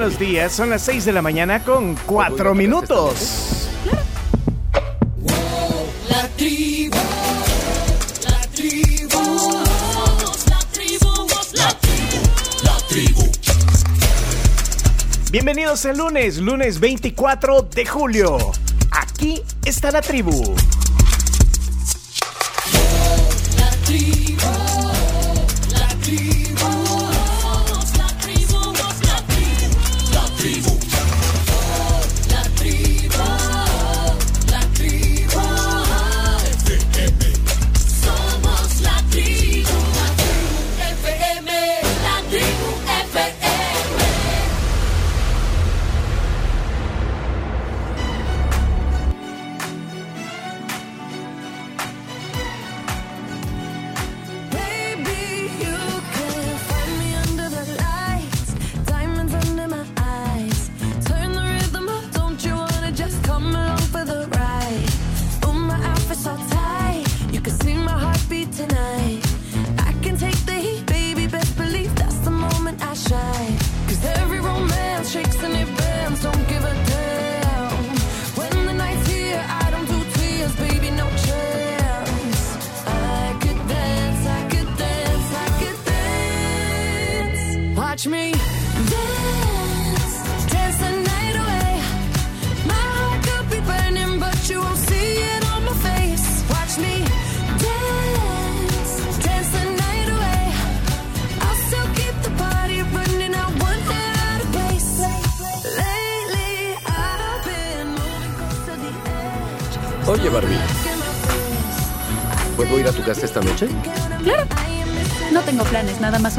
buenos días. Son las 6 de la mañana con 4 minutos. La tribu, la tribu, la tribu, la tribu, la tribu. Bienvenidos el lunes, lunes 24 de julio. Aquí está la tribu.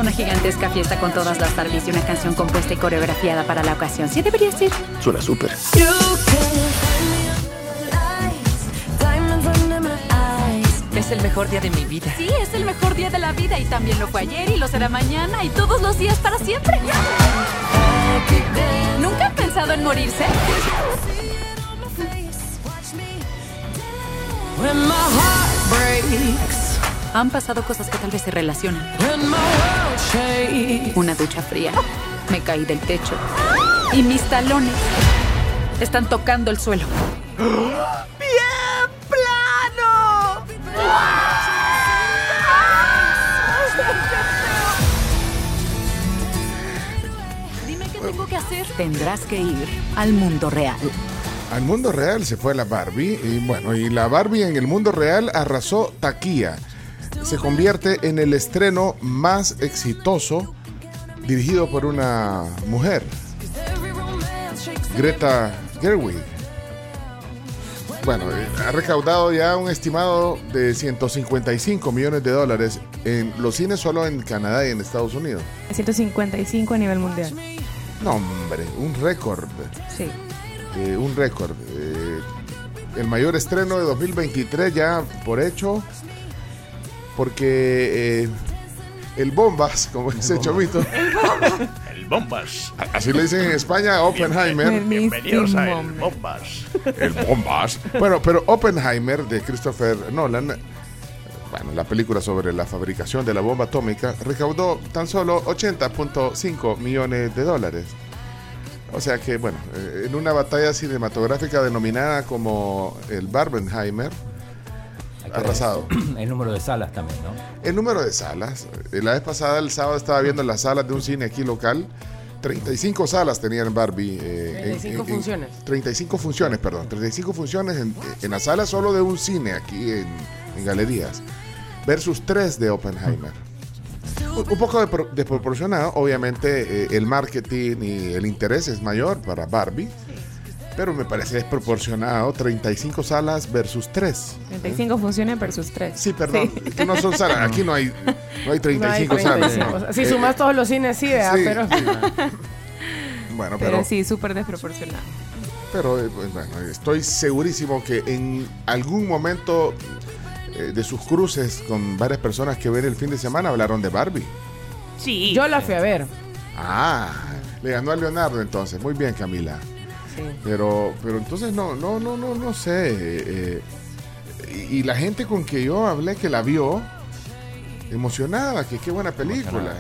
Una gigantesca fiesta con todas las Barbies y una canción compuesta y coreografiada para la ocasión. ¿Sí deberías ir? Suena súper. Es el mejor día de mi vida. Sí, es el mejor día de la vida y también lo fue ayer y lo será mañana y todos los días para siempre. ¿Nunca han pensado en morirse? Han pasado cosas que tal vez se relacionan. Una ducha fría. Me caí del techo. Y mis talones están tocando el suelo. ¡Bien plano! Dime qué tengo que hacer. Tendrás que ir al mundo real. Al mundo real se fue la Barbie y bueno, y la Barbie en el mundo real arrasó taquilla. Se convierte en el estreno más exitoso dirigido por una mujer, Greta Gerwig. Bueno, eh, ha recaudado ya un estimado de 155 millones de dólares en los cines solo en Canadá y en Estados Unidos. 155 a nivel mundial. No, hombre, un récord. Sí. eh, un récord. Eh, el mayor estreno de 2023 ya por hecho, porque eh, el Bombas, como dice Chomito, El Bombas. así le dicen en España, Oppenheimer. Bienvenidos a El. Bombas. El Bombas. Bueno, pero Oppenheimer de Christopher Nolan, bueno, la película sobre la fabricación de la bomba atómica, recaudó tan solo 80.5 millones de dólares. O sea que, bueno, eh, en una batalla cinematográfica denominada como el Barbenheimer, arrasado. El número de salas también, ¿no? El número de salas. eh, La vez pasada, el sábado, estaba viendo las salas de un cine aquí local. 35 salas tenían Barbie. eh, en- 35 en- en- funciones. 35 funciones, perdón. 35 funciones en, en la sala solo de un cine aquí en, en galerías. Versus 3 de Oppenheimer. Un, un poco desproporcionado. Obviamente, eh, el marketing y el interés es mayor para Barbie. Pero me parece desproporcionado. 35 salas versus 3. 35 funciones versus 3. Sí, perdón. Que no son salas. Aquí no hay, no hay 35 salas. ¿no? Si Eh, sumas todos los cines, sí, ¿verdad? sí, pero, sí. Bueno, pero, pero sí, súper desproporcionado. pero eh, pues, bueno, estoy segurísimo que en algún momento eh, de sus cruces con varias personas que ven el fin de semana hablaron de Barbie. Sí. Yo la fui a ver. Ah, le ganó a Leonardo entonces. Muy bien, Camila. Sí. Pero, pero entonces no, no, no, no, no sé. eh, y, y la gente con que yo hablé que la vio, emocionada, que qué buena película.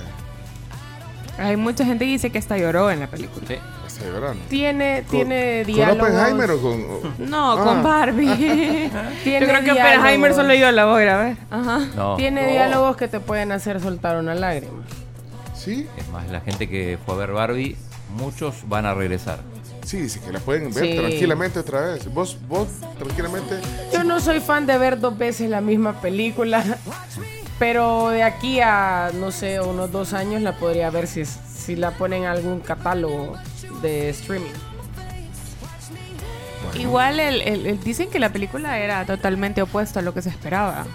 Hay mucha gente que dice que hasta lloró en la película. Sí. Hasta llorando. Tiene, ¿Con- tiene ¿Con diálogos. Oppenheimer o con.? o- No, Ah. con Barbie. Tiene Yo creo que. Oppenheimer solo yo la voy a ver. Ajá. No. Tiene diálogos que te pueden hacer soltar una lágrima. Sí, Es más, la gente que fue a ver Barbie, muchos van a regresar. Sí, dice que la pueden ver Sí. tranquilamente otra vez. Vos, vos, tranquilamente. Yo no soy fan de ver dos veces la misma película, pero de aquí a, no sé, unos dos años la podría ver si, es- si la ponen en algún catálogo de streaming. Igual el, el- el- dicen que la película era totalmente opuesta a lo que se esperaba.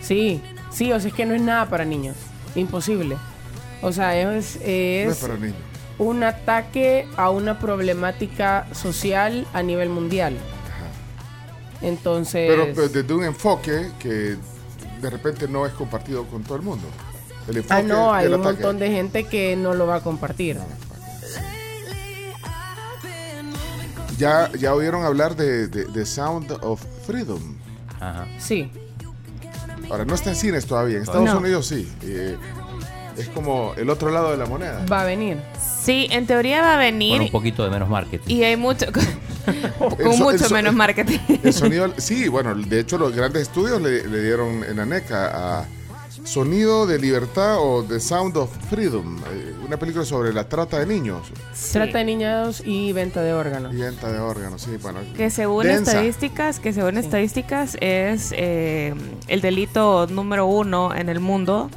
Sí, sí, o sea, es que no es nada para niños. Imposible. O sea, es, es No es para niños. Un ataque a una problemática social a nivel mundial. Entonces... Pero, pero desde un enfoque que de repente no es compartido con todo el mundo. El enfoque Ah, no, hay un ataque. montón de gente que no lo va a compartir. Ya, ya oyeron hablar de, de- de Sound of Freedom. Ajá. Sí. Ahora, no está en cines todavía. En Estados No. Unidos sí. Eh, es como el otro lado de la moneda. Va a venir. Sí, en teoría va a Con venir un poquito de menos marketing. y hay mucho con, con mucho menos marketing. El sonido, sí, bueno, de hecho los grandes estudios le, le dieron en ANECA a Sonido de Libertad o The Sound of Freedom, eh, una película sobre la trata de niños Trata de niños y venta de órganos. y venta de órganos, sí, bueno. Que según densa. estadísticas, que según estadísticas es eh, el delito número uno en el mundo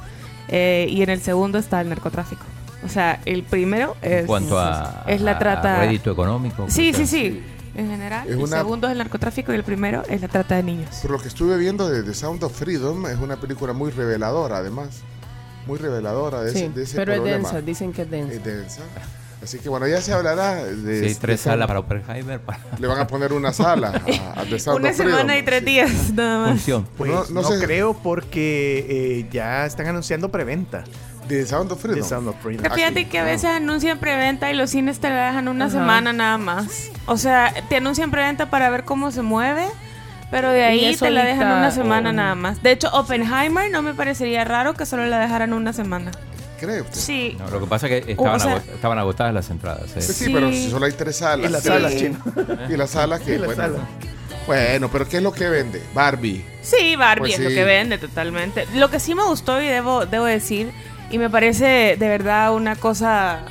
eh, y en el segundo está el narcotráfico. O sea, el primero es, en cuanto a, es la a- a trata. rédito económico. Sí, sí, sí. En general, Es el una- segundo es el narcotráfico y el primero es la trata de niños. Por lo que estuve viendo de The Sound of Freedom, es una película muy reveladora, además. Muy reveladora de, Sí, ese, de ese pero problema. es densa, dicen que es densa. Es densa. Así que bueno, ya se hablará de. Sí, hay tres salas para Oppenheimer para Le van a poner una sala a, a The Sound Una of Freedom. semana y tres Sí. días, nada más. función. Pues No- no, no sé- creo porque eh, ya están anunciando preventa The Sound of de Freedom. Sound of Freedom. Que Fíjate que a veces anuncian preventa y los cines te la dejan una Ajá. semana nada más. O sea, te anuncian preventa para ver cómo se mueve, pero de ahí te la dejan una semana nada más. De hecho, Oppenheimer no me parecería raro que solo la dejaran una semana. ¿Cree usted? Sí. No, lo que pasa es que estaban, O sea- estaban agotadas las entradas. eh. Sí, Sí. pero si solo hay tres salas. Y las Sí. salas, chino. Y las salas que, bueno, bueno, pero ¿qué es lo que vende? Barbie. Sí, Barbie Pues es lo sí. que vende totalmente. Lo que sí me gustó y debo, debo decir, y me parece de verdad una cosa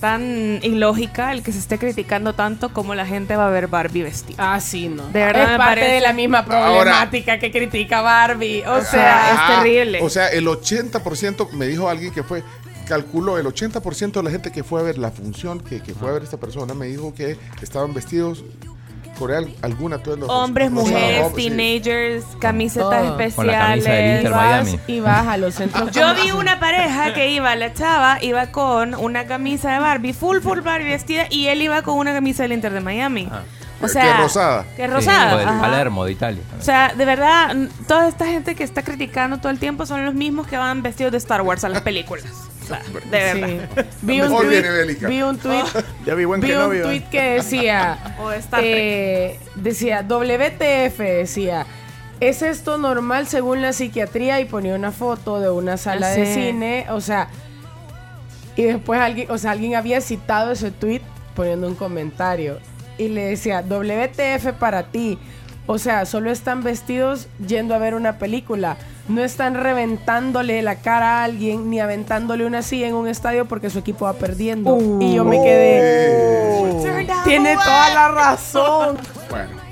tan ilógica el que se esté criticando tanto como la gente va a ver Barbie vestida. Ah, sí, no. De verdad es me parte parece- de la misma problemática que critica Barbie. O sea, es terrible. O sea, el 80%, me dijo alguien que fue, calculó, el 80% de la gente que fue a ver la función, que, que fue a ver esta persona, me dijo que estaban vestidos con al- algún atuendo. Hombres, mujeres, sí. teenagers, camisetas especiales. Con la camisa y vas, Miami. y vas a los centros. Yo vi una pareja que iba, la chava iba con una camisa de Barbie, full, full Barbie vestida, y él iba con una camisa del Inter de Miami. O Que sea, es rosada. Que es Sí, rosada. o del ajá. Palermo de Italia. O sea, de verdad, toda esta gente que está criticando todo el tiempo son los mismos que van vestidos de Star Wars a las películas. O sea, de verdad. Sí. Vi un tweet, viene Bélica. vi un tweet, Ya vi buen vi que un novio. tweet que decía, O de Star Trek. eh, decía, WTF, decía, ¿es esto normal según la psiquiatría? Y ponía una foto de una sala de Sí. cine, o sea, y después alguien, o sea, alguien había citado ese tweet poniendo un comentario y le decía, WTF para ti. O sea, solo están vestidos yendo a ver una película. No están reventándole la cara a alguien ni aventándole una silla en un estadio porque su equipo va perdiendo. Y yo me quedé. Tiene toda la razón. Bueno.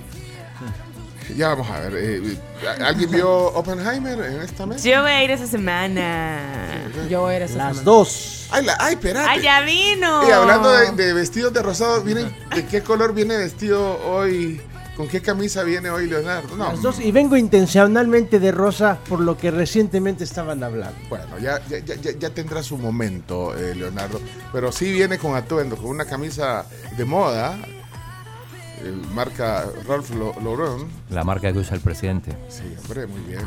Ya vamos a ver. eh, ¿Alguien vio Oppenheimer en esta mesa? Yo voy a ir esa semana. Yo era esa Las semana. dos. Ay, la, ay, espérate. ¡Ay, ya vino! Y hablando de, de vestidos de rosado, de qué color viene vestido hoy, con qué camisa viene hoy Leonardo. No, Las dos. Y vengo intencionalmente de rosa por lo que recientemente estaban hablando. bueno, ya, ya, ya, ya- ya tendrá su momento, eh, Leonardo. Pero sí viene con atuendo, con una camisa de moda, eh, marca Ralph Lauren. La marca que usa el presidente. Sí, hombre, muy bien.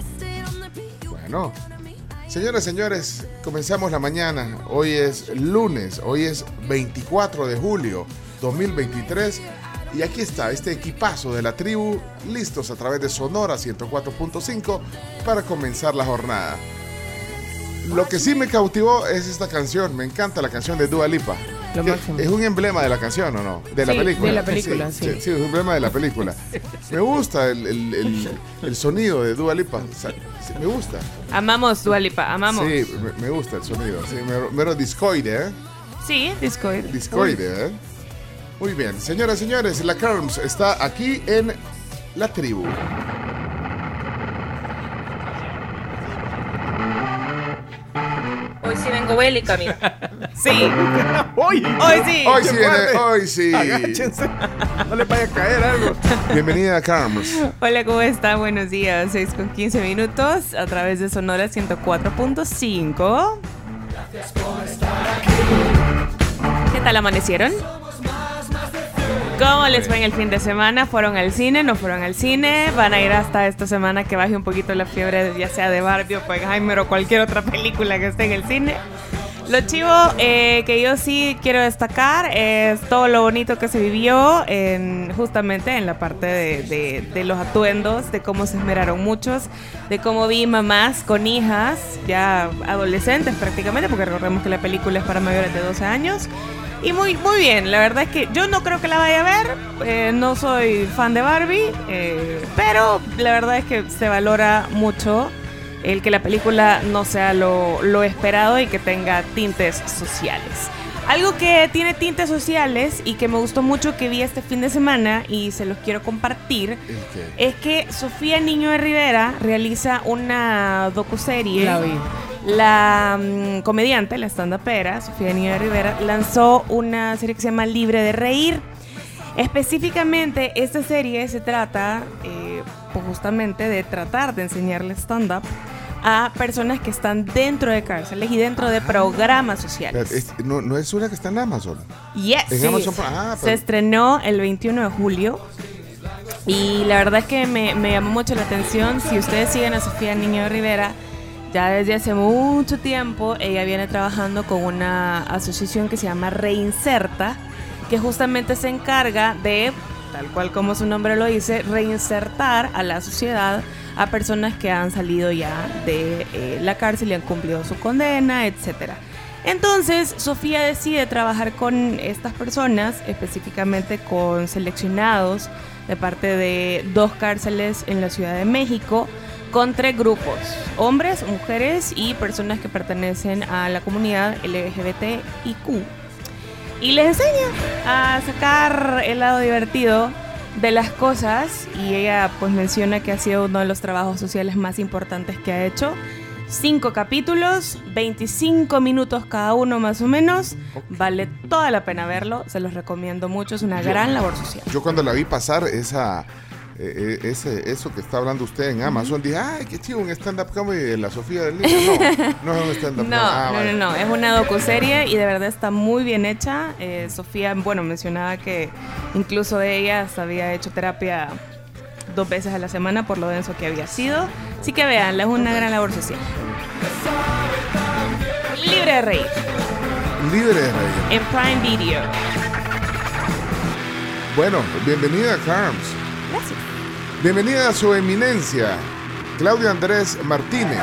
Bueno, señoras y señores, comenzamos la mañana. Hoy es lunes, hoy es 24 de julio 2023. Y aquí está este equipazo de la tribu, listos a través de Sonora 104.5 para comenzar la jornada. Lo que sí me cautivó es esta canción. Me encanta la canción de Dua Lipa. Es un emblema de la canción, ¿o no? De la Sí, película. de la película, sí. Sí, es un emblema de la película. Me gusta el, el- el- el sonido de Dua Lipa. O sea, sí, me gusta. Amamos Dualipa, amamos. Sí, me, me gusta el sonido. Sí, mero, mero discoide, ¿eh? Sí, Discord. Discoide, ¿eh? Muy bien. Señoras y señores, la Carms está aquí en la tribu. Hoy sí vengo bélica, mira. Sí. Hoy, Hoy sí. Hoy sí, ¡Qué viene, hoy sí. Agáchense. No le vaya a caer algo. Bienvenida a Carms. Hola, ¿cómo está? Buenos días. 6 con 15 minutos a través de Sonora 104.5. ¿Qué tal amanecieron? ¿Cómo les fue en el fin de semana? ¿Fueron al cine? ¿No fueron al cine? ¿Van a ir hasta esta semana que baje un poquito la fiebre, ya sea de Barbie o Oppenheimer o cualquier otra película que esté en el cine? Lo chivo eh, que yo sí quiero destacar es todo lo bonito que se vivió en, justamente en la parte de, de- de los atuendos, de cómo se esmeraron muchos, de cómo vi mamás con hijas, ya adolescentes prácticamente, porque recordemos que la película es para mayores de 12 años. Y muy, muy bien, la verdad es que yo no creo que la vaya a ver, eh, no soy fan de Barbie, eh, pero la verdad es que se valora mucho el que la película no sea lo, lo esperado y que tenga tintes sociales. Algo que tiene tintes sociales y que me gustó mucho que vi este fin de semana y se los quiero compartir es que Sofía Niño de Rivera realiza una docuserie. La vi. La mm, comediante, la stand-upera, Sofía Niño de Rivera, lanzó una serie que se llama Libre de Reír. Específicamente, esta serie se trata eh, pues justamente de tratar de enseñarle stand-up a personas que están dentro de cárceles y dentro de programas sociales. Es- no, no es una que está en Amazon. Yes. En Sí. Amazon. Ah, Se estrenó el 21 de julio. Y la verdad es que me, me llamó mucho la atención. Si ustedes siguen a Sofía Niño Rivera, ya desde hace mucho tiempo ella viene trabajando con una asociación que se llama Reinserta, que justamente se encarga de, tal cual como su nombre lo dice, reinsertar a la sociedad a personas que han salido ya de eh, la cárcel y han cumplido su condena, etcétera. Entonces, Sofía decide trabajar con estas personas, específicamente con seleccionados de parte de dos cárceles en la Ciudad de México, con tres grupos, hombres, mujeres y personas que pertenecen a la comunidad LGBTIQ. Y les enseña a sacar el lado divertido de las cosas y ella pues menciona que ha sido uno de los trabajos sociales más importantes que ha hecho. Cinco capítulos, 25 minutos cada uno más o menos. Vale toda la pena verlo, se los recomiendo mucho, es una gran labor social. Yo cuando la vi pasar esa, eh, eh, ese, eso que está hablando usted en Amazon, dije, ay, qué chido, un stand-up comedy de la Sofía del Niño. No, no es un stand-up No, comedy. Ah, no, no, no, es una docuserie y de verdad está muy bien hecha. Eh, Sofía, bueno, mencionaba que incluso ella hasta había hecho terapia dos veces a la semana por lo denso que había sido. Así que veanla, es una gran labor social. Libre de reír Libre de reír. en Prime Video. Bueno, bienvenida, Carms. Gracias. Bienvenida a su eminencia, Claudio Andrés Martínez.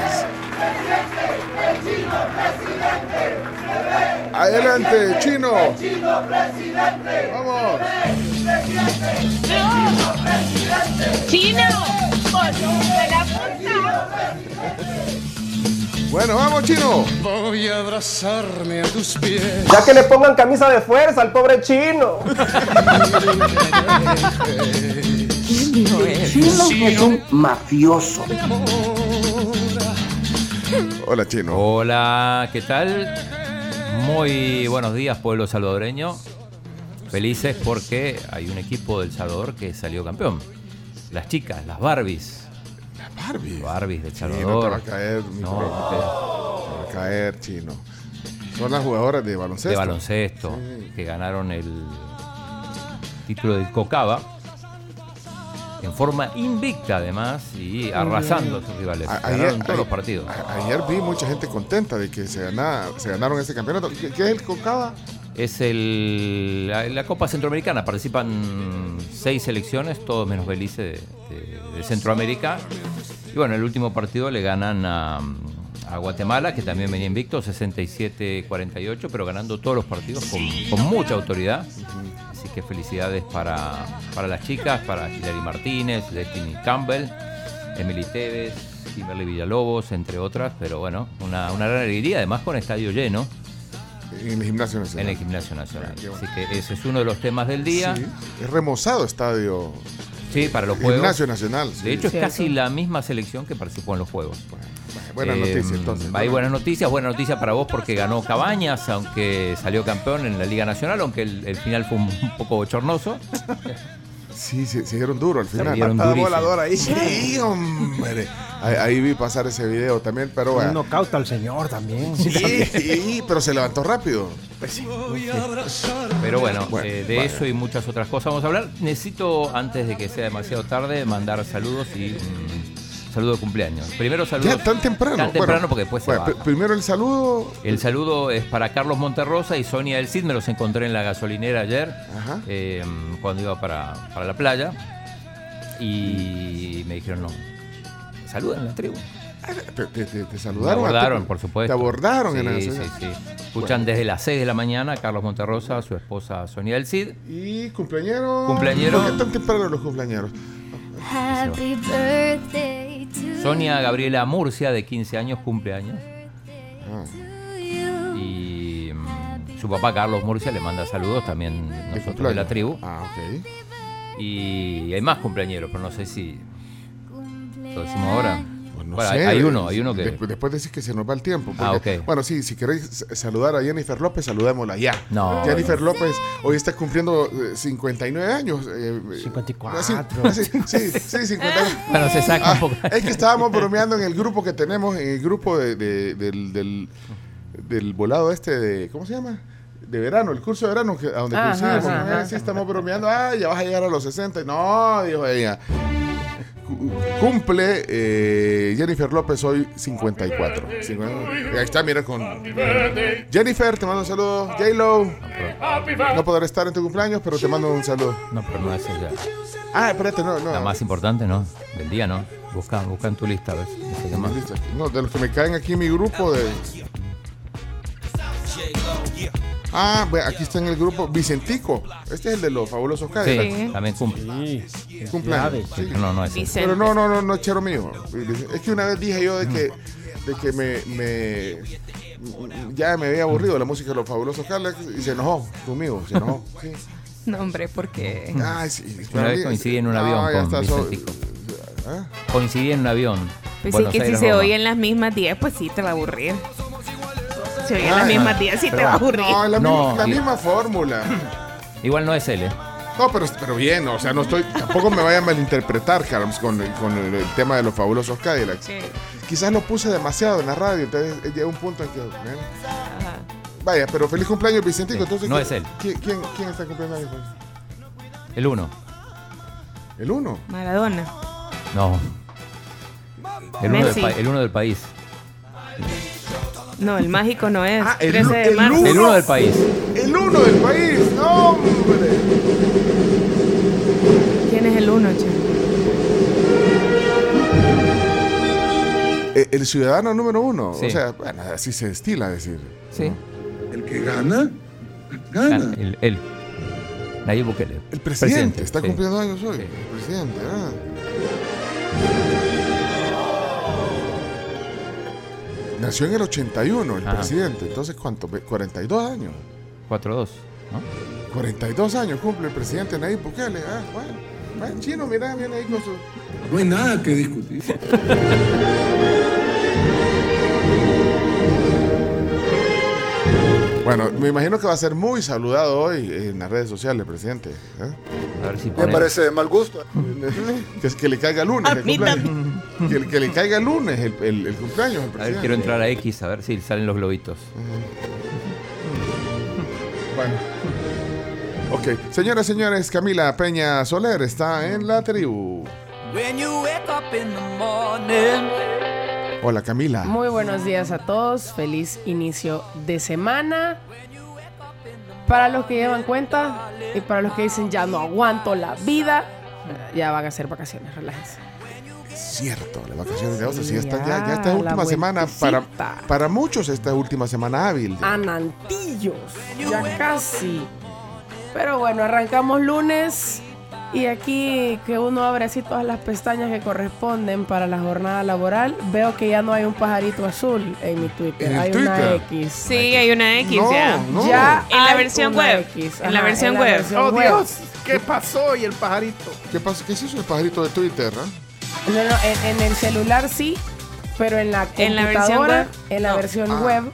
Adelante, chino. Vamos. ¡Chino! Bueno, vamos, chino. Voy a abrazarme a tus pies. Ya que le pongan camisa de fuerza al pobre chino. Chino es un mafioso. Hola, chino. Hola, ¿qué tal? Muy buenos días, pueblo salvadoreño. Felices porque hay un equipo del Salvador que salió campeón. Las chicas, las Barbies. Barbie. Barbies del Sí, no te Salvador. va a caer, mi No. Te va a caer, chino. Son las jugadoras de baloncesto. de baloncesto, que ganaron el título del Cocaba en forma invicta además y arrasando a sus rivales. A- Ganaron todos a- los partidos. a- ayer vi mucha gente contenta de que se, gana- se ganaron ese campeonato. ¿Qué, qué es el Cocaba? Es el, la, la Copa Centroamericana. Participan seis selecciones, todos menos Belice de, de- de Centroamérica. Y bueno, el último partido le ganan a, a Guatemala, que también venía invicto, 67-48, pero ganando todos los partidos con, con mucha autoridad. Así que felicidades para, para las chicas, para Hilary Martínez, Destiny Campbell, Emily Tevez, Kimberly Villalobos, entre otras. Pero bueno, una, una gran alegría, además con estadio lleno. En el Gimnasio Nacional. En el Gimnasio Nacional. Así que ese es uno de los temas del día. Sí, es remozado estadio. Sí, para los Juegos. Gimnasio Nacional. sí. De hecho, es casi la misma selección que participó en los Juegos. Bueno, buenas Eh, noticias entonces. Hay buenas noticias, buena noticia para vos porque ganó Cabañas, aunque salió campeón en la Liga Nacional, aunque el, el final fue un, un poco bochornoso. Sí, sí, se dieron duro al final. Patada voladora ahí. Sí, hombre. Ahí, ahí vi pasar ese video también, pero Un bueno. knockout al señor también. Sí, sí, pero se levantó rápido. Pero bueno, Bueno, eh, de vaya. eso y muchas otras cosas vamos a hablar. Necesito, antes de que sea demasiado tarde, mandar saludos y un saludo de cumpleaños. Primero saludos. Ya tan temprano. Tan temprano Bueno, porque después se bueno, baja. Primero el saludo. El saludo es para Carlos Monterrosa y Sonia del Cid. Me los encontré en la gasolinera ayer Ajá. eh, cuando iba para, para la playa. Y me dijeron, no, saludan en la tribu. Te, te- te- te saludaron. ti. abordaron, por supuesto. Te abordaron en sí, la sí, sí. Escuchan desde las 6 de la mañana a Carlos Monterrosa, su esposa Sonia del Cid. Y cumpleañero. Cumpleañero. ¿Por qué tan temprano los cumpleañeros? Happy birthday to Sonia Gabriela Murcia, de 15 años, cumpleaños. You. Y mm, su papá Carlos Murcia le manda saludos también nosotros de la tribu. Ah. Y hay más cumpleañeros, pero no sé si lo decimos ahora. No Bueno, sé. hay, hay uno, hay uno que. Después, después decís que se nos va el tiempo. Ah, porque- ok. Bueno, sí, si queréis saludar a Jennifer López, saludémosla ya. No, Jennifer López hoy está cumpliendo eh, 59 años. eh, 54. ah, sí, ah, sí, sí, sí, 59. Bueno, se saca Ah, un poco. es que estábamos bromeando en el grupo que tenemos, en el grupo de- de- del, del, del volado este de. ¿Cómo se llama? De verano, el curso de verano, que, a donde Ajá, Ah, ajá. sí, estamos bromeando. Ah, ya vas a llegar a los 60. No, dijo ella. Cu- Cumple eh, Jennifer López hoy 54. 50. Ahí está, mira con. Jennifer, te mando un saludo. J-Lo, no podré estar en tu cumpleaños, pero te mando un saludo. No, pero no es ella. Ah, espérate, no, no. La más importante, ¿no? Del día, ¿no? Busca, busca en tu lista, a ver. más. Listo. No, de los que me caen aquí en mi grupo de. Ah, bueno, aquí está en el grupo Vicentico. Este es el de los fabulosos Sí, Cadillacs. también cumple. Sí, Cumpleaños. Sí. No, no es. Pero no, no, no, no es chero mío. Es que una vez dije yo de que, de que me, me- ya me había aburrido la música de los fabulosos Cadillacs y se enojó conmigo, se enojó. Sí. No, hombre, porque. Ay, sí. Una vez coincidí en un No, avión ya con so- Vicentico. ¿Ah? Coincidí en un avión. Pues sí, que si Aires, se Roma. oyen las mismas 10, pues sí, te va a aburrir. Oyen Ay, las mismas no. 10, sí te va a va. aburrir. No, la, No, misma, la misma fórmula. Igual no es él, ¿eh? No, pero, pero bien, o sea, no estoy, tampoco me vaya a malinterpretar, Carlos, con, con el, el tema de los fabulosos Cadillacs. Sí. Quizás lo puse demasiado en la radio, entonces eh, llega un punto en que... Ajá. Vaya, pero feliz cumpleaños, Vicentico. Sí, Entonces, no ¿quién- es él. ¿quién, quién, quién está cumpliendo años? El uno. ¿El uno? Maradona. No. El uno, del Messi. pa- el uno del país. No, el mágico no es. Ah, el 13 de el marzo. uno. El uno del país. ¡El uno del país! ¡No, hombre! ¿Quién es el uno, che? Eh, El ciudadano número uno. Sí. O sea, bueno, así se estila decir. Sí. El que gana, gana. El, él. Nayib Bukele. El presidente, está sí. cumpliendo años hoy. Sí. El presidente, ah. Nació en el 81 el Ajá. presidente. Entonces, ¿cuánto? Ve- 42 años. 4-2, ¿no? 42 años cumple el presidente Nayib Bukele. Ah, bueno. Bueno, chino, mira, viene ahí con su... No hay nada que discutir. Bueno, me imagino que va a ser muy saludado hoy en las redes sociales, presidente. ¿eh? A ver si Me pone. parece de mal gusto. Que, que le caiga lunes A el mí cumpleaños. Que, que le caiga lunes el, el- el cumpleaños al A ver, presidente. quiero entrar a X a ver si salen los globitos. Bueno. Ok. Señoras y señores, Camila Peña Soler está en la tribu. Hola, Camila. Muy buenos días a todos, feliz inicio de semana. Para los que llevan cuenta y para los que dicen ya no aguanto la vida, ya van a ser vacaciones, relájense. Cierto, las vacaciones de agosto. Sí, ya, están, ya, ya, esta la última semana, para, para muchos esta es última semana hábil. Anantillos. Ya casi. Pero bueno, arrancamos lunes. Y aquí que uno abre así todas las pestañas que corresponden para la jornada laboral, veo que ya no hay un pajarito azul en mi Twitter. ¿En hay una Twitter? X. Sí, hay una X No, ya. no. Ya En la versión una web. X. En la versión en web. versión ¡Oh, web. Dios! ¿Qué pasó? Y el pajarito. ¿Qué, pasa? ¿Qué se hizo el pajarito de Twitter? ah? No, no, en, en el celular sí, pero en la En la versión computadora, web, en la no. versión Ah. web,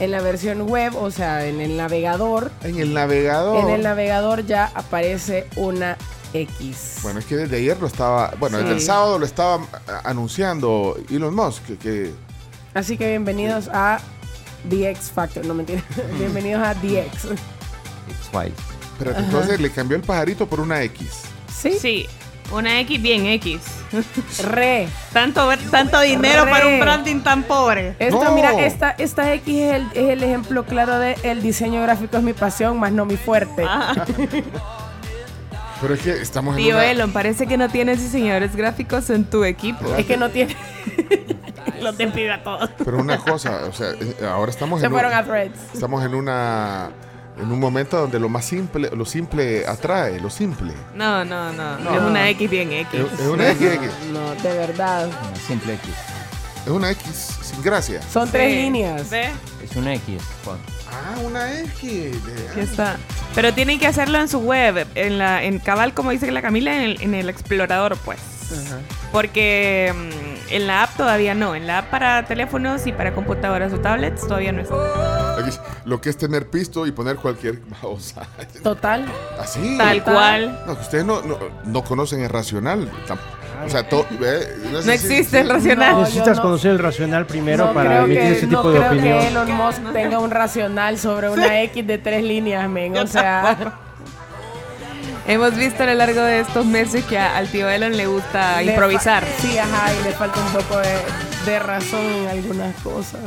en la versión web, o sea, en el navegador, En el navegador. en el navegador ya aparece una X. Bueno, es que desde ayer lo estaba, bueno, Sí. desde el sábado lo estaba ah, anunciando Elon Musk, que, que- Así que bienvenidos a The X Factor, no mentira. bienvenidos a The X. X-Files. espérate, entonces le cambió el pajarito por una X. ¿Sí? Sí, una X bien X. Re. Tanto, tanto dinero Re. para un branding tan pobre. Esto, No. mira, esta, esta X es el, es el ejemplo claro de el diseño gráfico es mi pasión, más no mi fuerte. Ah, Pero es que estamos en tío una... Elon, parece que no tienes diseñadores gráficos en tu equipo. Es que no tiene. Lo te a todos. Pero una cosa, o sea, eh, ahora estamos Se en fueron un, a threads. estamos en una en un momento donde lo más simple, lo simple atrae, lo simple. No, no, no, Es una X bien X. Es, es una X, X, No, de verdad. Una simple X. es una X sin gracia. Son tres líneas. ¿Ve? Es una X, Juan. Ah, una X. de- Aquí está. Pero tienen que hacerlo en su web, en la, en cabal, como dice la Camila, en el, en el explorador, pues. Porque mm, en la app todavía no. En la app para teléfonos y para computadoras o tablets todavía no está. Lo que es tener pisto y poner cualquier cosa. Total. Así. Tal cual. No, ustedes no, no, no conocen el racional. O sea, to- No sé si- existe el racional. No, Necesitas no- conocer el racional primero no para creo emitir que, ese no tipo de creo opinión. que Elon Musk tenga un racional sobre una X de tres líneas, men. O sea, Hemos visto a lo largo de estos meses que a- al tío Elon le gusta le improvisar. Sí, ajá, y le falta un poco de, de razón en algunas cosas.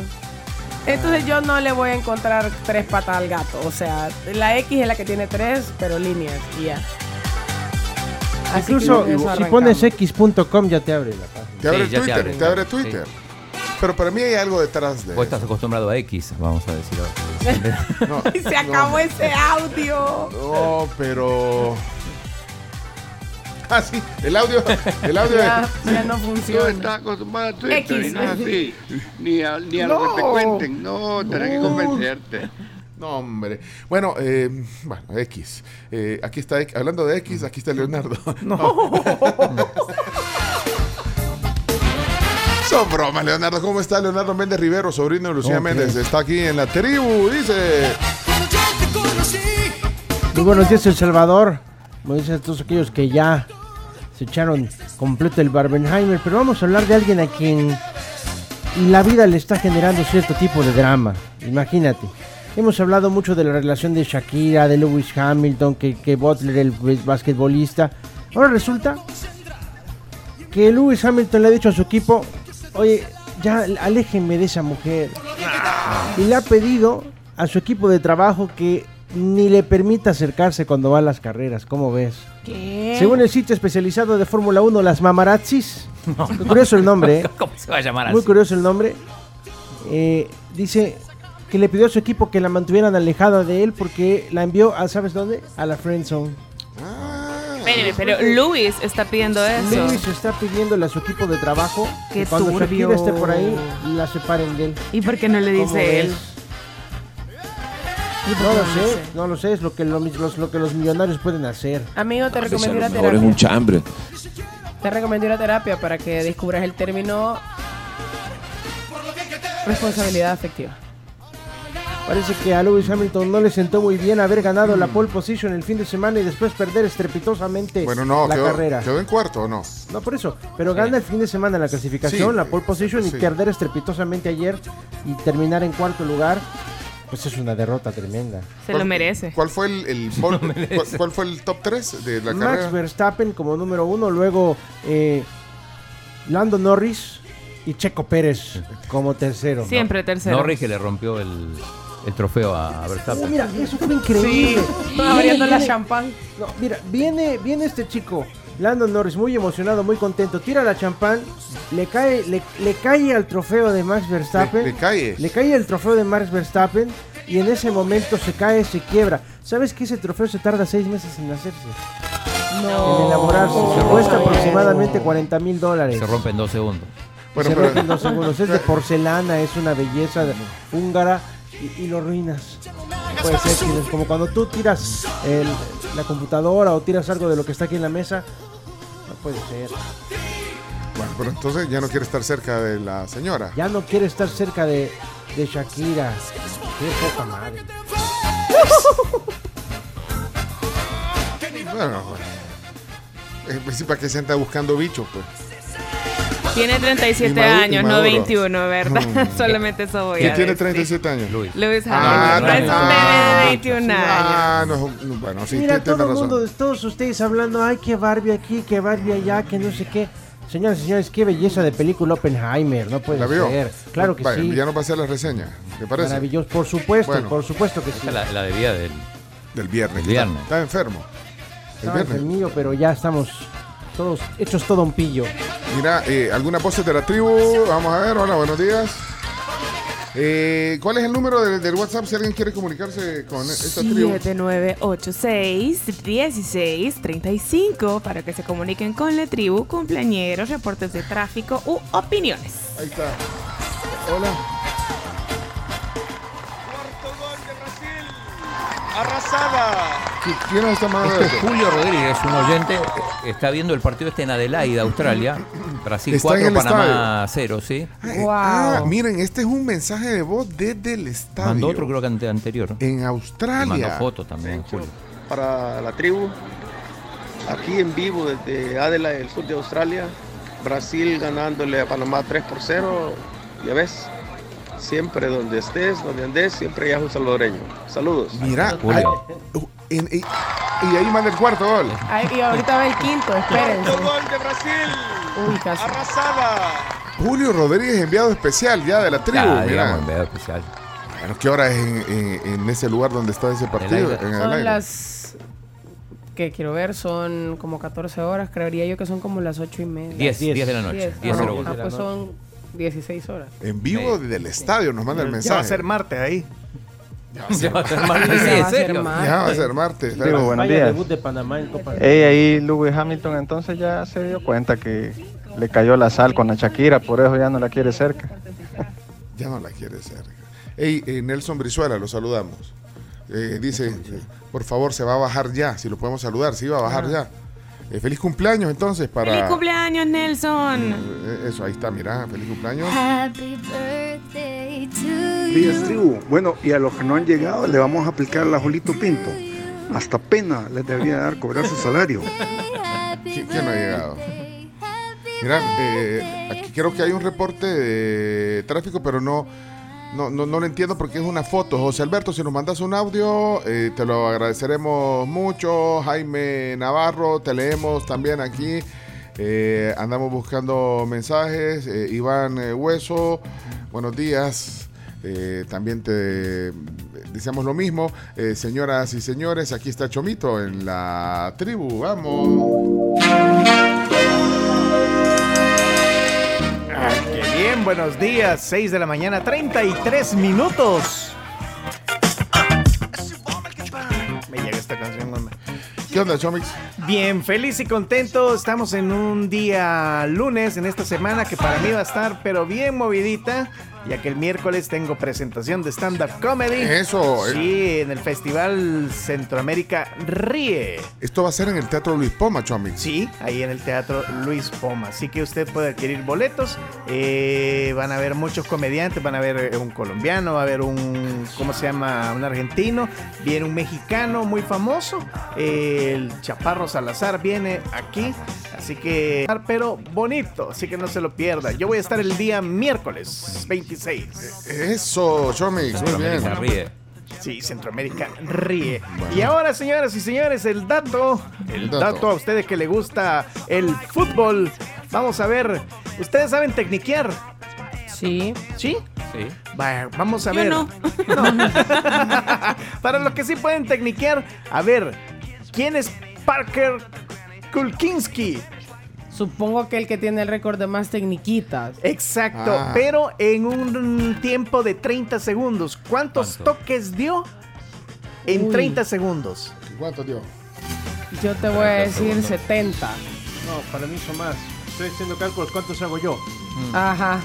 Entonces yo no le voy a encontrar tres patas al gato. O sea, la X es la que tiene tres, pero líneas y ya. Así Incluso si pones x.com ya te abre la página. Te abre Sí, ya te Twitter, abre. te abre Sí. Pero para mí hay algo detrás de Vos estás eso. acostumbrado a X, vamos a decir ahora. No, Y se acabó ese audio. no, pero... Ah, sí, el audio, el audio. Ya, ya no funciona. estás acostumbrado a Twitter X. y no es así. Ni a, ni a lo que te cuenten. No, tenés que convencerte. No, hombre. Bueno, eh, bueno, X. Eh, aquí está, X. hablando de X, aquí está Leonardo. No. Son bromas, Leonardo. ¿Cómo está Leonardo Méndez Rivero, sobrino de Lucía. Méndez? Está aquí en la tribu, dice. Muy buenos días, El Salvador. Buenos días a todos aquellos que ya se echaron completo el Barbenheimer. Pero vamos a hablar de alguien a quien la vida le está generando cierto tipo de drama. Imagínate. Hemos hablado mucho de la relación de Shakira, de Lewis Hamilton, que, que Butler, el basquetbolista. Ahora resulta que Lewis Hamilton le ha dicho a su equipo, oye, ya aléjenme de esa mujer. Y le ha pedido a su equipo de trabajo que ni le permita acercarse cuando va a las carreras. ¿Cómo ves? ¿Qué? Según el sitio especializado de Fórmula 1, las mamarazzis, muy curioso el nombre, ¿eh? ¿Cómo se va a llamar muy así? curioso el nombre, eh, dice que le pidió a su equipo que la mantuvieran alejada de él porque la envió a, ¿sabes dónde? A la friend zone. Espéreme, pero Luis está pidiendo eso. Lewis está pidiéndole a su equipo de trabajo Qué que cuando turbio. Shakira esté por ahí, la separen de él. ¿Y por qué no le ¿Cómo dice él? No lo sé, no lo sé, es lo que, lo, los, lo que los millonarios pueden hacer. Amigo, te recomiendo ir a Ahora es un terapia. chambre. Te recomiendo ir a terapia para que descubras el término responsabilidad afectiva. Parece que a Lewis Hamilton no le sentó muy bien haber ganado la pole position el fin de semana y después perder estrepitosamente Bueno, no, la quedó, carrera. quedó en cuarto o no. No por eso, pero gana el fin de semana la clasificación, Sí, la pole position sí. y perder estrepitosamente ayer y terminar en cuarto lugar, pues es una derrota tremenda. Se lo merece. ¿Cuál fue el, el pol- cuál, cuál fue el top 3 de la Max carrera? Verstappen como número uno, luego eh, Lando Norris y Checo Pérez como tercero. Siempre tercero. Norris que le rompió el, el trofeo a Oh, Verstappen. mira, eso fue increíble. Abriendo la Viene- champán. No, mira, viene, viene este chico, Lando Norris muy emocionado, muy contento, tira la champán, le cae, le, le cae al trofeo de Max Verstappen. Le- le cae. Le cae el trofeo de Max Verstappen y en ese momento se cae, se quiebra. ¿Sabes que ese trofeo se tarda seis meses en hacerse? En elaborarse. Se cuesta aproximadamente 40 mil dólares. Se rompe en dos segundos. Bueno, se pero- rompe en dos segundos. Es de porcelana, es una belleza de- húngara y, y lo arruinas. Puede ser que es como cuando tú tiras el- la computadora o tiras algo de lo que está aquí en la mesa. No puede ser. Bueno, pero entonces ya no quiere estar cerca de la señora. Ya no quiere estar cerca de, de Shakira. Qué poca madre. Bueno, bueno. Eh, pues sí, para que se anda buscando bichos, pues. Tiene 37 Inmaduro- años, no inmaduro. 21, ¿verdad? Mm. Solamente eso voy ¿Quién a tiene decir. 37 años? Luis. Lewis Ah, Hamilton. es un ah, bebé de 21 años. Ah, no, no, bueno, sí, Mira, tiene todo el mundo, todos ustedes hablando, ay, que Barbie aquí, que Barbie allá, que no sé qué. Señoras y señores, qué belleza de película Oppenheimer, no puede ¿La vio? ser. Claro que Vaya, sí. Ya no va a hacer la reseña. ¿Te parece? Maravilloso, por supuesto, Bueno. por supuesto que sí. La, la debida del. Del viernes. Del viernes. Está, está enfermo. El Estaba viernes. enfermillo, pero ya estamos todos hechos todo un pillo. Mira, eh, algunas voces de la tribu. Vamos a ver. Hola, buenos días. Eh, ¿Cuál es el número de- del WhatsApp si alguien quiere comunicarse con esta tribu? 7986-1635 para que se comuniquen con la tribu, cumpleañeros, reportes de tráfico u opiniones. Ahí está. Hola. ¿Qui- ¿Quién nos está mandando Este? Julio Rodríguez, un oyente, está viendo el partido este en Adelaida, Australia. Brasil Está en 4, el Panamá 0, ¿sí? Ah, miren, este es un mensaje de voz desde el estadio. Mandó otro creo que ante- anterior. En Y Australia. mandó fotos también, Julio. para la tribu. Aquí en vivo desde Adelaide, el sur de Australia. Brasil ganándole a Panamá 3 por 0. Ya ves, siempre donde estés, donde andes, siempre hay un salvadoreño. Saludos. Mira, Julio. hay- uh, en- y, y ahí manda el cuarto gol. Ay, y ahorita va el quinto, espérense. de Brasil. Uy, casi. Arrasada. Julio Rodríguez, enviado especial ya de la tribu. Ya, mira. digamos, enviado especial. Bueno, ¿qué hora es en, en- en ese lugar donde está ese partido? En Son Adelaide. las que quiero ver, son como 14 horas. Creería yo que son como las 8 y media. 10, 10 de la noche. 10. 10 Ah, ah, gol. pues son 16 horas. En vivo desde el estadio nos manda el Ya va a mensaje. ser Marte ahí. Se va a hacer mal, sí, Ya va en a ser serio. mal. Ya va a ser martes. Digo, buenos días. debut de Panamá en Copa. Ey, ahí Lewis Hamilton entonces ya se dio cuenta que le cayó la sal con la Shakira, por eso ya no la quiere cerca. Ya no la quiere cerca. Ey, eh, Nelson Brizuela, lo saludamos. Eh, dice, por favor, se va a bajar ya. Si lo podemos saludar, se iba a bajar ya. Eh, feliz cumpleaños entonces para... ¡Feliz cumpleaños, Nelson! Eh, Eso, ahí está, mira, feliz cumpleaños. Happy birthday to Días you. tribu. Bueno, y a los que no han llegado le vamos a aplicar la Julito Pinto. Hasta pena les debería dar cobrar su salario. ¿Qui- ¿Quién no ha llegado? Mira, eh, aquí creo que hay un reporte de tráfico, pero no, no, no, no lo entiendo porque es una foto. José Alberto, si nos mandas un audio, eh, te lo agradeceremos mucho. Jaime Navarro, te leemos también aquí. Eh, andamos buscando mensajes. Eh, Iván Hueso, buenos días. También te deseamos lo mismo. Señoras y señores, aquí está Chomito en la tribu. Vamos. Buenos días. 6 de la mañana, 33 minutos. Me llega esta canción, hombre. ¿Qué onda, Chomix? Bien, feliz y contento. Estamos en un día lunes en esta semana que para mí va a estar, pero bien movidita, ya que el miércoles tengo presentación de stand-up comedy. Eso, eh. Sí, en el Festival Centroamérica Ríe. Esto va a ser en el Teatro Luis Poma, Chomix. Sí, ahí en el Teatro Luis Poma. Así que usted puede adquirir boletos. Eh, van a haber muchos comediantes. Van a haber eh, un colombiano, va a haber un, ¿cómo se llama? Un argentino. Viene un mexicano muy famoso. eh, el Chaparro Salazar viene aquí. Así que, pero bonito. Así que no se lo pierda. Yo voy a estar el día miércoles 26. Eso, Chomix, muy bien. Centroamérica ríe. Sí, Centroamérica ríe. Y ahora, señoras y señores, el dato, el Dato. dato. a ustedes que le gusta el fútbol. Vamos a ver, ¿ustedes saben tecniquear? Sí. ¿Sí? Sí. Vamos a Yo ver. no. Para los que sí pueden tecniquear, a ver, ¿quién es Parker Kulkinski. Supongo que el que tiene el récord de más tecniquitas. Exacto, Ah. pero en un tiempo de 30 segundos. ¿Cuántos ¿Cuánto? toques dio en Uy. 30 segundos? ¿Cuánto dio? Yo te voy a decir 70. No, para mí son más. Estoy haciendo cálculos. ¿Cuántos hago yo? Ajá.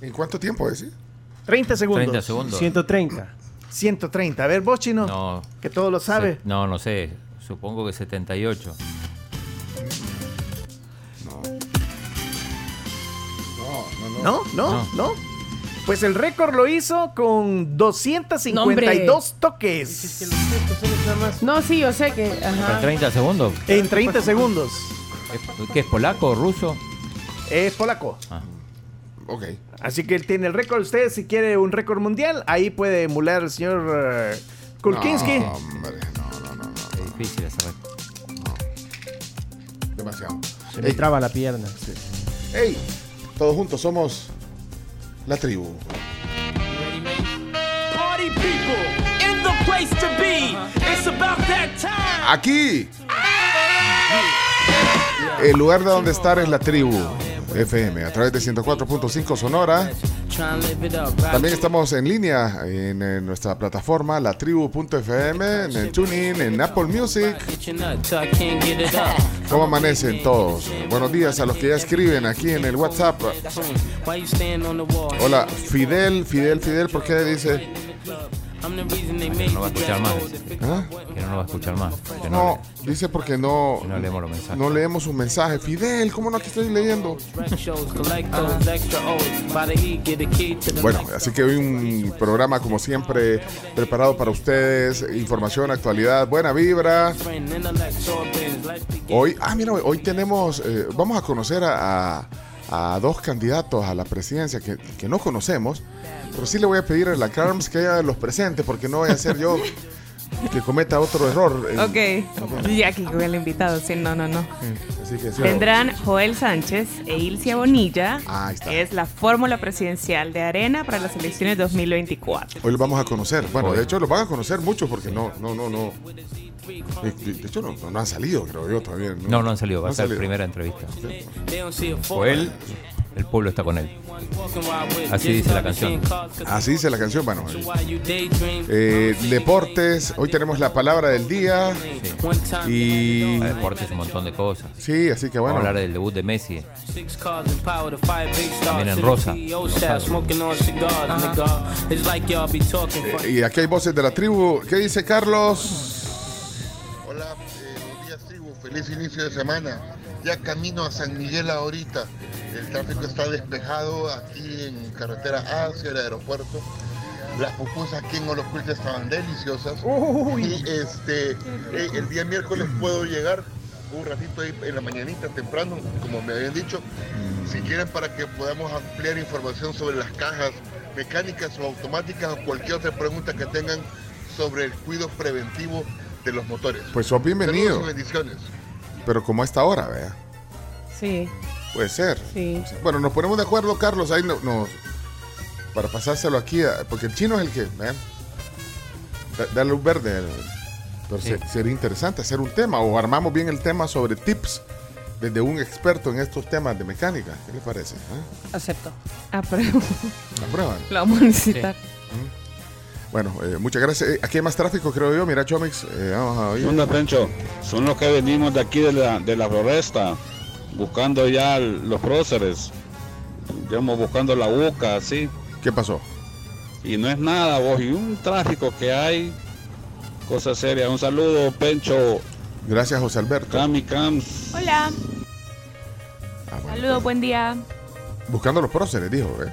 ¿En cuánto tiempo es? 30 segundos. 30 segundos. 130. 130. A ver, vos, chino. No. Que todo lo sabe. Se- no, no sé. Supongo que 78. ¿No? ¿No? ¿No? Pues el récord lo hizo con 252 toques. No, sí, yo sé que. ¿En Ajá. 30 segundos? En 30 segundos. ¿Es- ¿Qué es polaco o ruso? Es polaco. Ah. Ok. Así que él tiene el récord. Usted, si quiere un récord mundial, ahí puede emular al señor eh, Kulkinski. No, hombre, no, no, no, no. Es difícil ese récord. Demasiado. Se me traba la pierna. ¡Ey! Todos juntos somos la tribu. Aquí. El lugar de donde estar es la tribu FM a través de 104.5 Sonora. También estamos en línea en, eh, nuestra plataforma latribu.fm, en el TuneIn, en Apple Music. ¿Cómo amanecen todos? Buenos días a los que ya escriben aquí en el WhatsApp. Hola, Fidel, Fidel, Fidel, ¿por qué dice? Que no va a escuchar más. ¿Ah? Que no lo va a escuchar más. Que No, dice porque no, no leemos los mensajes. no leemos un mensaje. Fidel, ¿cómo no aquí estoy leyendo? Bueno, así que hoy un programa como siempre preparado para ustedes, información, actualidad, buena vibra. Hoy, ah, mira, hoy tenemos, eh, vamos a conocer a, a- a dos candidatos a la presidencia que, que no conocemos, pero sí le voy a pedir a la Carms que ella los presente porque no voy a ser yo que cometa otro error. en- Ok. Ya aquí con el invitado. Sí, no, no, no. Así que sí, Vendrán Joel Sánchez e Ilcia Bonilla. Ah, ahí está. Es la fórmula presidencial de Arena para las elecciones 2024. Hoy los vamos a conocer. Bueno, de hecho los van a conocer muchos porque no, no, no, no. De, de hecho no, no han salido, creo yo todavía. No, no han salido. Va a ser la primera entrevista. O él, el pueblo está con él. Así dice la canción. Así dice la canción, bueno. eh, deportes, hoy tenemos la palabra del día. Y. Deportes, un montón de cosas. Sí, así que bueno. Vamos a hablar del debut de Messi. También en rosa. Eh, y aquí hay voces de la tribu. ¿Qué dice Carlos? Feliz inicio de semana. Ya camino a San Miguel ahorita. El tráfico está despejado aquí en carretera hacia el aeropuerto. Las pupusas aquí en Olocuilta estaban deliciosas. Y este, eh, el día miércoles puedo llegar un ratito ahí en la mañanita temprano, como me habían dicho. Si quieren para que podamos ampliar información sobre las cajas mecánicas o automáticas o cualquier otra pregunta que tengan sobre el cuidado preventivo de los motores. Pues sos bienvenido. Saludos y bendiciones. Pero como a esta hora, vea. Sí, Puede ser. sí. Bueno, nos ponemos de acuerdo, Carlos, ahí no- nos para pasárselo aquí, a- porque el chino es el que, vean, da, da luz verde. Pero Sí. se- sería interesante hacer un tema o armamos bien el tema sobre tips desde un experto en estos temas de mecánica. ¿Qué le parece? ah? Acepto. Apruebo. ¿Aprueban? Lo vamos a necesitar. Bueno, eh, muchas gracias. Eh, aquí hay más tráfico, creo yo. Mira, Chomix, eh, vamos a ¿Qué oír. onda, Pencho? Son los que venimos de aquí de la, de la floresta, buscando ya el- los próceres. Digamos, buscando la boca, así. ¿Qué pasó? Y no es nada, vos. Y un tráfico que hay. Cosa seria. Un saludo, Pencho. Gracias, José Alberto. Cami Cams. Hola. Ah, Saludos, buen día. Buscando los próceres, dijo. ¿eh?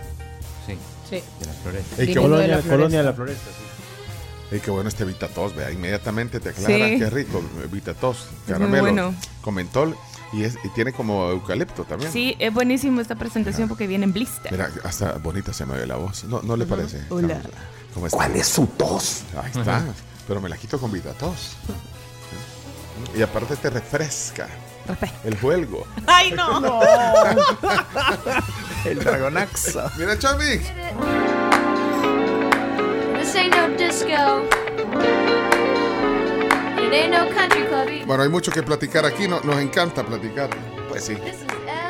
Sí. Sí. De la floresta. Ey, qué Viniendo de la Colonia de floresta. la Floresta. sí. ey, qué bueno este Vitatos, vea. Inmediatamente te aclara. Sí. Qué rico. eh, Vitatos, caramelo, bueno. con mentol. Y, es, y tiene como eucalipto también. Sí, es buenísimo esta presentación porque viene en blister. Mira, hasta bonita se me oye la voz. ¿No, no le parece? Hola. ¿Cómo está? ¿Cuál es su tos? Ahí está. Pero me la quito con Vitatos. Y aparte te refresca el juego. ¡Ay, no! El dragonaxo. Mira, Chomix. This ain't no disco. It It ain't no country club either. Bueno, hay mucho que platicar aquí, no- nos encanta platicar. Pues sí.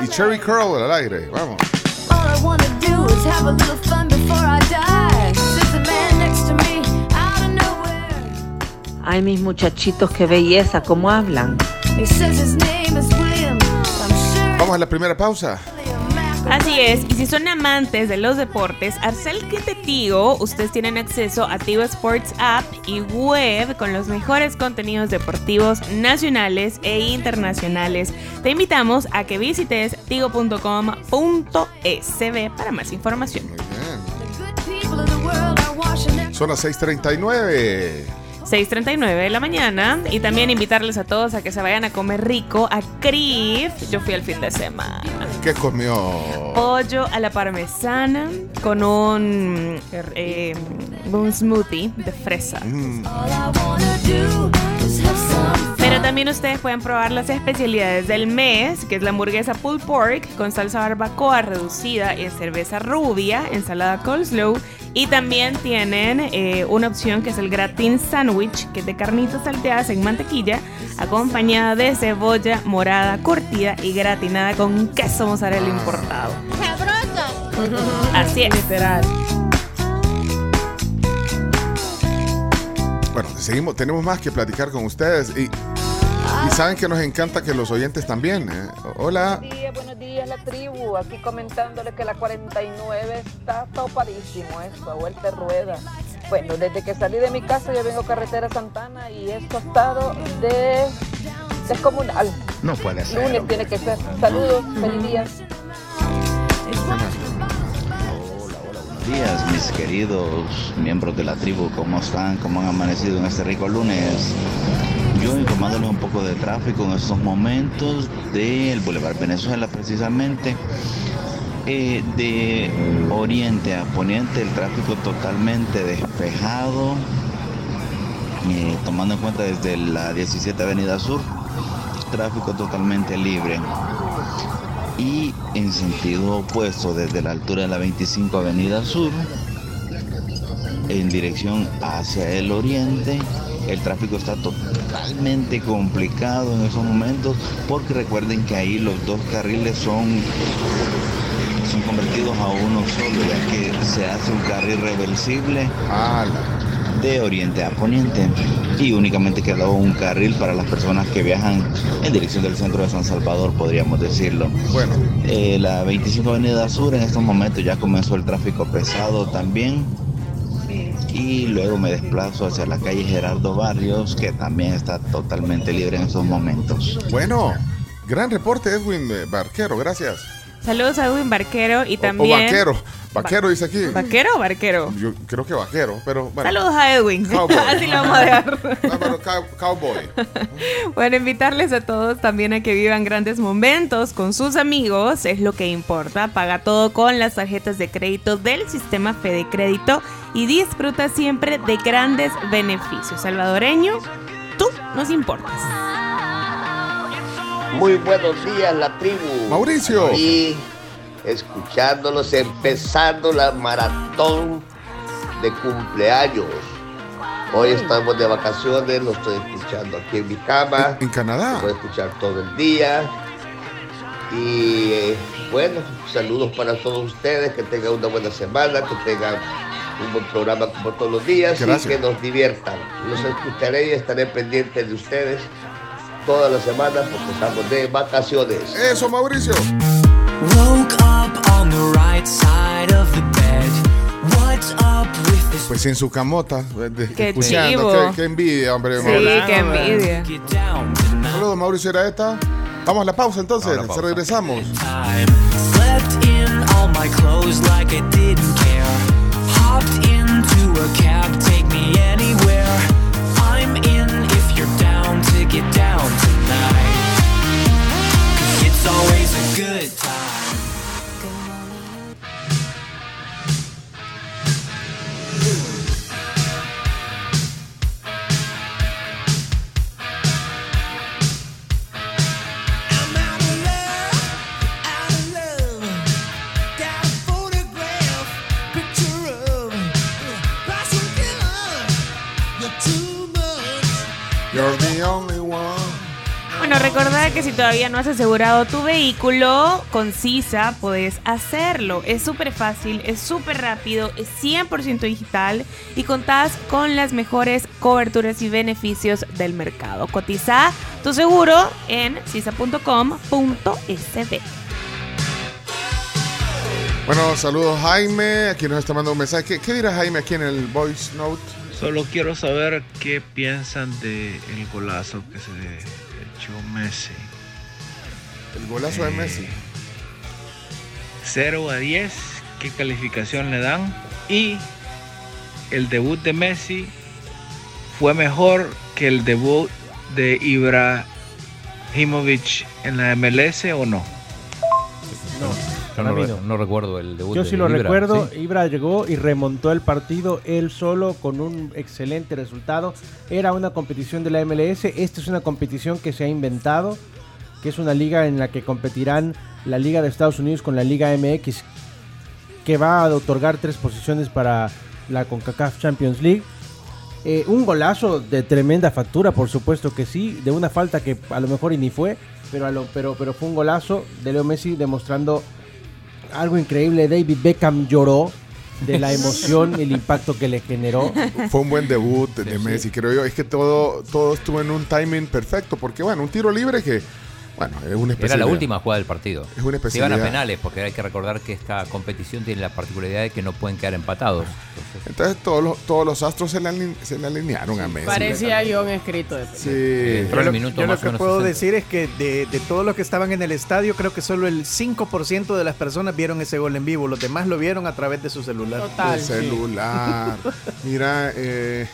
Y Cherry Curl al aire, vamos. All I wanna do is have a little fun before I die. Ay, mis muchachitos, qué belleza, cómo hablan. He says his name is William. I'm sure Vamos a la primera pausa. Así es, y si son amantes de los deportes, Arcel que te ustedes tienen acceso a Tigo Sports App y web con los mejores contenidos deportivos nacionales e internacionales. Te invitamos a que visites tigo.com.sb para más información. washing their Son las 6:39. 6.39 de la mañana y también invitarles a todos a que se vayan a comer rico a Crif. Yo fui el fin de semana. ¿Qué comió? pollo a la parmesana con un, eh, un smoothie de fresa. Mm. Pero también ustedes pueden probar las especialidades del mes, que es la hamburguesa pulled pork con salsa barbacoa reducida en cerveza rubia, ensalada coleslaw y también tienen eh, una opción que es el gratin sandwich, que es de carnitas salteadas en mantequilla, acompañada de cebolla morada curtida y gratinada con queso mozzarella importado. Así es. Literal. Bueno, seguimos, tenemos más que platicar con ustedes y, y saben que nos encanta que los oyentes también. ¿eh? Hola. Buenos días, buenos días la tribu. Aquí comentándole que la 49 está topadísimo esto, a vuelta de rueda. Bueno, desde que salí de mi casa yo vengo carretera Santana y esto ha estado de descomunal. No puede ser. Lunes tiene que ser. Saludos, feliz día. Buenos días, mis queridos miembros de la tribu. ¿Cómo están? ¿Cómo han amanecido en este rico lunes? Yo informándoles un poco de tráfico en estos momentos del Boulevard Venezuela, precisamente. Eh, de oriente a poniente, el tráfico totalmente despejado. eh, tomando en cuenta desde la 17 Avenida Sur, tráfico totalmente libre y en sentido opuesto desde la altura de la 25 Avenida Sur en dirección hacia el oriente el tráfico está totalmente complicado en esos momentos porque recuerden que ahí los dos carriles son son convertidos a uno solo ya que se hace un carril reversible de oriente a poniente y únicamente quedó un carril para las personas que viajan en dirección del centro de San Salvador, podríamos decirlo. Bueno. la 25 Avenida Sur en estos momentos ya comenzó el tráfico pesado también. Y luego me desplazo hacia la calle Gerardo Barrios, que también está totalmente libre en estos momentos. Bueno, gran reporte, Edwin eh, Barquero, gracias. Saludos a Edwin Barquero y O- también... O, vaquero. Vaquero dice aquí. ¿Vaquero o barquero? Yo creo que vaquero, pero bueno. Saludos a Edwin. Cowboy. Así lo vamos a dejar. No, pero cow- cowboy. Bueno, invitarles a todos también a que vivan grandes momentos con sus amigos, es lo que importa. Paga todo con las tarjetas de crédito del sistema Fede Crédito y disfruta siempre de grandes beneficios. Salvadoreño, tú nos importas. Muy buenos días, la tribu. Mauricio. Y escuchándolos, empezando la maratón de cumpleaños. Hoy estamos de vacaciones, lo estoy escuchando aquí en mi cama. En Canadá. Lo voy a escuchar todo el día. Y eh, bueno, saludos para todos ustedes, que tengan una buena semana, que tengan un buen programa como todos los días Gracias. y que nos diviertan. Los escucharé y estaré pendiente de ustedes toda la semana porque estamos de vacaciones. Eso, Mauricio. Woke up on the right side of the bed. What's up with this? Pues en su camota, eh, de- Qué escuchando. chivo. Qué, qué envidia, hombre. Sí, Mauricio. qué envidia. Saludos, Mauricio Eraeta. Vamos a la pausa entonces. La pausa. Regresamos. Get down tonight. 'Cause it's always a good recordá que si todavía no has asegurado tu vehículo, con CISA puedes hacerlo. Es súper fácil, es súper rápido, es 100% digital y contás con las mejores coberturas y beneficios del mercado. Cotiza tu seguro en cisa.com.sb. Bueno, saludos Jaime, aquí nos está mandando un mensaje. ¿Qué, qué dirá Jaime aquí en el voice note? Solo quiero saber qué piensan del golazo que se Messi. El golazo de Eh, Messi. 0 a 10, ¿qué calificación le dan? Y el debut de Messi fue mejor que el debut de Ibrahimovic en la MLS o no? Yo no, re- recuerdo el debut Yo de sí lo Ibra, recuerdo. ¿sí? Ibra llegó y remontó el partido él solo con un excelente resultado. Era una competición de la MLS. Esta es una competición que se ha inventado, que es una liga en la que competirán la Liga de Estados Unidos con la Liga MX, que va a otorgar tres posiciones para la CONCACAF Champions League. Eh, un golazo de tremenda factura, por supuesto que sí, de una falta que a lo mejor y ni fue, pero, a lo- pero, pero fue un golazo de Leo Messi demostrando algo increíble. David Beckham lloró de la emoción y el impacto que le generó. Fue un buen debut de Messi, creo yo. Es que todo, todo estuvo en un timing perfecto, porque bueno, un tiro libre que, bueno, es una especie Era la última jugada del partido. Es una Se iban a especialidad. penales, porque hay que recordar que esta competición tiene la particularidad de que no pueden quedar empatados. Entonces todos los, todos los astros se le, aline- se le alinearon a Messi. Parecía guion escrito. De Sí. Entró Yo el lo, minuto yo lo más o que puedo 60. decir es que de, de todos los que estaban en el estadio, creo que solo el 5% de las personas vieron ese gol en vivo. Los demás lo vieron a través de su celular. Total. El celular. Mira, eh,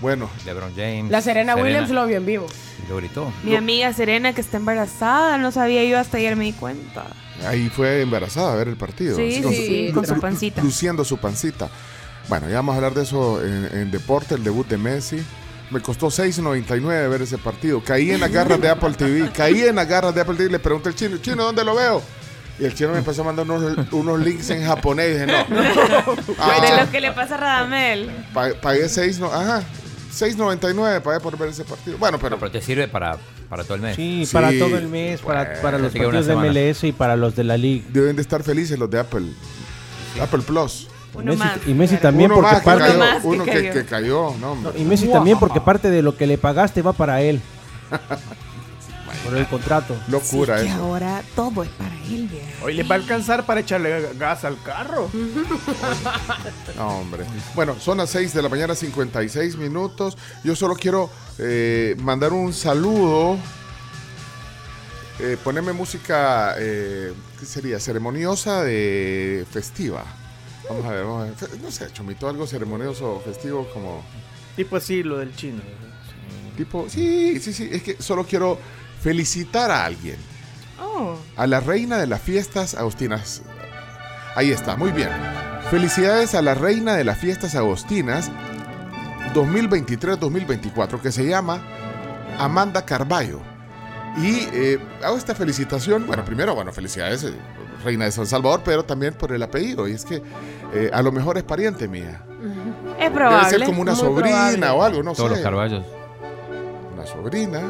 bueno. LeBron James. La Serena, Williams lo vio en vivo. Lo gritó. Mi amiga Serena que está embarazada, no sabía yo hasta ayer me di cuenta. Ahí fue embarazada a ver el partido. Sí, Con sí, su- con su lu- pancita. Luciendo su pancita. Bueno, ya vamos a hablar de eso en, en deporte, el debut de Messi. Me costó 6.99 ver ese partido. Caí en las garras de Apple TV. Caí en las garras de Apple TV. Le pregunté al chino, chino, ¿dónde lo veo? Y el chino me empezó a mandar unos, unos links en japonés. Y dije, no. Ah, De lo que le pasa a Radamel. pa- pagué 6, no, ajá, 6.99 pagué por ver ese partido. Bueno, pero, Pero te sirve para, para todo el mes. Sí, Sí, para todo el mes, para, bueno. para los partidos de. MLS y para los de la Liga. deben de estar felices los de Apple. Apple Plus. Uno Messi- más. y Messi también uno porque más parte Uno más que uno que, cayó. que cayó, no, hombre. y Messi también porque parte de lo que le pagaste va para él. por el contrato. Locura Sí, que eso. ahora todo es para él, viejo. Hoy les va a alcanzar para echarle gas al carro. No, hombre. Bueno, son las 6 de la mañana, 56 minutos. Yo solo quiero eh, mandar un saludo. Eh, ponerme música, eh, ¿qué sería? Ceremoniosa de festiva. Vamos a ver, vamos a ver. No sé, Chomito, algo ceremonioso, festivo, como Tipo así, lo del chino. tipo. Sí, sí, sí. Es que solo quiero felicitar a alguien. Oh. A la reina de las fiestas agostinas. Ahí está, muy bien. Felicidades a la reina de las fiestas agostinas 2023-2024, que se llama Amanda Carballo. Y eh, hago esta felicitación, bueno, primero, bueno, felicidades, eh, reina de San Salvador, pero también por el apellido. Y es que eh, a lo mejor es pariente mía. Es Debe probable. ser como una sobrina probable. o algo, no Todos sé. los Carballos. Una sobrina.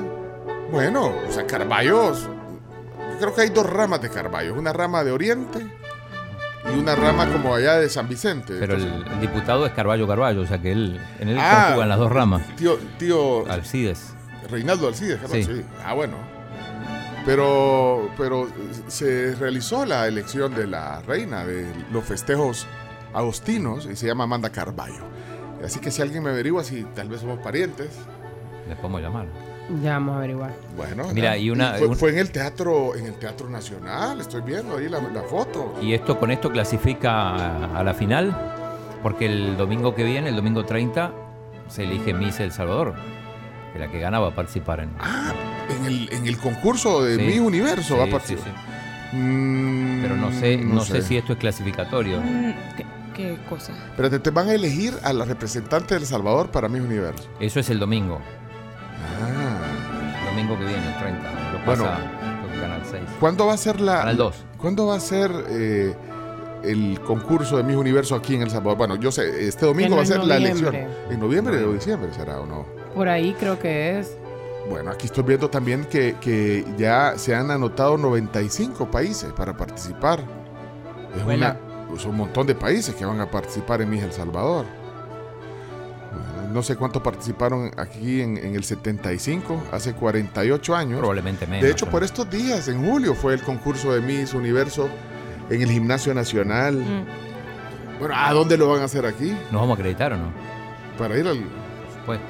Bueno, o sea, Carballos. Yo creo que hay dos ramas de Carballos. Una rama de Oriente y una rama como allá de San Vicente. Pero el, diputado es Carballo Carballo, o sea que él, en él Ah. conjugan las dos ramas. Tío, tío Alcides. Reinaldo Alcides, Carballo, Sí. sí. Ah, bueno. Pero, pero se realizó la elección de la reina de los festejos agostinos y se llama Amanda Carballo. Así que si alguien me averigua si tal vez somos parientes, Les podemos llamar. Ya vamos a averiguar. bueno. Mira, y una- fue, un- fue en el teatro, en el teatro nacional. Estoy viendo ahí la, la foto. Y esto con esto clasifica a, a la final, porque el domingo que viene, el domingo 30, se elige Miss El Salvador, que la que gana va a participar en. En el, en el concurso de Sí. Mi Universo va a participar. sí, sí. Pero no sé, Mm, no, sé. si esto es clasificatorio. Mm, ¿Qué, qué cosa? Pero te, te van a elegir a la representante del Salvador para Mi Universo. Eso es el domingo. Domingo que viene, el 30. Lo Bueno. pasa creo que Canal 6. ¿Cuándo va a ser la. Canal 2. ¿Cuándo va a ser eh, el concurso de Miss Universo aquí en El Salvador? Bueno, yo sé, este domingo va a ser la elección. ¿En noviembre o diciembre será o no? Por ahí creo que es. Bueno, aquí estoy viendo también que, que ya se han anotado 95 países para participar. Es, una, es un montón de países que van a participar en Miss El Salvador. No sé cuántos participaron aquí en, en el 75, hace 48 años. Probablemente menos. De hecho, por estos días, en julio, fue el concurso de Miss Universo en el Gimnasio Nacional. Mm. Bueno, ¿a dónde lo van a hacer aquí? ¿Nos vamos a acreditar o no? Para ir al... Por supuesto.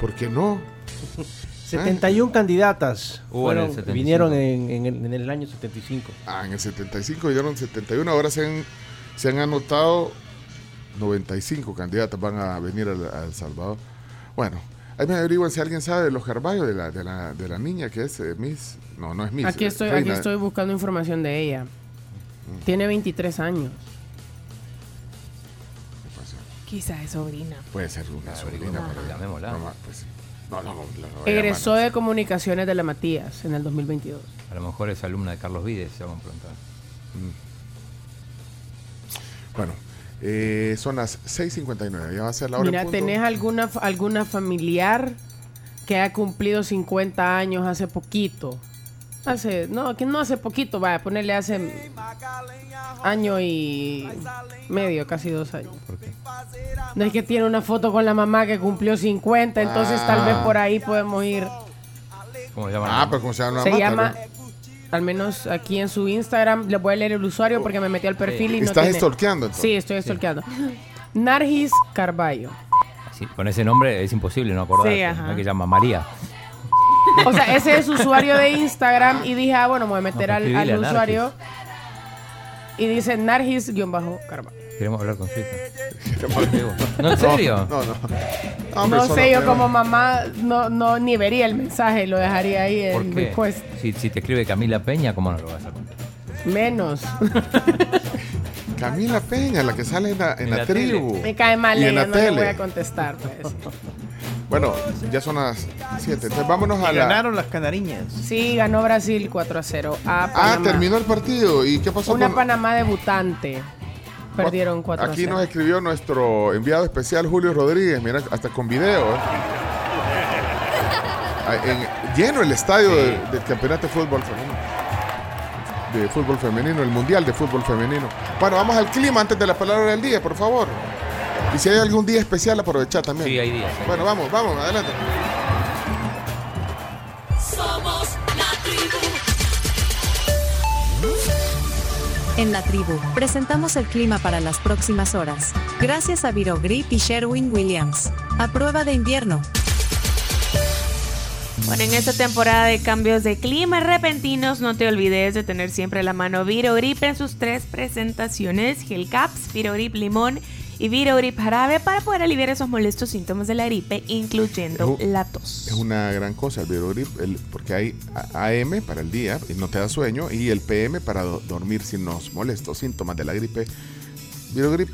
¿Por qué no? 71 candidatas Hubo en el fueron- 75. vinieron en, en el, en el año 75. Ah, en el 75 dieron 71, ahora se han, se han anotado 95 candidatas van a venir al- a El Salvador. Bueno, ahí me averiguan si alguien sabe de los Carballos de la, de la, de la niña que es eh, Miss. No, no es Miss. Aquí eh, estoy, aquí estoy buscando información de ella. Tiene 23 años. Quizá es sobrina. Puede ser una sobrina, pero llamémosla. No, pues, no, no, no, la a Egresó de comunicaciones de la Matías en el 2022. A lo mejor es alumna de Carlos Vides, se van a preguntar. Bueno, eh, son las 6.59, ya va a ser la hora. en Mira, punto. ¿tenés alguna, alguna familiar que ha cumplido 50 años hace poquito? Hace, no, que no hace poquito, vaya, ponerle hace año y medio, casi dos años. No es que tiene una foto con la mamá que cumplió 50, entonces tal vez Ah. por ahí podemos ir. ¿Cómo se llama? Ah, pero ¿cómo se llama la Se mamá? llama, Tal al menos aquí en su Instagram, le voy a leer el usuario porque me metí al perfil y no ¿Estás tiene- stalkeando, entonces? Sí, estoy stalkeando. Nargis Carballo. Sí, con ese nombre es imposible no acordarse. Sí, ajá. ¿no? que llama María. O sea, ese es su usuario de Instagram y dije, ah, bueno, me voy a meter No, al, escribile al a usuario. Y dice Nargis-Carballo. Queremos hablar con su hija. ¿No, en serio? No, no. No, sé, yo como mamá no, no ni vería el mensaje, lo dejaría ahí ¿Por en qué? request. Si, si te escribe Camila Peña, ¿cómo no lo vas a contar? Menos. Camila Peña, la que sale en la, en la la tele. tribu. Me cae mal Y en ella, la no le tele. voy a contestar. Pues. Bueno, ya son las 7. Entonces vámonos a Y la. ganaron las canariñas. Sí, ganó Brasil 4 a 0 a Ah, terminó el partido. ¿Y qué pasó Una con.? Panamá debutante. Perdieron 4 a Aquí 0. nos escribió nuestro enviado especial Julio Rodríguez, mira, hasta con video. ¿eh? En- lleno el estadio de- del campeonato de fútbol femenino. De fútbol femenino, el mundial de fútbol femenino. Bueno, vamos al clima antes de la palabra del día, por favor. Y si hay algún día especial, aprovechar también. Sí, hay días. Bueno, vamos, vamos, adelante. Somos En la tribu, presentamos el clima para las próximas horas. Gracias a Virogrip y Sherwin Williams. A prueba de invierno. Bueno, en esta temporada de cambios de clima repentinos, no te olvides de tener siempre la mano Virogrip en sus tres presentaciones: Gel Caps, Virogrip Limón y Virogrip Jarabe para poder aliviar esos molestos síntomas de la gripe, incluyendo Es la tos. Es una gran cosa el Virogrip, el- porque hay AM para el día y no te da sueño y el PM para do- dormir sin los molestos síntomas de la gripe. Virogrip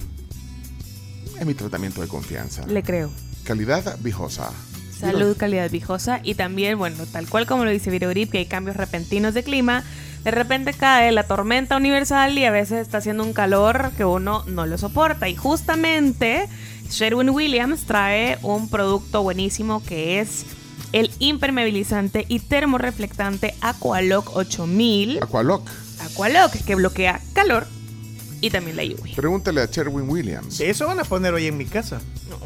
es mi tratamiento de confianza. Le creo. Calidad viejosa. Salud, calidad viejosa y también, bueno, tal cual como lo dice Virogrip, que hay cambios repentinos de clima. De repente cae la tormenta universal y a veces está haciendo un calor que uno no lo soporta. Y justamente Sherwin Williams trae un producto buenísimo que es el impermeabilizante y termoreflectante Aqualock 8000. Aqualock. Aqualock, que bloquea calor y también la lluvia. Pregúntale a Sherwin Williams. Eso van a poner hoy en mi casa.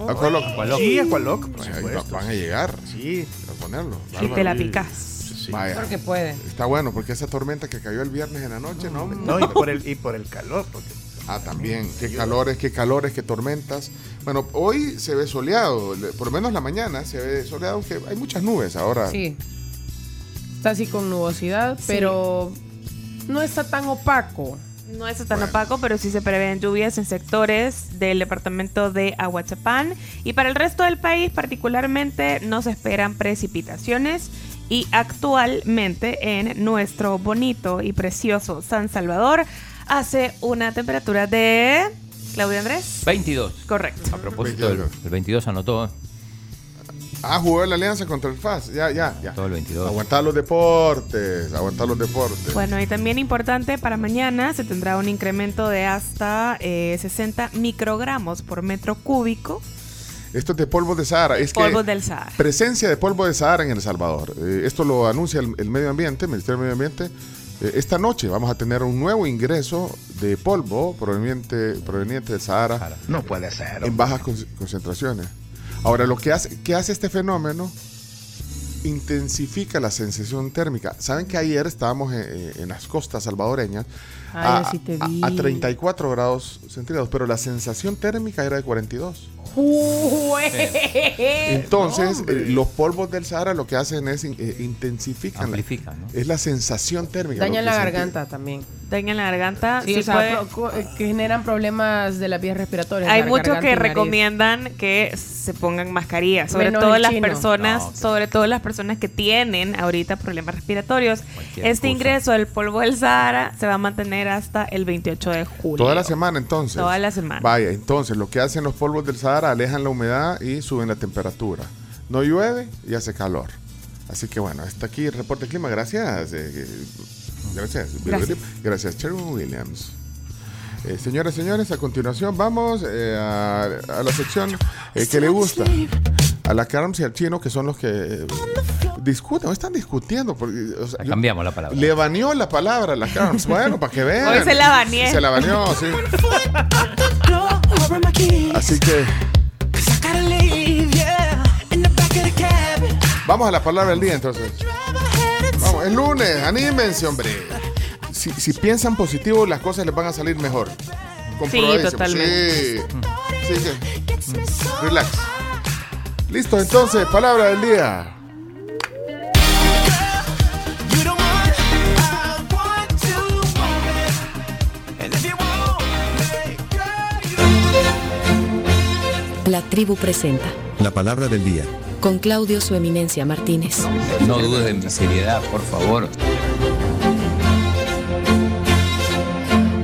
Aqualock. Sí, Aqualock, por Pues supuesto. va- van a llegar. Sí. A ponerlo. Si te la Bárbaro. Picas. Vaya. Porque puede. Está bueno, porque esa tormenta que cayó el viernes en la noche, ¿no? No, y por el, y por el calor. Porque Ah, también. Qué calores, qué calores, qué tormentas. Bueno, hoy se ve soleado. le- Por lo menos la mañana se ve soleado, aunque hay muchas nubes ahora. Sí. Está así con nubosidad, pero no está tan opaco. No es tan opaco, pero sí se prevén lluvias en sectores del departamento de Aguachapán. Y para el resto del país, particularmente, no se esperan precipitaciones. Y actualmente en nuestro bonito y precioso San Salvador hace una temperatura de... Claudio Andrés. 22. Correcto. A propósito, el, el 22 anotó. Ah, jugó la alianza contra el FAS. Ya, ya, ya. Todo el 22. Aguantar los deportes, aguantar los deportes. Bueno, y también importante para mañana se tendrá un incremento de hasta eh, 60 microgramos por metro cúbico. Esto es de polvo de Sahara. Es que Polvos del Sahara. Presencia de polvo de Sahara en El Salvador. Eh, esto lo anuncia el, el medio ambiente, el Ministerio del Medio Ambiente. Eh, esta noche vamos a tener un nuevo ingreso de polvo proveniente, proveniente del Sahara. No puede ser. En bajas con- concentraciones. Ahora, lo que hace, ¿qué hace este fenómeno? Intensifica la sensación térmica. ¿Saben que ayer estábamos en, en las costas salvadoreñas Ay, a, te a- a 34 grados centígrados, pero la sensación térmica era de 42? Entonces, eh, los polvos del Sahara lo que hacen es eh, intensifican. la- Amplifican, ¿no? Es la sensación térmica. Dañan la garganta también. Dañan la garganta. Sí, sí o sea, puede- eh, que generan problemas de las vías respiratorias. Hay la muchos que recomiendan que se pongan mascarillas, sobre Menos todo las chino. personas, No, sobre todo las personas que tienen ahorita problemas respiratorios. Cualquier Este cosa. ingreso del polvo del Sahara se va a mantener hasta el 28 de julio. Toda la semana entonces. Toda la semana. Vaya, entonces lo que hacen los polvos del Sahara alejan la humedad y suben la temperatura. No llueve y hace calor. Así que bueno, está aquí el reporte de clima. Gracias. eh, eh, gracias. Gracias. Gracias, Sherwin Williams. Eh, señoras y señores, a continuación vamos eh, a, a la sección eh, que le gusta. A la Carms y al chino, que son los que eh, discuten, o están discutiendo. Porque, o sea, yo- Cambiamos la palabra. le baneó la palabra a la Carms. Bueno, para que vean. Hoy se la baneé. Se la baneó, sí. Así que vamos a la palabra del día entonces. Vamos, es lunes, anímense, hombre. Si, si piensan positivo, las cosas les van a salir mejor. Comprobadísimo. totalmente. Sí, sí, sí. Relax. Listo, entonces, palabra del día. La tribu presenta La palabra del día. Con Claudio Su Eminencia Martínez. No dudes de mi seriedad, por favor.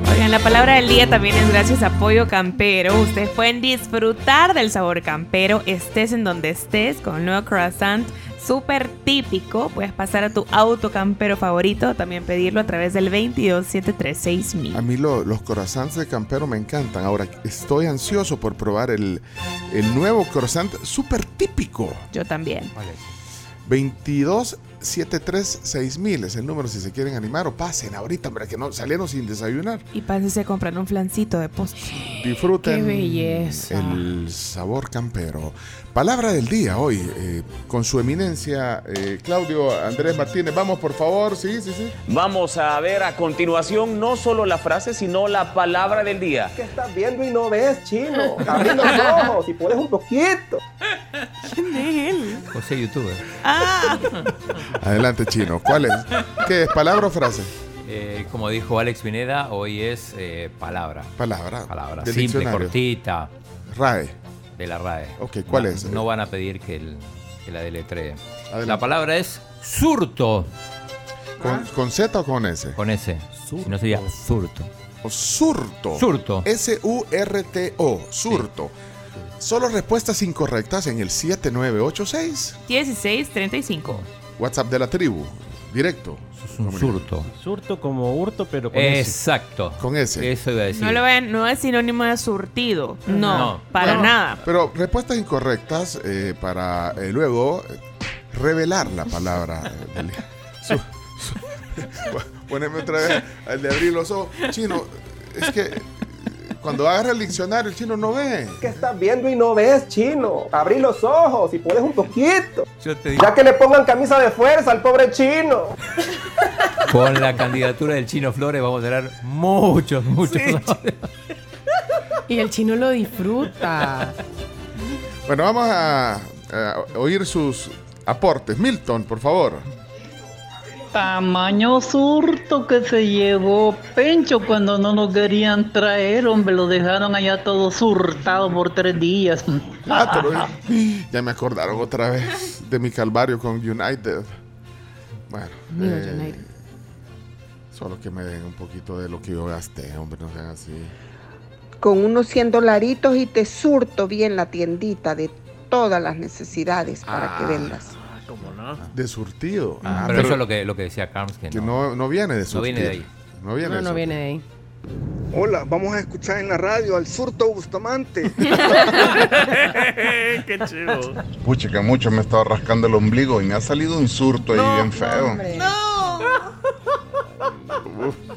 Oigan, la palabra del día también es gracias a Pollo Campero. Ustedes pueden disfrutar del sabor campero, estés en donde estés, con el nuevo croissant súper típico. Puedes pasar a tu auto campero favorito, también pedirlo a través del 22736 A mí lo- los croissants de Campero me encantan. Ahora estoy ansioso por probar el, el nuevo croissant súper típico. Yo también. 22736000 es el número si se quieren animar o pasen ahorita, hombre, que no salieron sin desayunar. Y pásense comprando un flancito de postre. Disfruten Qué belleza. el sabor campero. Palabra del día hoy, eh, con su eminencia, eh, Claudio Andrés Martínez. Vamos, por favor, sí, sí, sí. Vamos a ver a continuación no solo la frase, sino la palabra del día. ¿Qué estás viendo y no ves, chino? Abrí los ojos, si puedes un poquito. ¿Quién es él? José youtuber. Ah. Adelante, chino. ¿Cuál es? ¿Qué es? ¿Palabra o frase? Eh, como dijo Alex Pineda, hoy es eh, palabra. Palabra. Palabra. Del Simple, diccionario. cortita. RAE. De la RAE. Ok, ¿cuál No- es? No van a pedir que, el- que la deletree. La palabra es surto. ¿Con, con Z o con S? Con S. Si no sería surto. O surto. Surto. S-U-R-T-O. Surto. Solo respuestas incorrectas en el 7986. 1635. WhatsApp de la tribu. Directo. Es un surto. Surto como hurto, pero con S. Exacto. Con S. Eso iba a decir. No lo vean, no es sinónimo de surtido. No, No. para nada. Pero respuestas incorrectas eh, para eh, luego eh, revelar la palabra eh, del día. Su- su- Poneme otra vez al de abrir los ojos. Chino, es que cuando agarra el diccionario, el chino no ve. ¿Qué estás viendo y no ves, chino? Abrí los ojos, si puedes un poquito. Yo te digo, Ya que le pongan camisa de fuerza al pobre chino. con la candidatura del Chino Flores vamos a tener muchos, muchos. Y el chino lo disfruta. Bueno, vamos a, a oír sus aportes. Milton, por favor. Tamaño surto que se llevó Pencho cuando no lo querían traer, hombre, lo dejaron allá todo surtado por tres días. Ah, pero ya me acordaron otra vez de mi calvario con United. Bueno, Viva eh, United. solo que me den un poquito de lo que yo gasté, hombre, no sean así. con unos 100 dolaritos y te surto bien la tiendita de todas las necesidades para que Ah. vendas. De surtido. Ah, Ah, pero, eso es lo que, lo que decía Carms, que, que no, no, no viene de no surtir. viene de ahí. No viene No, de no viene de ahí. Hola, vamos a escuchar en la radio al surto Bustamante. Qué chido. Pucha, que mucho me he estado rascando el ombligo y me ha salido un surto ahí bien feo. No.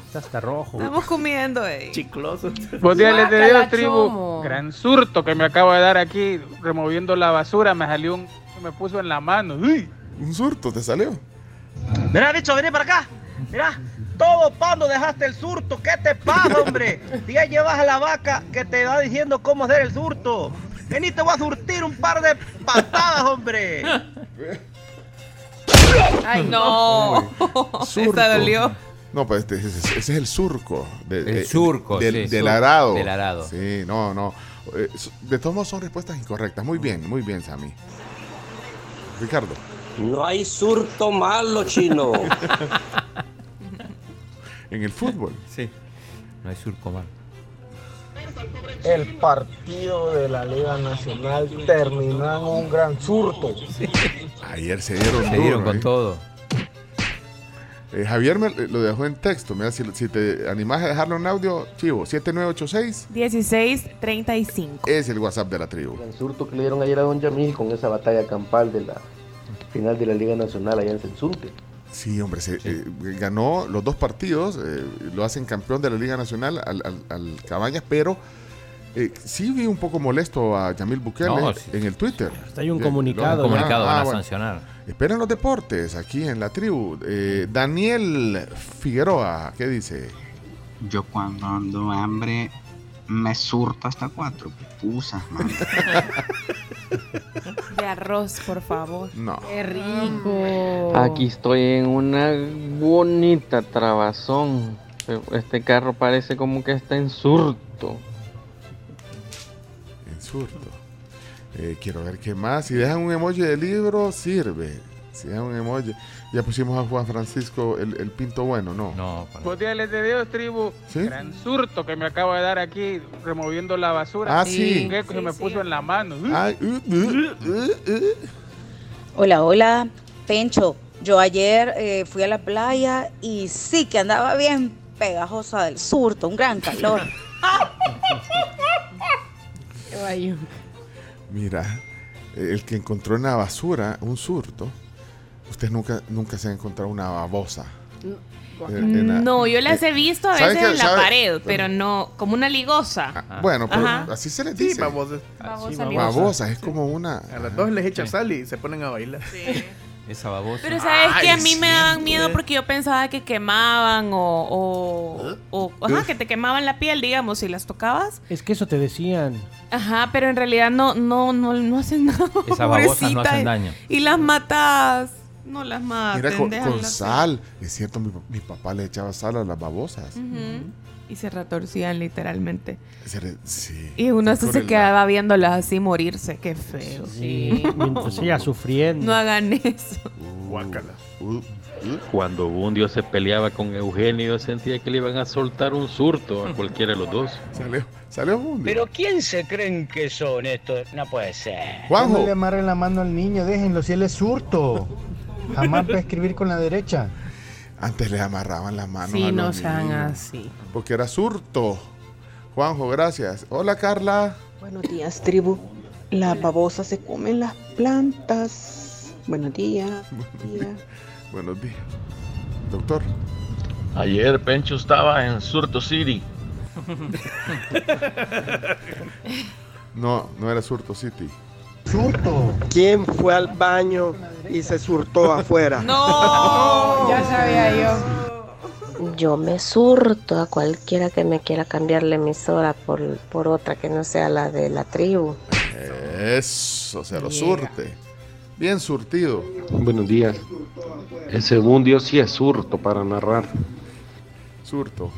Está hasta rojo. Estamos comiendo, eh. Chicloso. Buen día, les Guácala, digo, tribu. Gran surto que me acabo de dar aquí removiendo la basura. Me salió un. Me puso en la mano. Uy. Un surto te salió. Mira, bicho, vení para acá. Mira, todo pando dejaste el surto. ¿Qué te pasa, hombre? Ya llevas a la vaca que te va diciendo cómo hacer el surto. Vení, te voy a surtir un par de patadas, hombre. Ay, no. Surto. Esa dolió. No, pues este, ese, ese es el surco. de- El de- surco, Del, sí, del surco, arado. del arado. Sí, no, no. Eh, De todos modos son respuestas incorrectas. Muy bien, muy bien, Sammy. Ricardo. No hay surto malo, chino. En el fútbol. Sí. No hay surco mal. El partido de la Liga Nacional terminó en un gran surto. Ayer se dieron Se duro, dieron con ¿eh? todo. Eh, Javier me lo dejó en texto. Mira, si, si te animás a dejarlo en audio, chivo, 7986 1635. es el WhatsApp de la tribu. El surto que le dieron ayer a Don Yamil con esa batalla campal de la final de la Liga Nacional allá en Sensunte. Sí, hombre, se, eh, ganó los dos partidos, eh, lo hacen campeón de la Liga Nacional al, al- al Cabañas, pero eh, sí vi un poco molesto a Yamil Bukele No, sí, en el Twitter. Hasta hay un Eh, comunicado, lo- ¿no? ah, Comunicado, van ah, a bueno. sancionar. Esperan los deportes aquí en la tribu. Eh, Daniel Figueroa, ¿qué dice? Yo cuando ando hambre me surto hasta cuatro pupusas, man. De arroz, por favor. No. Qué rico. Aquí estoy en una bonita trabazón. Este carro parece como que está en surto. En surto. Eh, quiero ver qué más. Si dejan un emoji de libro, sirve. Si dejan un emoji. Ya pusimos a Juan Francisco el, el pinto bueno, ¿no? No, Buen día, les digo, tribu. ¿Sí? Gran surto que me acabo de dar aquí removiendo la basura. Ah, sí. Que se me puso en la mano. Ay, uh, uh, uh, uh. Hola, hola, Pencho. Yo ayer eh, fui a la playa y sí que andaba bien pegajosa del surto, un gran calor. Mira, eh, el que encontró en la basura un surto, usted nunca, nunca se ha encontrado una babosa. Eh, en la- No, yo las eh, he visto a ¿sabe veces en la ¿Sabe? pared, pero no, como una ligosa. Bueno, pero Ajá. así se les dice. babosas. Babosa, Babosa, es como una. A las dos les echa sal y se ponen a bailar. Esa babosa. Pero sabes Ay, que a mí me dan cierto, miedo eh. porque yo pensaba que quemaban o, o, o- ajá, que te quemaban la piel, digamos, si las tocabas. Es que eso te decían. Ajá, pero en realidad no, no, no, no hacen nada. Esas babosas no hacen daño. Y las matas. No las maten. Mira, con, sal. Es cierto, mi, mi papá le echaba sal a las babosas. Ujú. Y se retorcían literalmente. Se le- sí. Y uno se quedaba viéndolas así morirse. Qué feo. Sí, mientras ella sufriendo. No hagan eso. Guácala. Cuando Bundio se peleaba con Eugenio, sentía que le iban a soltar un surto a cualquiera de los dos. Salió, salió Bundio. Pero ¿quién se creen que son estos? No puede ser. No le amarren la mano al niño, déjenlo, si él es surto. Jamás va a escribir con la derecha. Antes le amarraban las manos. Sí, a no los sean niños, así. Porque era surto. Juanjo, gracias. Hola, Carla. Buenos días, tribu. Las babosas se comen las plantas. Buenos días. días. Buenos días. Doctor. Ayer Pencho estaba en Surto City. No, no era Surto City. Surto. ¿Quién fue al baño y se surtó afuera? No, ya sabía yo. Yo me surto a cualquiera que me quiera cambiar la emisora por, por otra que no sea la de la tribu. Eso, se lo surte. Bien surtido. Buenos días. Ese bundio sí es surto para narrar. Surto.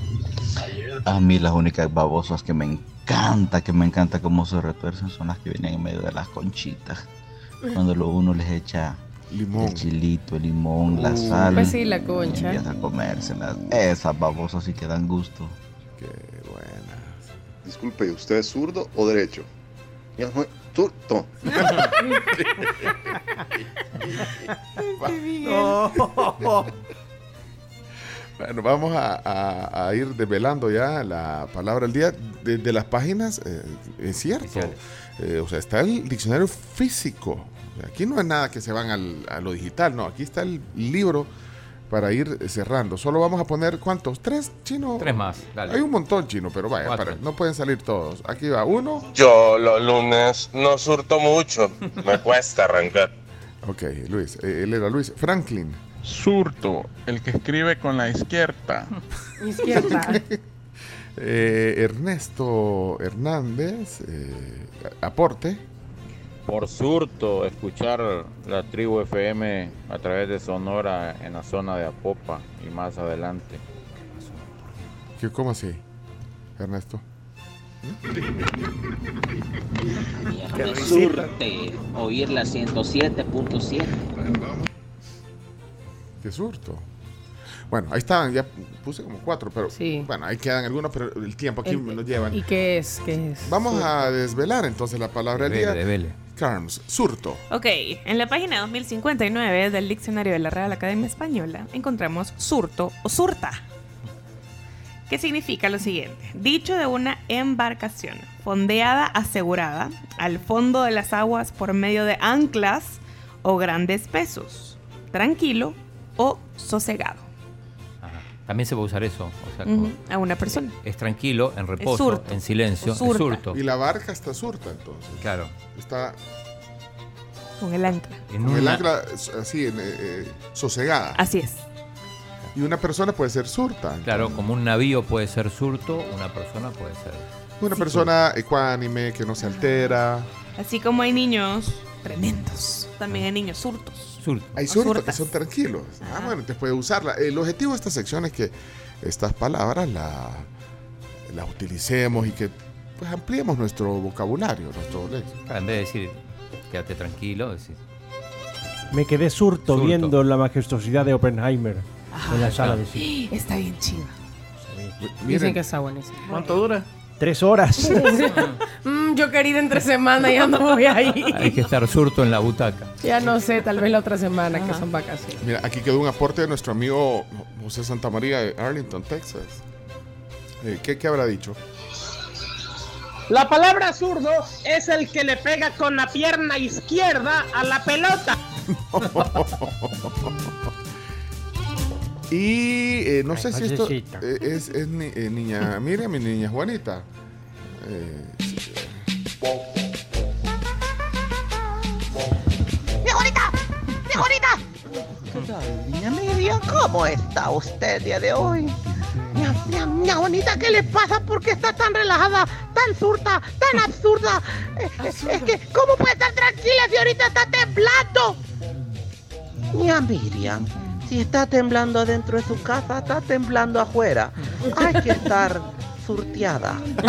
A mí las únicas babosas que me encanta, que me encanta cómo se retuercen son las que vienen en medio de las conchitas. Cuando lo uno les echa el chilito, el limón, la sal. Pues sí, la y concha. Empieza a comérselas. Esas babosas sí que dan gusto. Qué buenas. Disculpe, ¿usted es zurdo o derecho? Yo soy zurdo. No. Bueno, vamos a, a- a ir desvelando ya la palabra del día. Desde las páginas, eh, es cierto. Eh, o sea, está el diccionario físico. Aquí no es nada que se van al- a lo digital, no. Aquí está el libro para ir cerrando. Solo vamos a poner, ¿cuántos? ¿Tres, chino? Tres más, dale. Hay un montón, chino, pero vaya, para- no pueden salir todos. Aquí va uno. Yo los lunes no surto mucho, me cuesta arrancar. Ok, Luis. eh, él era Luis. Franklin. Surto, el que escribe con la izquierda. Izquierda. Eh, Ernesto Hernández. eh, aporte. Por surto, escuchar la tribu FM a través de Sonora en la zona de Apopa y más adelante. ¿Qué, ¿Cómo así, Ernesto? Me surte oír la 107.7. Qué surto. Bueno, ahí estaban, ya puse como cuatro, pero bueno, ahí quedan algunos, pero el tiempo aquí El- nos llevan. ¿Y qué es? ¿Qué es? Vamos a desvelar entonces la palabra del día. Carms, surto. Ok, en la página 2059 del diccionario de la Real Academia Española encontramos surto o surta. ¿Qué significa lo siguiente? Dicho de una embarcación fondeada asegurada al fondo de las aguas por medio de anclas o grandes pesos, tranquilo o sosegado. También se puede usar eso. O sea, A una persona. es tranquilo, en reposo, surto. en silencio, es surto. Y la barca está surta entonces. Claro. Está Con el ancla. En con el ancla así, en, eh, eh, sosegada. Así es. Y una persona puede ser surta. Claro, como un navío puede ser surto, una persona puede ser. Una persona ecuánime, que no se altera. Así como hay niños tremendos, también hay niños surtos. Surto. Hay surtos que son tranquilos. Ah, bueno, te puede usarla. El objetivo de esta sección es que estas palabras la- las utilicemos y que pues ampliemos nuestro vocabulario, nuestro léxico. En vez de decir, quédate tranquilo, decir, Me quedé surto, Surto. viendo la majestuosidad de Oppenheimer en la sala de cine. Ah, Está bien chido. Dicen que está buenísimo. ¿Cuánto dura? Tres horas. Mm, yo quería ir entre semana, ya no voy a ir. hay que estar surto en la butaca. Ya no sé, tal vez la otra semana, que son vacaciones. Mira, aquí quedó un aporte de nuestro amigo José Santamaría de Arlington, Texas. Eh, ¿qué, ¿Qué habrá dicho? La palabra zurdo es el que le pega con la pierna izquierda a la pelota. Y eh, no sé si esto eh, es, es ni- eh, niña Miriam y niña Juanita. Eh. ¡Mi bonita! ¿Qué tal, niña Miriam? ¿Cómo está usted el día de hoy? Mia bonita, ¿qué le pasa? ¿Por qué está tan relajada, tan surta, tan absurda? Eh, eh, Es que, ¿cómo puede estar tranquila si ahorita está temblando? Mia Miriam, si está temblando dentro de su casa, está temblando afuera. Hay que estar surteada.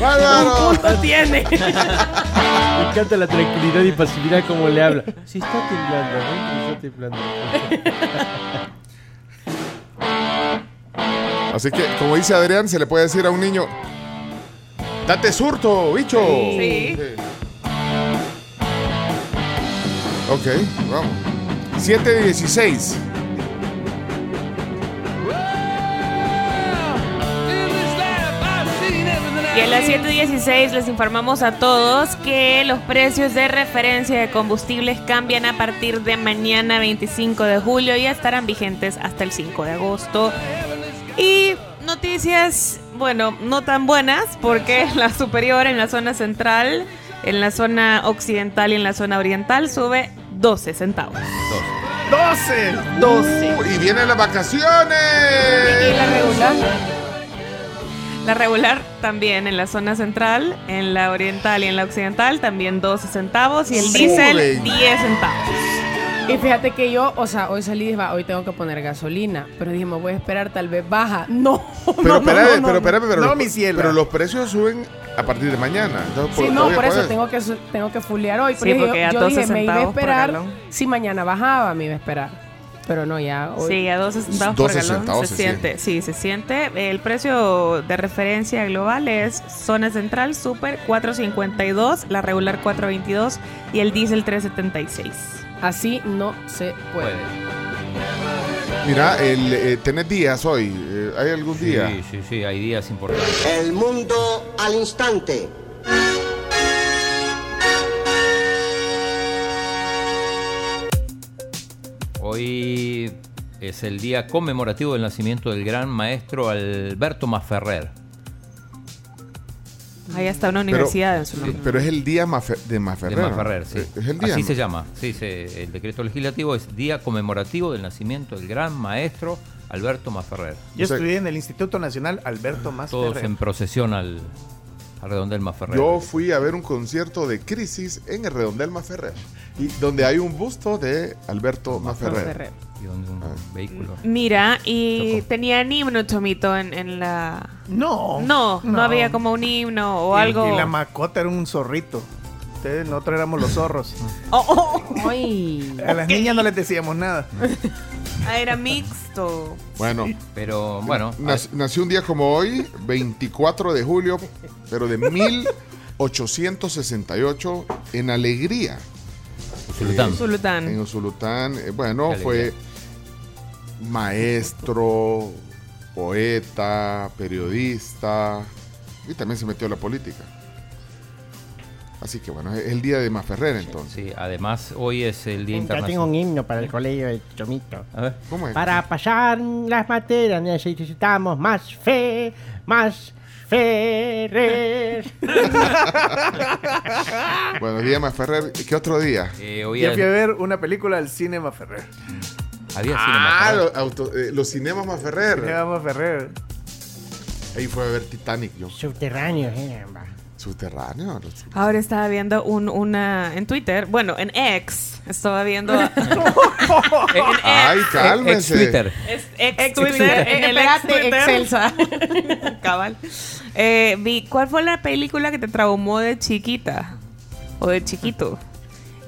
¡Bárbaro! Un punto tiene. Me encanta la tranquilidad y pasividad como le habla. Sí, está temblando, ¿no? Está temblando. Así que, como dice Adrián, se le puede decir a un niño: ¡Date surto, bicho! Sí. Ok, vamos. 7 de 16. Y en las 7.16 les informamos a todos que los precios de referencia de combustibles cambian a partir de mañana 25 de julio y estarán vigentes hasta el 5 de agosto. Y noticias, bueno, no tan buenas porque la superior en la zona central, en la zona occidental y en la zona oriental sube 12 centavos. 12. 12. Uh, y vienen las vacaciones. ¿Y la regular? La regular también en la zona central, en la oriental y en la occidental también 12 centavos y el diésel 10 centavos. Y fíjate que yo, o sea, hoy salí y dije, "Va, hoy tengo que poner gasolina. Pero dije, me voy a esperar, tal vez baja. No, Pero no, no, espérame, no, pero no. espérame, pero, No, los, mi cielo. pero los precios suben a partir de mañana. Entonces, Sí, no, por eso tengo que, tengo que fulear hoy. Sí, porque yo, a yo 12 dije, me iba a centavos por esperar. galón. Si mañana bajaba, me iba a esperar. Pero no, ya hoy. Sí, a 12 centavos por 12 galón centavos se, se siente. Sí, se siente. El precio de referencia global es zona central super 4.52, la regular 4.22 y el diésel 3.76. Así no se puede. Mira, el, eh, tenés días hoy. eh, ¿Hay algún día? Sí, sí, sí, hay días importantes. El mundo al instante. Hoy es el día conmemorativo del nacimiento del gran maestro Alberto Maferrer. Ahí está una Pero- universidad en su nombre. Pero es el día Mafe- de Maferrer. De. Maferrer, sí. Es el día. Así ¿no? se llama. Sí, se- el decreto legislativo es Día Conmemorativo del Nacimiento del Gran Maestro Alberto Maferrer. Yo estudié en el Instituto Nacional Alberto Más Todos en procesión al, al redondel Maferrer. Yo fui a ver un concierto de Crisis en el Redondel Maferrer. Y donde hay un busto de Alberto Maferrer. Y donde un vehículo. Mira, y tenían himno, Chomito, en, en la... No. No, no, No. había como un himno o Y- algo... Y la macota era un zorrito. Ustedes, nosotros éramos los zorros. Ay. A las niñas no les decíamos nada. Ah, era mixto. Bueno. Pero bueno. Nac- nació un día como hoy, 24 de julio, pero de 1868, en Alegría. Usulután. Eh, Usulután. En Usulután. eh, bueno, Qué fue maestro, poeta, periodista y también se metió a la política. Así que bueno, es el día de Maferrer entonces. Sí, además hoy es el Día Ya tengo un himno para el colegio de Chomito. A ver. ¿Cómo es? Para pasar las materias necesitamos más fe, más Ferrer. Bueno, día Maferrer. ¿Qué otro día? Eh, hoy Yo fui a ver una película al Cinema Ferrer. había Ah, Maferrer. los, auto- eh, los cinemas Maferrer. Cinema Ferrer. Ahí fue a ver Titanic yo. Subterráneos, eh. Subterráneo. los- Ahora estaba viendo un, una en Twitter, bueno, en X, estaba viendo en Ay, cálmese. Ex Twitter. Es ex, Ex Twitter, Twitter. en el ex Twitter. excelsa. Cabal. Eh, vi, ¿cuál fue la película que te traumó de chiquita? O de chiquito.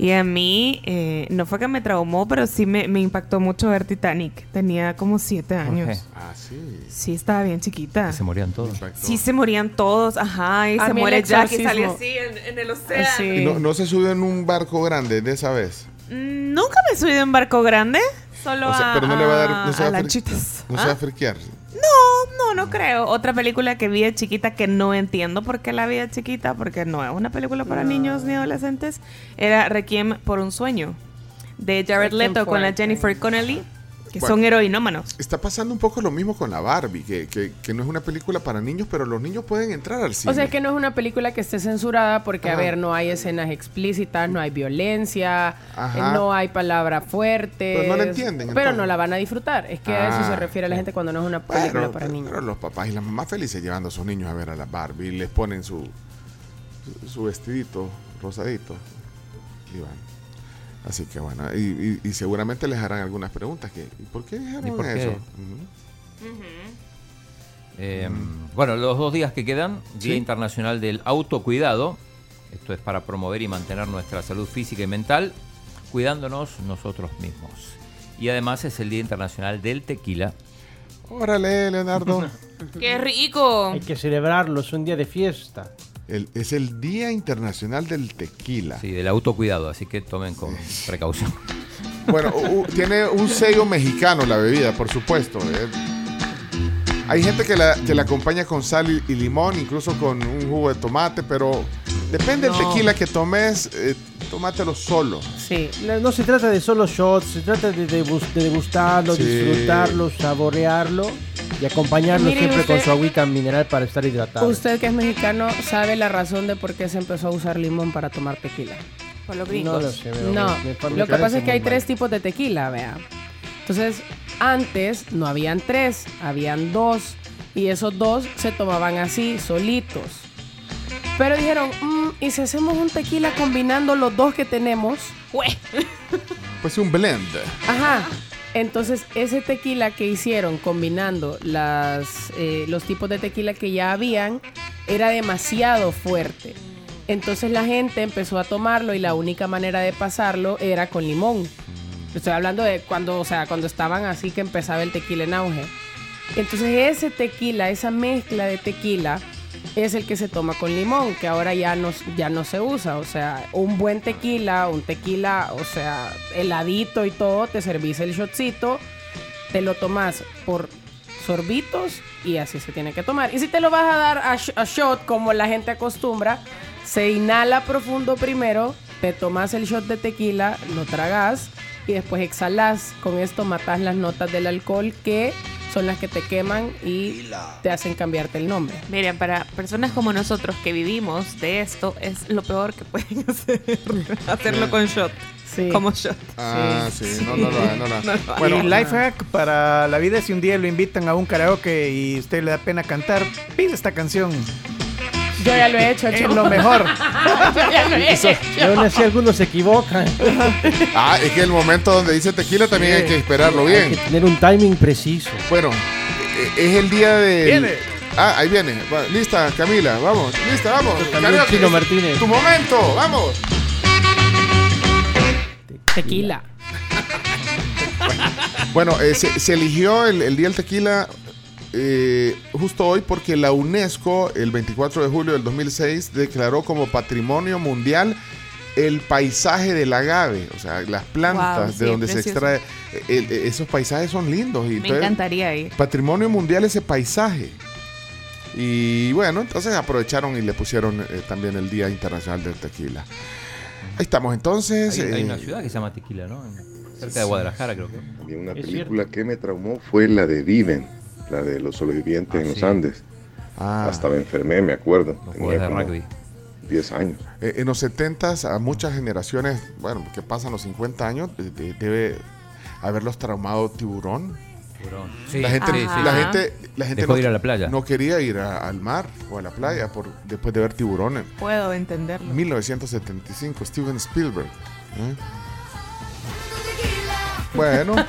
Y a mí, eh, no fue que me traumó, pero sí me, me impactó mucho ver Titanic. Tenía como siete años. Ah, sí. Sí, estaba bien chiquita. Se morían todos. Sí, se morían todos, ajá, y A se muere Jack y sale así en, en el océano. Sí. Y no, no se subió en un barco grande de esa vez. Mm, Nunca me he subido en barco grande, solo O sea, a, pero no le va a dar. No se a va a, fri- lanchitas. no se ¿Ah? va a friquear. No, no, no creo. Otra película que vi de chiquita que no entiendo por qué la vi de chiquita, porque no es una película para niños ni adolescentes, era Requiem por un sueño, de Jared Requiem Leto con la Jennifer Connelly, que Bueno. son heroinómanos. Está pasando un poco lo mismo con la Barbie, que, que, que no es una película para niños, pero los niños pueden entrar al cine. O sea que no es una película que esté censurada porque, a ver, no hay escenas explícitas, no hay violencia, Ajá. no hay palabras fuertes. Pero no la entienden, Pero entonces. no la van a disfrutar. Es que a eso Ah, se refiere la gente cuando no es una película Pero, para niños. pero los papás y las mamás felices llevando a sus niños a ver a la Barbie y les ponen su, su, su vestidito rosadito. Y van. Así que bueno, y, y- y seguramente les harán algunas preguntas. Que, ¿y ¿Por qué dijeron ¿Y por qué? eso? Eh, Bueno, los dos días que quedan, Día Sí. Internacional del Autocuidado. Esto es para promover y mantener nuestra salud física y mental, cuidándonos nosotros mismos. Y además es el Día Internacional del Tequila. Órale, Leonardo. ¡Qué rico! Hay que celebrarlo, es un día de fiesta. El- es el Día Internacional del Tequila. Sí, del autocuidado, así que tomen con precaución. Bueno, u- tiene un sello mexicano la bebida, por supuesto. eh. Hay gente que la, que la acompaña con sal y, y limón, incluso con un jugo de tomate, pero depende del No. tequila que tomes, eh, tómatelo solo. Sí. No, no se trata de solo shots, se trata de, degustarlo, Sí. disfrutarlo, saborearlo y acompañarlo Mire siempre con su agüita mineral para estar hidratado. Usted que es mexicano sabe la razón de por qué se empezó a usar limón para tomar tequila. Por los No gringos. lo sé, pero No, me- me- me lo que pasa es que hay mal. tres tipos de tequila, vea. Entonces, antes no habían tres, habían dos. Y esos dos se tomaban así, solitos. Pero dijeron, "Mm, ¿y si hacemos un tequila combinando los dos que tenemos? Pues un blend. Ajá. Entonces, ese tequila que hicieron combinando las, eh, los tipos de tequila que ya habían era demasiado fuerte. Entonces la gente empezó a tomarlo y la única manera de pasarlo era con limón. Estoy hablando de cuando, o sea, cuando estaban así que empezaba el tequila en auge. Entonces ese tequila, esa mezcla de tequila es el que se toma con limón, que ahora ya no, ya no se usa. O sea, un buen tequila, un tequila, o sea, heladito y todo, te servís el shotcito te lo tomas por sorbitos y así se tiene que tomar. Y si te lo vas a dar a, sh- a shot como la gente acostumbra, se inhala profundo primero, te tomas el shot de tequila, lo tragas y después exhalas. Con esto matas las notas del alcohol que son las que te queman y te hacen cambiarte el nombre. Miren, para personas como nosotros que vivimos de esto, es lo peor que pueden hacer. Hacerlo con shot. Como shot. Ah, sí, no, no no. No hagan. Bueno, life hack para la vida si un día lo invitan a un karaoke y usted le da pena cantar, pide esta canción. Yo ya lo he hecho, Es lo mejor. Yo ya lo he hecho. y aún así algunos se equivocan. Ah, es que el momento donde dice tequila también hay que esperarlo Hay bien. que tener un timing preciso. Bueno, eh, es el día de. Viene. Ah, ahí viene. Va, Lista, Camila, vamos. Lista, vamos. También Karaoke, Chino es Martínez. Tu momento, vamos. Tequila. Bueno, eh, se, se eligió el, el Día del Tequila eh, justo hoy porque la UNESCO, el 24 de julio del 2006, declaró como Patrimonio Mundial el paisaje del agave, o sea, las plantas Wow, de sí, donde se extrae. eh, eh, esos paisajes son lindos. Y Me entonces, encantaría ir. Patrimonio Mundial ese paisaje. Y bueno, entonces aprovecharon y le pusieron eh, también el Día Internacional del Tequila. Ahí estamos entonces. Hay, hay eh, una ciudad que se llama Tequila, ¿no? En- Cerca de Guadalajara, creo que. También una Es película que me traumó fue la de Viven, la de los sobrevivientes Ah, en los. Andes. Ah. Hasta me enfermé, me acuerdo. juegos Tenía como rugby. 10 años. Eh, en los 70 a muchas generaciones, bueno, que pasan los 50 años, de- de- debe haberlos traumado tiburón. Tiburón. Sí, la gente, sí, sí. la gente, la gente Dejó no, de ir a la playa. no quería ir a- al mar o a la playa por, después de ver tiburones. Puedo entenderlo. 1975, Steven Spielberg. ¿eh? Bueno,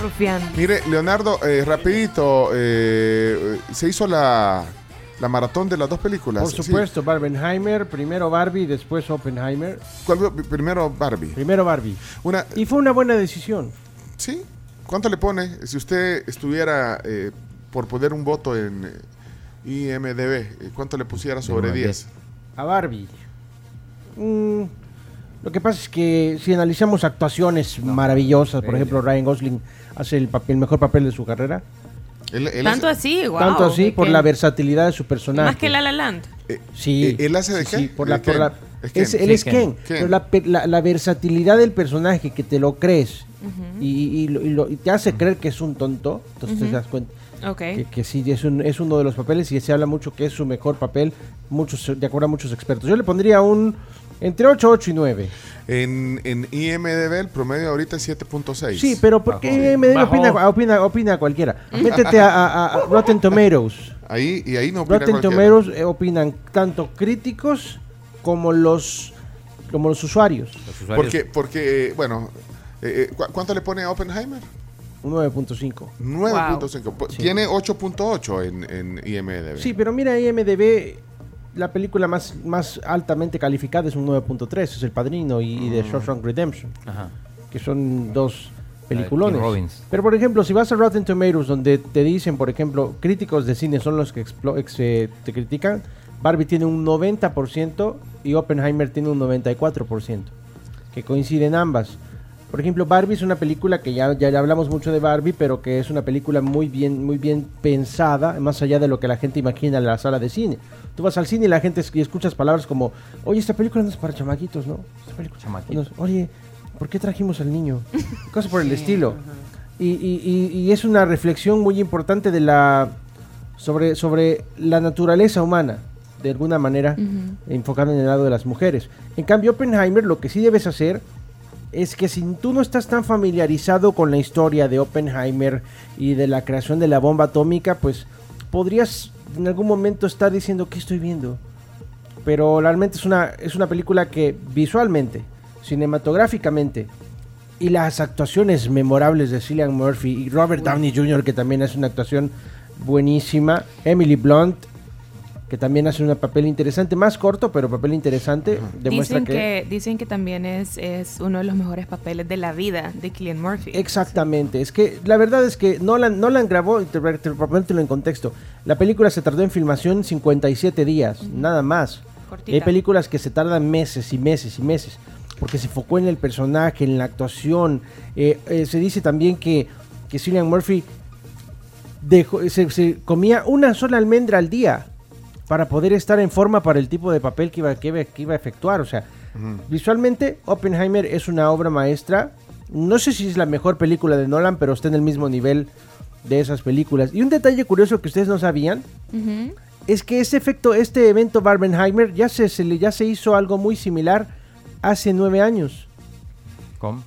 Rufián. mire, Leonardo, eh, rapidito, eh, se hizo la, la maratón de las dos películas. Por Sí. supuesto, Barbenheimer, primero Barbie, después Oppenheimer. ¿Cuál fue? Primero Barbie. Primero Barbie. Una, Y fue una buena decisión. Sí. ¿Cuánto le pone si usted estuviera eh, por poner un voto en eh, IMDB? eh, ¿Cuánto le pusiera sobre uno a 10? A Barbie. Mm, lo que pasa es que si analizamos actuaciones maravillosas, por eh, ejemplo, Ryan Gosling hace el, papel, el mejor papel de su carrera. Él, él Tanto hace, así, wow. Tanto así ¿de por qué? la versatilidad de su personaje. Más que La La Land. Sí. eh, ¿Él hace de sí, qué? sí, por la, por la- Es Ken. es- él Sí, es Ken. Pero la, pe- la- la versatilidad del personaje que te lo crees y, y lo- y lo- y te hace creer que es un tonto, entonces te das cuenta Ok. que, que sí es, un- es uno de los papeles y se habla mucho que es su mejor papel, muchos de acuerdo a muchos expertos. Yo le pondría un entre 8, 8 y 9. En, en IMDB el promedio ahorita es 7.6. Sí, pero porque me Bajó. opina, opina, opina cualquiera. Métete a, a- a Rotten Tomatoes. Ahí, y ahí no opina Rotten cualquiera. Tomatoes eh, opinan tanto críticos como los como los usuarios. Porque, porque eh, bueno, eh, eh, ¿cu- ¿cuánto le pone a Oppenheimer? Un 9.5. 9.5. Po-. Tiene 8.8 en, en IMDB. Sí, pero mira, IMDB, la película más, más altamente calificada es un 9.3, es El Padrino y, y The Mm. Shawshank Redemption, Ajá. que son dos peliculones. Pero por ejemplo, si vas a Rotten Tomatoes, donde te dicen, por ejemplo, críticos de cine son los que explo- ex- eh, te critican, Barbie tiene un 90% y Oppenheimer tiene un 94%, que coinciden ambas. Por ejemplo, Barbie es una película que ya, ya hablamos mucho de Barbie, pero que es una película muy bien, muy bien pensada, más allá de lo que la gente imagina en la sala de cine. Tú vas al cine y la gente y escuchas palabras como, oye, esta película no es para chamaquitos, ¿no? Esta película es- oye, ¿por qué trajimos al niño? Cosas por el estilo. Y, y- y- y es una reflexión muy importante de la sobre, sobre la naturaleza humana, de alguna manera, Ujú. enfocada en el lado de las mujeres. En cambio, Oppenheimer lo que sí debes hacer es que si tú no estás tan familiarizado con la historia de Oppenheimer y de la creación de la bomba atómica, pues podrías en algún momento estar diciendo, ¿qué estoy viendo? Pero realmente es una, es una película que visualmente, cinematográficamente, y las actuaciones memorables de Cillian Murphy y Robert Downey Jr., que también hace una actuación buenísima, Emily Blunt, que también hace un papel interesante, más corto, pero papel interesante, demuestra Dicen que... que, dicen que también es, es uno de los mejores papeles de la vida de Cillian Murphy. Exactamente, es que la verdad es que Nolan, Nolan grabó, y te, te ponértelo en contexto, la película se tardó en filmación 57 días, nada más. Cortita. Y hay películas que se tardan meses y meses y meses. porque se enfocó en el personaje, en la actuación. Eh, eh, se dice también que, que Cillian Murphy dejó- se, se comía una sola almendra al día para poder estar en forma para el tipo de papel que iba, que iba, que iba a efectuar. O sea, visualmente Oppenheimer es una obra maestra. No sé si es la mejor película de Nolan, pero está en el mismo nivel de esas películas. Y un detalle curioso que ustedes no sabían es que ese efecto, este evento Barbenheimer ya se, se le- ya se hizo algo muy similar hace nueve años. ¿Cómo?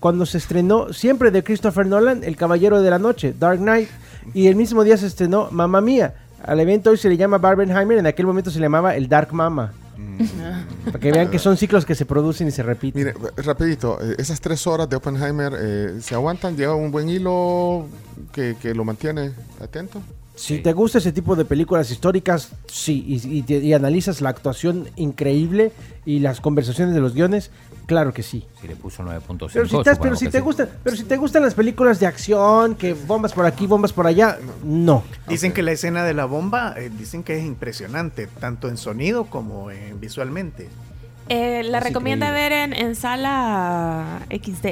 Cuando se estrenó siempre de Christopher Nolan, El Caballero de la Noche, Dark Knight, y el mismo día se estrenó Mamma Mía. Al evento hoy se le llama Barbenheimer, en aquel momento se le llamaba el Dark Mama. Para que vean que son ciclos que se producen y se repiten. Mire, rapidito, eh, esas tres horas de Oppenheimer eh, se aguantan, lleva un buen hilo que, que lo mantiene atento. Si te gusta ese tipo de películas históricas, sí, y, y y analizas la actuación increíble y las conversaciones de los guiones, claro que sí. Si le puso 9.5. Pero si, estás- pero si te sí. gustan, pero si te gustan las películas de acción, que bombas por aquí, bombas por allá, no. Dicen que la escena de la bomba, eh, dicen que es impresionante, tanto en sonido como en visualmente. Eh, la Es recomienda increíble. ver en, en sala XD.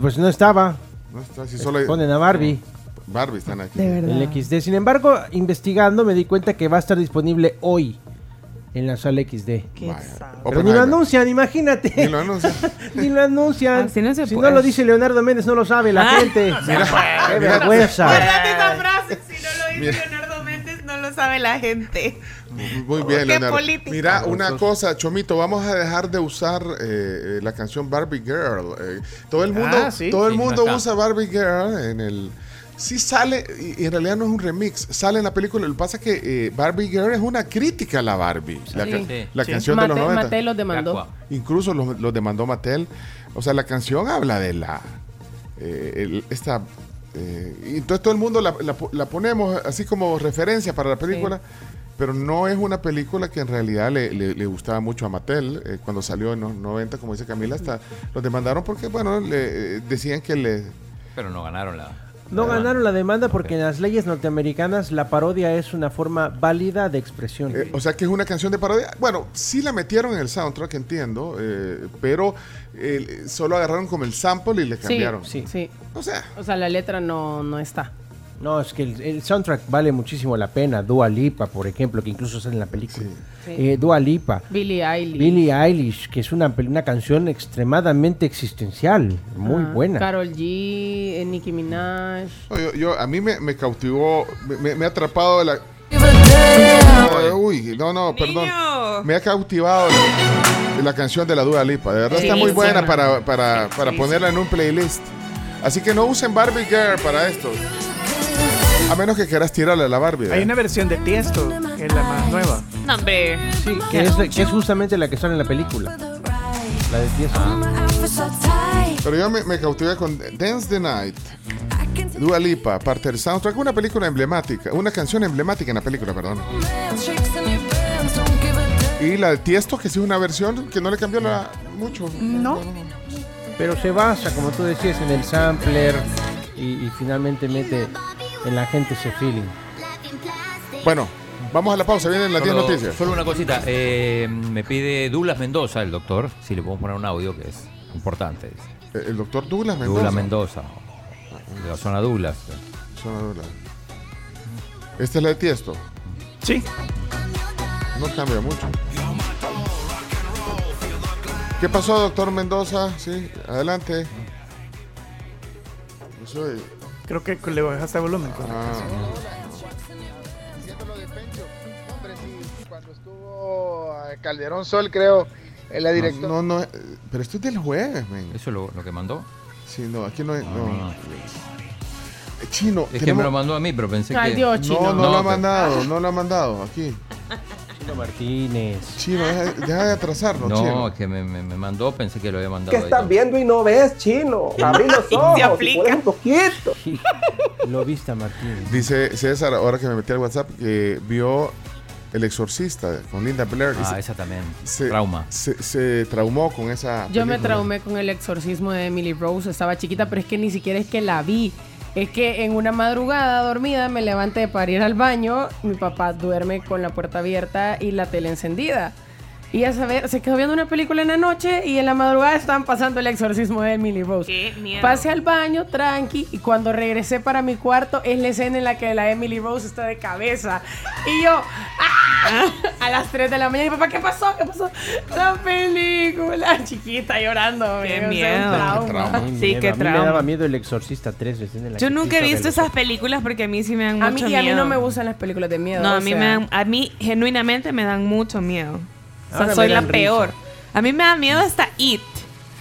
Pues no estaba. No está, si solo Ponen a Barbie. Barbie están aquí. De verdad. El XD. Sin embargo, investigando me di cuenta que va a estar disponible hoy en la sala XD. Qué Pero ni lo anuncian, imagínate. Ni lo anuncian. Ni lo anuncian. Así no se si no lo dice Leonardo Méndez, no lo sabe la Ah. gente. Mira, Qué mira. vergüenza. Esa frase, si no lo dice Mira. Leonardo Méndez, no lo sabe la gente. Muy bien, Qué Leonardo. político. Mira, una cosa, Chomito, vamos a dejar de usar eh, eh, la canción Barbie Girl. Eh, todo el mundo, Ah, sí. todo el Sí, no mundo usa Barbie Girl en el. Sí sale, y, y en realidad no es un remix, sale en la película. Lo que pasa es que eh, Barbie Girl es una crítica a la Barbie, la, ca- Sí. la Sí. canción de los Mate- 90. Mattel los demandó. Aqua. Incluso los, los demandó Mattel. O sea, la canción habla de la. eh, el- esta. eh, y entonces todo el mundo la, la po- la ponemos así como referencia para la película. Pero no es una película que en realidad le, le- le gustaba mucho a Mattel. eh, cuando salió en los 90, como dice Camila, hasta los demandaron porque, bueno, le, eh, decían que le. Pero no ganaron la. No ganaron la demanda porque en las leyes norteamericanas la parodia es una forma válida de expresión. eh, o sea, que es una canción de parodia. Bueno, sí la metieron en el soundtrack, entiendo. eh, pero eh, solo agarraron como el sample y le Sí, cambiaron. sí, sí. O sea. O sea, la letra no, no está. No, es que el, el soundtrack vale muchísimo la pena. Dua Lipa, por ejemplo, que incluso sale en la película. Sí. Eh, Dua Lipa. Billie Eilish. Billie Eilish, que es una, una canción extremadamente existencial, muy Ah, buena. Karol G, eh, Nicki Minaj. No, yo, yo- a mí me, me cautivó, me, me- me ha atrapado la... Uy, no, no, perdón. Me ha cautivado la, la canción de la Dua Lipa. De verdad está muy buena para, para, para ponerla en un playlist. Así que no usen Barbie Girl para esto. A menos que quieras tirarle a la Barbie. Hay ¿verdad? una versión de Tiesto, que es la más nueva. No, hombre. Sí, que es, la- que es justamente la que sale en la película. La de Tiesto. Pero yo me, me cautivé con Dance the Night. Dua Lipa, parte del soundtrack, una película emblemática, una canción emblemática en la película, perdón. Y la de Tiesto, que sí es una versión que no le cambió la, mucho. No. Pero se basa, como tú decías, en el sampler y, y finalmente mete en la gente ese feeling. Bueno, vamos a la pausa, vienen las 10 Solo- noticias. Solo una cosita. eh, me pide Douglas Mendoza, el doctor, si le podemos poner un audio que es importante. dice. Eh, El doctor Douglas Mendoza. Douglas Mendoza. De la zona Douglas. Zona Douglas. ¿Esta es la de Tiesto? Sí. No cambia mucho. ¿Qué pasó, doctor Mendoza? Sí, adelante. Yo soy- Creo que le bajaste el volumen. con la Ah. Calderón Sol, creo, en la directora. No, no, pero esto es del jueves, men. ¿Eso es lo, lo que mandó? Sí, no, aquí no hay. No. Ah. Eh, Chino, Es que me lo mandó a mí, pero pensé Ay, que. Dios, No, chino. no, lo ha mandado, no lo ha mandado. Aquí. Chino Martínez. Chino, deja, deja de atrasarnos, No, Chino. es que me, me- me mandó, pensé que lo había mandado. ¿Qué estás viendo y no ves, chino? Abrí los Se ojos, si aplica. un poquito. Lo viste, Martínez. Dice César, ahora que me metí al WhatsApp, que vio El Exorcista con Linda Blair. Ah, se- esa también. se, Trauma. Se, se traumó con esa. Yo me traumé con el exorcismo de Emily Rose. Estaba chiquita, pero es que ni siquiera es que la vi. Es que en una madrugada dormida me levanté para ir al baño. Mi papá duerme con la puerta abierta y la tele encendida. Y ya saber, se quedó viendo una película en la noche y en la madrugada estaban pasando el exorcismo de Emily Rose. Qué miedo. Pasé al baño, tranqui, y cuando regresé para mi cuarto es la escena en la que la Emily Rose está de cabeza. Y yo, ¡ah! a las 3 de la mañana, y papá, ¿qué pasó? ¿Qué pasó? La película, chiquita llorando. Qué güey, o sea, un miedo. trauma. Muy Sí, qué a mí me trauma. daba miedo el exorcista 3 recién en la Yo nunca he visto esas películas porque a mí sí me dan A mucho mí, y miedo. a mí no me gustan las películas de miedo. No, a mí, sea. me dan- a mí genuinamente me dan mucho miedo. O sea, Ahora soy la risa. peor. A mí me da miedo hasta It.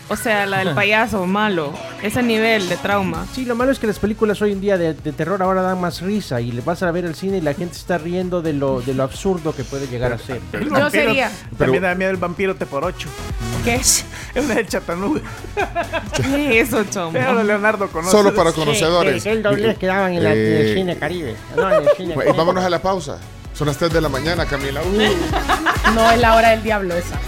O sea, la del payaso malo. Ese nivel de trauma. Sí, lo malo es que las películas hoy en día de, de terror ahora dan más risa y le vas a ver al cine y la gente está riendo de lo, de lo absurdo que puede llegar a ser. El Yo vampiro- sería. También da miedo el vampiro T por 8. ¿Qué? Es una de Chattanooga. ¿Qué es eso, chombo? Pero Leonardo conoce. Solo para conocedores. sí, el doblez que daban en, la- en el Eh, cine Caribe. No, en el cine Caribe. vámonos a la pausa. Son las 3 de la mañana, Camila. Uh. No es la hora del diablo esa.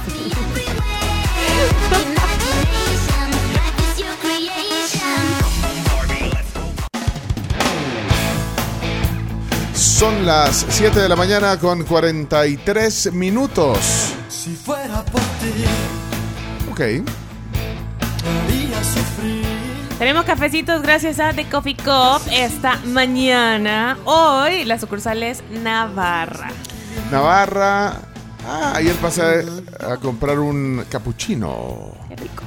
Son las 7 de la mañana con 43 minutos. Si fuera por ti, Ok. haría sufrir. Tenemos cafecitos gracias a The Coffee Cup esta mañana. Hoy la sucursal es Navarra. Navarra. Ah, ayer pasé a comprar un cappuccino Qué rico.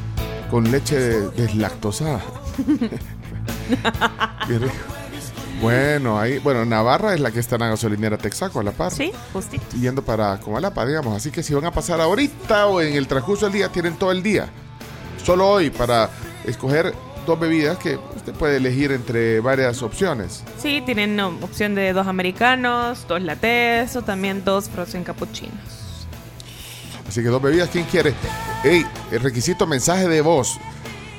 con leche deslactosada. Qué rico. Bueno, ahí, bueno, Navarra es la que está en la gasolinera Texaco, a la par. Sí, justito. Yendo para Comalapa, digamos. Así que si van a pasar ahorita o en el transcurso del día, tienen todo el día. Solo hoy para escoger dos bebidas que usted puede elegir entre varias opciones. Sí, tienen no, opción de dos americanos, dos latés o también dos frozen cappuccinos. Así que dos bebidas, ¿quién quiere? Ey, el requisito mensaje de voz.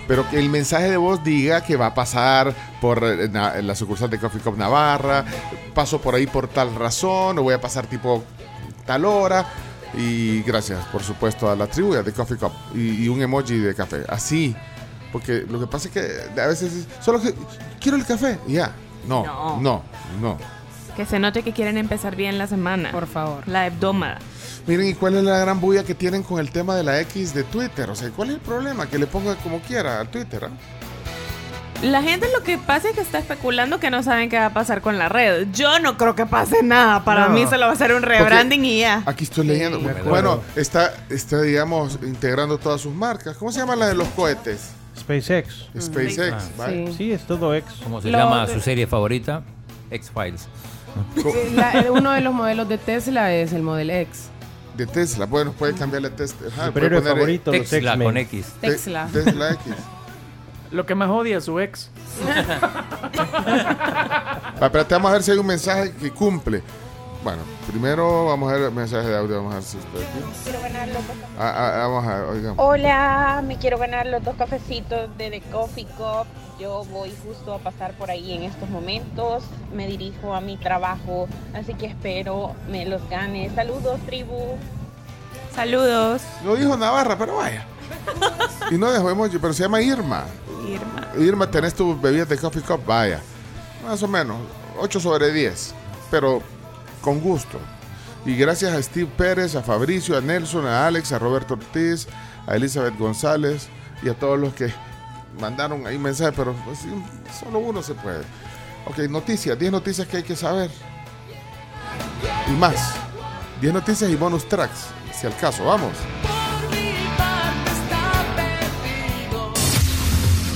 Pero que el mensaje de voz diga que va a pasar por eh, la sucursal de Coffee Cup Navarra, paso por ahí por tal razón, o voy a pasar tipo tal hora. Y gracias, por supuesto, a la tribu The Coffee Cup. Y, y un emoji de café. Así. Porque lo que pasa es que a veces es solo que quiero el café. y Ya. No, No. no, no. Que se note que quieren empezar bien la semana. Por favor. La hebdómada. Miren, ¿y cuál es la gran bulla que tienen con el tema de la X de Twitter? O sea, ¿cuál es el problema? Que le ponga como quiera al Twitter, ¿ah? La gente lo que pasa es que está especulando que no saben qué va a pasar con la red. Yo no creo que pase nada. Para No. mí se lo va a hacer un rebranding y ya. Aquí estoy leyendo. Bueno, está, está, digamos, integrando todas sus marcas. ¿Cómo se llama la de los cohetes? SpaceX. SpaceX. Ah. ¿vale? Sí, es todo ex. ¿Cómo se Lo llama de- su serie favorita? X-Files. Eh, eh, uno de los modelos de Tesla es el Model X. De Tesla. Bueno, puede cambiarle Tesla. Puede Superhéroe eh, favorito, los X-Men. con X. Te- Tesla. Tesla X. Lo que más odia a su ex. Va, espérate, vamos a ver si hay un mensaje que cumple. Bueno, primero vamos a ver el mensaje de audio. Vamos a ver si está aquí. Ah, ah, vamos a ver, oigamos. Hola, me quiero ganar los dos cafecitos de The Coffee Cup. Yo voy justo a pasar por ahí en estos momentos. Me dirijo a mi trabajo, así que espero me los gane. Saludos, tribu. Saludos. Lo dijo Navarra, pero vaya. Y no dejó emoji, pero se llama Irma. Irma. Irma, tenés tus bebidas de Coffee Cup, vaya. Más o menos, 8 sobre 10. Pero con gusto. Y gracias a Steve Pérez, a Fabricio, a Nelson, a Alex, a Roberto Ortiz, a Elizabeth González y a todos los que mandaron ahí mensajes, pero pues, solo uno se puede. Ok, noticias, 10 noticias que hay que saber. Y más. 10 noticias y bonus tracks, si al caso, vamos.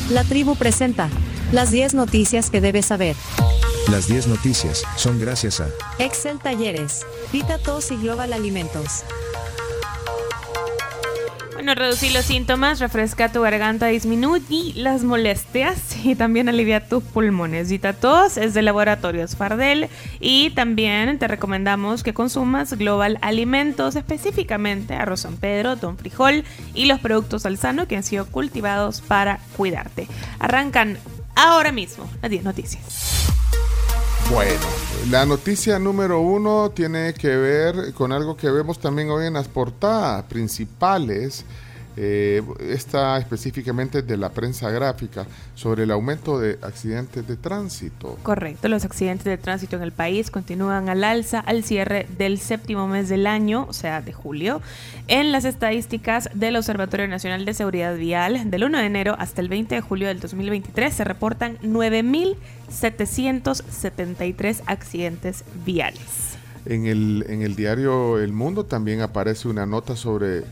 La tribu presenta las 10 noticias que debes saber. Las 10 noticias son gracias a Excel Talleres, Vita Tos y Global Alimentos. Bueno, reducir los síntomas, refresca tu garganta, disminuye las molestias y también alivia tus pulmones. Vitatos es de Laboratorios Fardel y también te recomendamos que consumas Global Alimentos, específicamente arroz San Pedro, don frijol y los productos alzano que han sido cultivados para cuidarte. Arrancan ahora mismo las 10 noticias. Bueno, la noticia número uno tiene que ver con algo que vemos también hoy en las portadas principales Eh, esta específicamente de la prensa gráfica sobre el aumento de accidentes de tránsito. Correcto, los accidentes de tránsito en el país continúan al alza al cierre del séptimo mes del año, o sea, de julio. En las estadísticas del Observatorio Nacional de Seguridad Vial, del 1 de enero hasta el 20 de julio del 2023 se reportan 9.773 accidentes viales. En el, en el diario El Mundo también aparece una nota sobre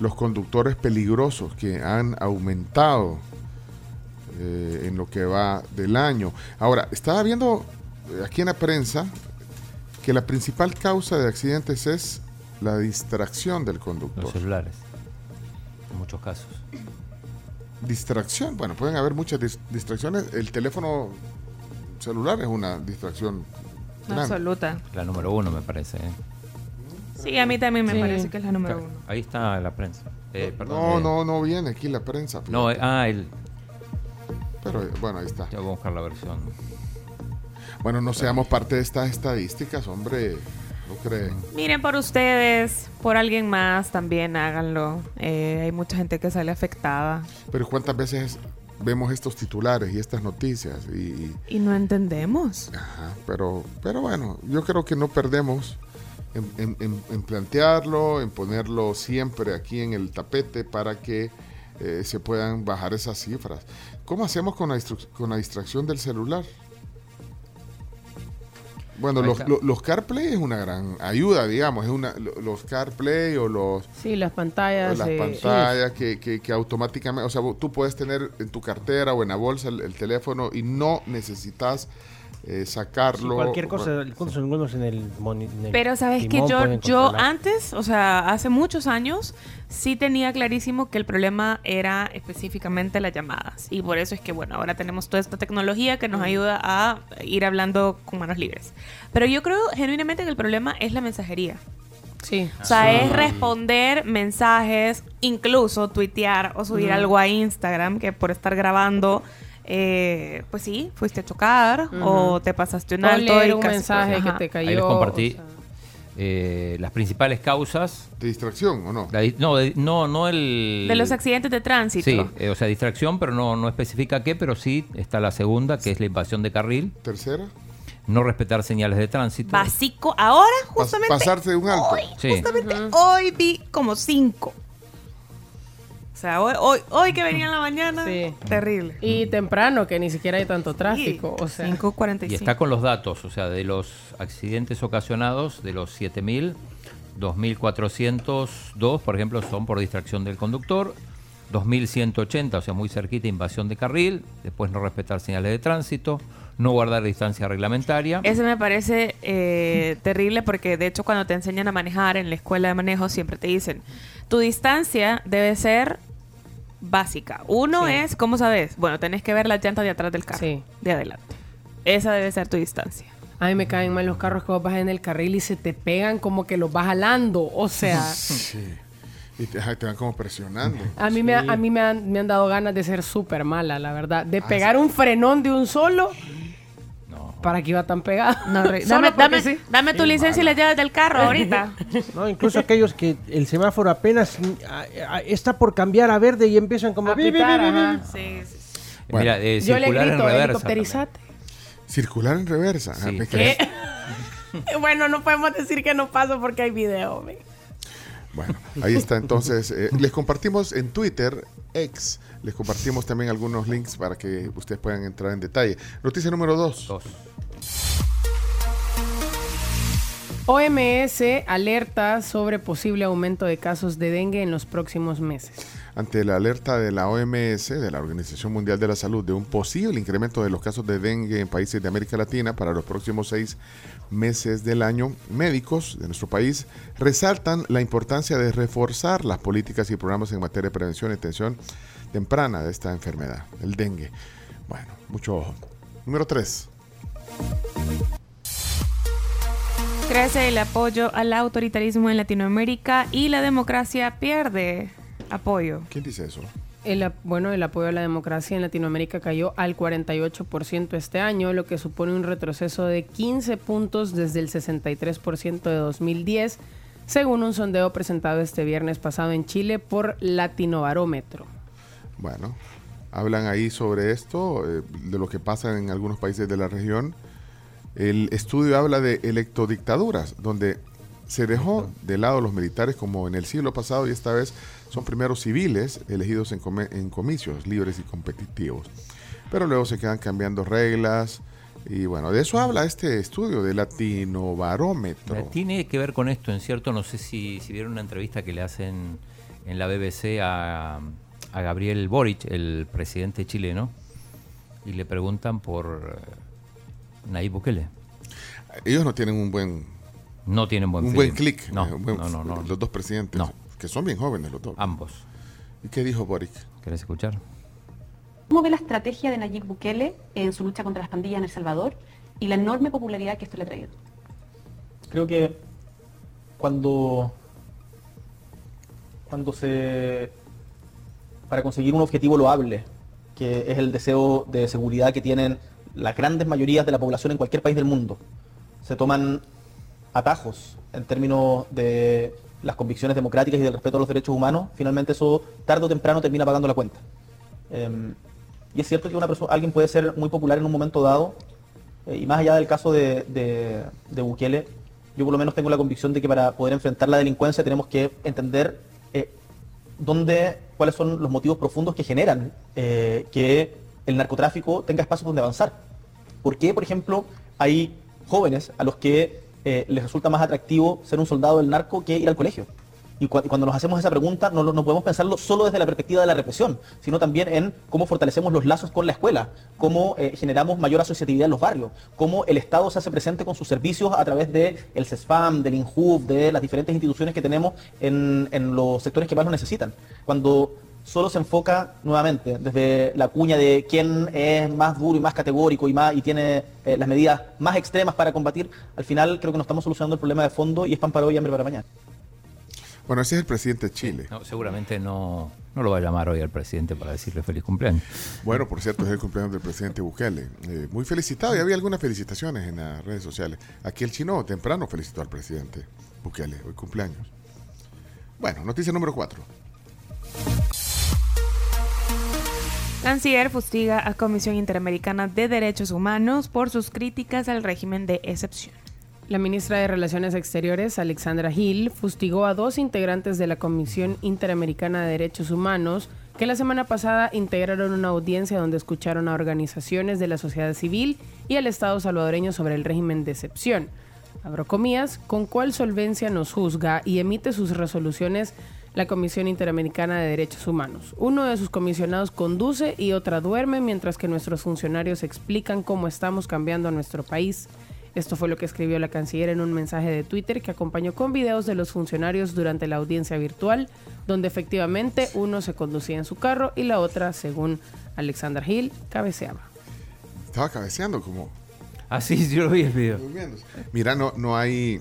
los conductores peligrosos que han aumentado eh, en lo que va del año. Ahora, estaba viendo eh, aquí en la prensa que la principal causa de accidentes es la distracción del conductor. Los celulares. En muchos casos. Distracción, bueno, pueden haber muchas dis- distracciones. El teléfono celular es una distracción. grande. Absoluta. La número uno, me parece. ¿eh? Sí, a mí también me Sí. parece que es la número uno. Ahí está la prensa. Eh, perdón, No, eh, no, no viene aquí la prensa. No, eh, ah, el. Pero bueno, ahí está. Ya voy a buscar la versión. Bueno, no seamos parte de estas estadísticas, hombre. ¿No creen? Miren por ustedes, por alguien más también háganlo. Eh, hay mucha gente que sale afectada Pero ¿cuántas veces vemos estos titulares y estas noticias? Y, y no entendemos. ajá, pero, pero bueno, yo creo que no perdemos en, en- en- en plantearlo, en ponerlo siempre aquí en el tapete para que eh, se puedan bajar esas cifras. ¿Cómo hacemos con la, con la distracción del celular? Bueno, los, está. lo- los CarPlay es una gran ayuda, digamos, es una, lo- los CarPlay o los Sí, las pantallas. las eh, pantallas que, que, que automáticamente, o sea, tú puedes tener en tu cartera o en la bolsa el, el teléfono y no necesitas eh, Sí, sacarlo. cualquier cosa, el punto algunos en el, moni- en el Pero sabes que yo, antes, o sea, hace muchos años, sí tenía clarísimo que el problema era específicamente las llamadas. Y por eso es que, bueno, ahora tenemos toda esta tecnología que nos ayuda a ir hablando con manos libres. Pero yo creo genuinamente que el problema es la mensajería. Sí. O sea, es responder mensajes, incluso tuitear o subir algo a Instagram que por estar grabando, eh, pues sí, fuiste a chocar o te pasaste un O alto. leer y un casi- mensaje que Ajá. te cayó. Ahí les compartí o sea. eh, las principales causas. ¿De distracción o no? no, de- no, no el. De los accidentes de tránsito. Sí, eh, o sea, distracción, pero no, no especifica qué, pero sí está la segunda, que es la invasión de carril. Tercera. No respetar señales de tránsito. Básico. Ahora, justamente. pasarse de un alto. Hoy, Sí. justamente hoy vi como cinco. O sea, hoy, hoy, hoy que venía en la mañana, Sí. terrible. Y temprano, que ni siquiera hay tanto tráfico. O sea, 5.45. Y está con los datos, o sea, de los accidentes ocasionados, de los 7.000, 2.402, por ejemplo, son por distracción del conductor, 2.180, o sea, muy cerquita, invasión de carril, después no respetar señales de tránsito, no guardar distancia reglamentaria. Ese me parece eh, terrible porque de hecho cuando te enseñan a manejar en la escuela de manejo siempre te dicen, tu distancia debe ser básica. Uno Sí. es, ¿cómo sabes? Bueno, tenés que ver la llanta de atrás del carro, Sí. de adelante. Esa debe ser tu distancia. a mí me caen mal los carros que vos vas en el carril y se te pegan como que los vas jalando. O sea, Sí. Y te, van como presionando. a mí, me, a mí me, han, me han dado ganas de ser súper mala, la verdad. De Ah, pegar un frenón de un solo. ¿Para que iba tan pegado? No, dame, porque dame, sí. dame tu licencia y las llaves del carro ahorita. No, incluso aquellos que el semáforo apenas está por cambiar a verde y empiezan como A bi, bi, bi, pitar, bi, bi. ajá. Sí, sí. Bueno. Mira, eh, Yo le circular en grito, reversa. helicopterizate. Circular en reversa. Sí. ¿Qué? bueno, no podemos decir que no paso porque hay video. Bueno, ahí está entonces. eh, les compartimos en Twitter, ex, les compartimos también algunos links para que ustedes puedan entrar en detalle. Noticia número 2. Dos. OMS alerta sobre posible aumento de casos de dengue en los próximos meses. Ante la alerta de la OMS, de la Organización Mundial de la Salud, de un posible incremento de los casos de dengue en países de América Latina para los próximos seis meses del año, médicos de nuestro país resaltan la importancia de reforzar las políticas y programas en materia de prevención y atención temprana de esta enfermedad, el dengue. Bueno, mucho ojo. Número 3. Crece el apoyo al autoritarismo en Latinoamérica y la democracia pierde apoyo. ¿Quién dice eso? El, bueno, el apoyo a la democracia en Latinoamérica cayó al 48% este año, lo que supone un retroceso de 15 puntos desde el 63% de 2010, según un sondeo presentado este viernes pasado en Chile por Latinobarómetro. Bueno, hablan ahí sobre esto, eh, de lo que pasa en algunos países de la región. El estudio habla de electrodictaduras, donde se dejó de lado los militares como en el siglo pasado y esta vez son primeros civiles elegidos en, en comicios libres y competitivos. Pero luego se quedan cambiando reglas y bueno, de eso habla este estudio de Latinobarómetro. Tiene que ver con esto, en cierto, no sé si, si vieron una entrevista que le hacen en la BBC a, a Gabriel Boric, el presidente chileno, y le preguntan por eh, Nayib Bukele. Ellos no tienen un buen No tienen buen un feeling. buen clic, No, eh, buen- no, no, no. los dos presidentes, No. que son bien jóvenes los dos. Ambos. ¿Y qué dijo Boric? ¿Querés escuchar? ¿Cómo ve la estrategia de Nayib Bukele en su lucha contra las pandillas en El Salvador y la enorme popularidad que esto le ha traído? Creo que cuando, cuando se, para conseguir un objetivo loable, que es el deseo de seguridad que tienen las grandes mayorías de la población en cualquier país del mundo, se toman atajos en términos de las convicciones democráticas y del respeto a los derechos humanos, finalmente eso tarde o temprano termina pagando la cuenta. Em, y es cierto que una persona, alguien puede ser muy popular en un momento dado, eh, y más allá del caso de, de, de Bukele, yo por lo menos tengo la convicción de que para poder enfrentar la delincuencia tenemos que entender eh, dónde, cuáles son los motivos profundos que generan eh, que el narcotráfico tenga espacios donde avanzar. ¿Por qué, por ejemplo, hay jóvenes a los que eh, les resulta más atractivo ser un soldado del narco que ir al colegio? Y cua- cuando nos hacemos esa pregunta, no, no podemos pensarlo solo desde la perspectiva de la represión, sino también en cómo fortalecemos los lazos con la escuela, cómo eh, generamos mayor asociatividad en los barrios, cómo el Estado se hace presente con sus servicios a través del el CESFAM, del INJUV, de las diferentes instituciones que tenemos en, en los sectores que más lo necesitan. Cuando solo se enfoca nuevamente desde la cuña de quién es más duro y más categórico y, más, y tiene eh, las medidas más extremas para combatir, al final creo que no estamos solucionando el problema de fondo y es pan para hoy y hambre para mañana. Bueno, ese es el presidente de Chile. No, seguramente no, no lo va a llamar hoy al presidente para decirle feliz cumpleaños. Bueno, por cierto, es el cumpleaños del presidente Bukele. Eh, muy felicitado y había algunas felicitaciones en las redes sociales. Aquí el chino temprano felicitó al presidente Bukele, hoy cumpleaños. Bueno, noticia número 4. Canciller fustiga a Comisión Interamericana de Derechos Humanos por sus críticas al régimen de excepción. La ministra de Relaciones Exteriores, Alexandra Hill, fustigó a dos integrantes de la Comisión Interamericana de Derechos Humanos que la semana pasada integraron una audiencia donde escucharon a organizaciones de la sociedad civil y al Estado salvadoreño sobre el régimen de excepción. Abro comillas, con cuál solvencia nos juzga y emite sus resoluciones la Comisión Interamericana de Derechos Humanos. Uno de sus comisionados conduce y otra duerme mientras que nuestros funcionarios explican cómo estamos cambiando a nuestro país. Esto fue lo que escribió la canciller en un mensaje de Twitter que acompañó con videos de los funcionarios durante la audiencia virtual, donde efectivamente uno se conducía en su carro y la otra, según Alexander Hill, cabeceaba. Estaba cabeceando como... Ah, sí, yo lo vi el video. durmiéndose. Mira, no, no hay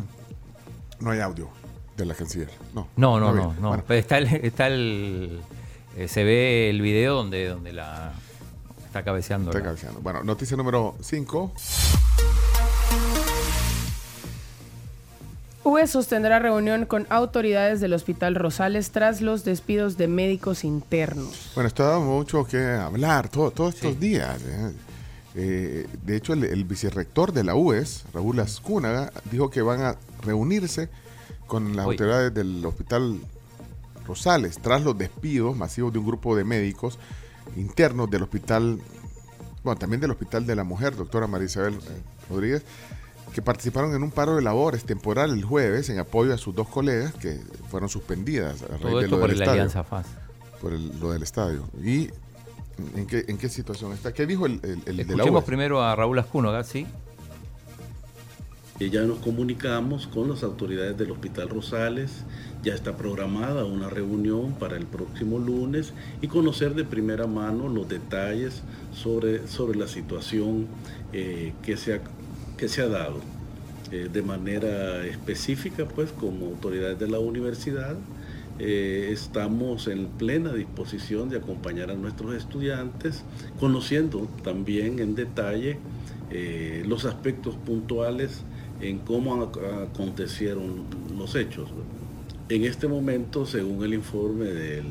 no hay audio de la canciller. No, No, no, no, no. Bueno, Pero está el, está el eh, se ve el video donde, donde la está cabeceando. está la- cabeceando. Bueno, noticia número 5. UE sostendrá reunión con autoridades del Hospital Rosales tras los despidos de médicos internos. Bueno, esto ha dado mucho que hablar todo- todos estos días. ¿eh? Eh, de hecho, el, el vicerrector de la UES, Raúl Ascúnaga, dijo que van a reunirse con las Uy. autoridades del Hospital Rosales tras los despidos masivos de un grupo de médicos internos del hospital, bueno, también del Hospital de la Mujer, doctora María Isabel eh, Rodríguez, que participaron en un paro de labores temporal el jueves en apoyo a sus dos colegas que fueron suspendidas a raíz Todo de esto lo por del la estadio. Alianza FAS. Por el- lo del estadio. ¿Y en qué, en qué situación está? ¿Qué dijo el, el- el de la UES? primero a Raúl Ascúnoga, ¿sí? Ya nos comunicamos con las autoridades del Hospital Rosales, ya está programada una reunión para el próximo lunes y conocer de primera mano los detalles sobre, sobre la situación eh, que, se ha, que se ha dado. Eh, de manera específica, pues como autoridades de la universidad, eh, estamos en plena disposición de acompañar a nuestros estudiantes, conociendo también en detalle eh, los aspectos puntuales en cómo ac- acontecieron los hechos. En este momento, según el informe del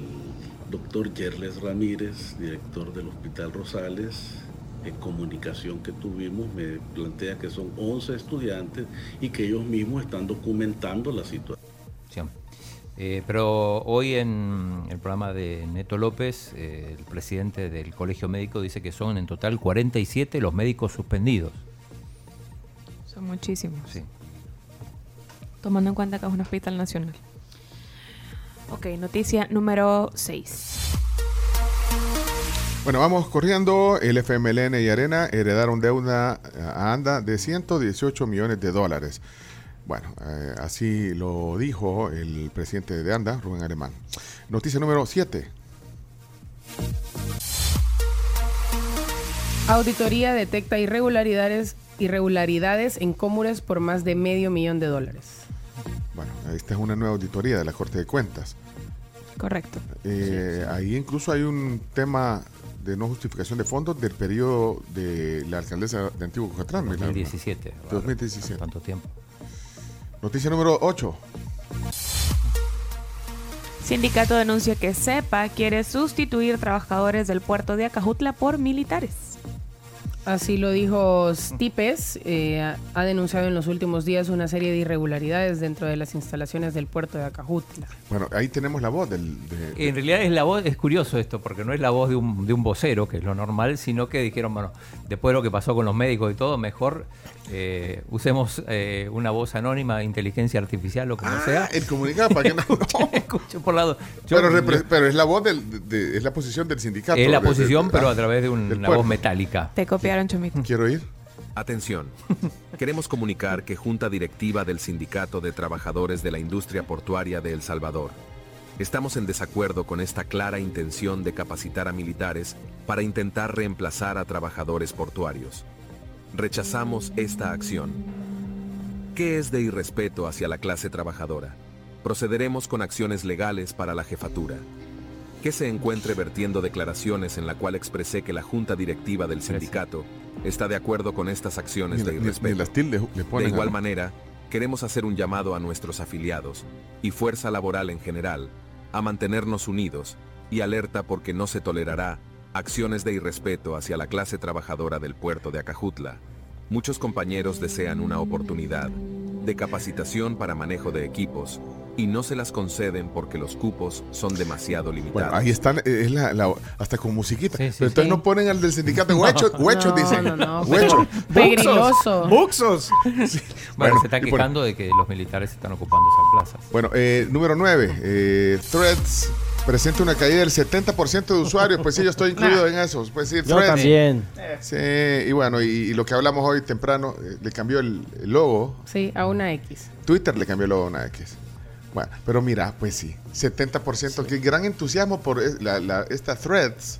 doctor Yerles Ramírez, director del Hospital Rosales, en comunicación que tuvimos, me plantea que son 11 estudiantes y que ellos mismos están documentando la situación. Eh, pero hoy en el programa de Neto López, eh, el presidente del Colegio Médico dice que son en total 47 los médicos suspendidos. Son muchísimos. Sí. Tomando en cuenta que es un hospital nacional. Ok, noticia número 6. Bueno, vamos corriendo. El FMLN y Arena heredaron deuda a ANDA de 118 millones de dólares. Bueno, eh, así lo dijo el presidente de ANDA, Rubén Alemán. Noticia número 7. Auditoría detecta irregularidades, irregularidades en Comures por más de medio millón de dólares. Bueno, esta es una nueva auditoría de la Corte de Cuentas. Correcto. Eh, Ahí incluso hay un tema de no justificación de fondos del periodo de la alcaldesa de Antiguo Cojatrán. Milagro. 2017. 2017. Tanto tiempo. Noticia número 8. Sindicato denuncia que CEPA quiere sustituir trabajadores del puerto de Acajutla por militares. Así lo dijo Stipes, eh, ha- denunciado en los últimos días una serie de irregularidades dentro de las instalaciones del puerto de Acajutla. Bueno, ahí tenemos la voz del... de- En realidad es la voz, es curioso esto, porque no es la voz de un, de un vocero, que es lo normal, sino que dijeron, bueno, después de lo que pasó con los médicos y todo, mejor eh, usemos eh, una voz anónima, inteligencia artificial o como sea. el comunicado para que no... Escucho por lado. Yo- pero, repre- pero es la voz del, de- es la posición del sindicato. es la de- posición, de- pero ah, a través de una voz metálica. Te copiaron, Chomito. Quiero ir. Atención. Queremos comunicar que Junta Directiva del Sindicato de Trabajadores de la Industria Portuaria de El Salvador. Estamos en desacuerdo con esta clara intención de capacitar a militares para intentar reemplazar a trabajadores portuarios. Rechazamos esta acción. ¿Qué es de irrespeto hacia la clase trabajadora? Procederemos con acciones legales para la jefatura. Que se encuentre vertiendo declaraciones en la cual expresé que la junta directiva del sindicato está de acuerdo con estas acciones Ni de irrespeto. las tildes le ponen de igual manera, queremos hacer un llamado a nuestros afiliados y fuerza laboral en general a mantenernos unidos y alerta porque no se tolerará acciones de irrespeto hacia la clase trabajadora del puerto de Acajutla. Muchos compañeros desean una oportunidad de capacitación para manejo de equipos y no se las conceden porque los cupos son demasiado limitados. Bueno, ahí están, eh, es la, la- hasta con musiquita. pero entonces sí. no ponen al del sindicato huechos, dicen. no, no, Huechos. Pegriloso. Buxos. Bueno, Bueno, se por- quejando de que los militares están ocupando esas plazas. Bueno, eh, número 9. Threads presenta una caída del 70% de usuarios. Pues sí, yo estoy incluido en eso. Pues sí, Yo Threads. también. Sí, y bueno, y, y lo que hablamos hoy temprano, eh, le cambió el, el logo. Sí, a una X. Twitter le cambió el logo a una X. Bueno, pero mira, pues sí, 70%, qué gran entusiasmo por es- la, la- esta Threads.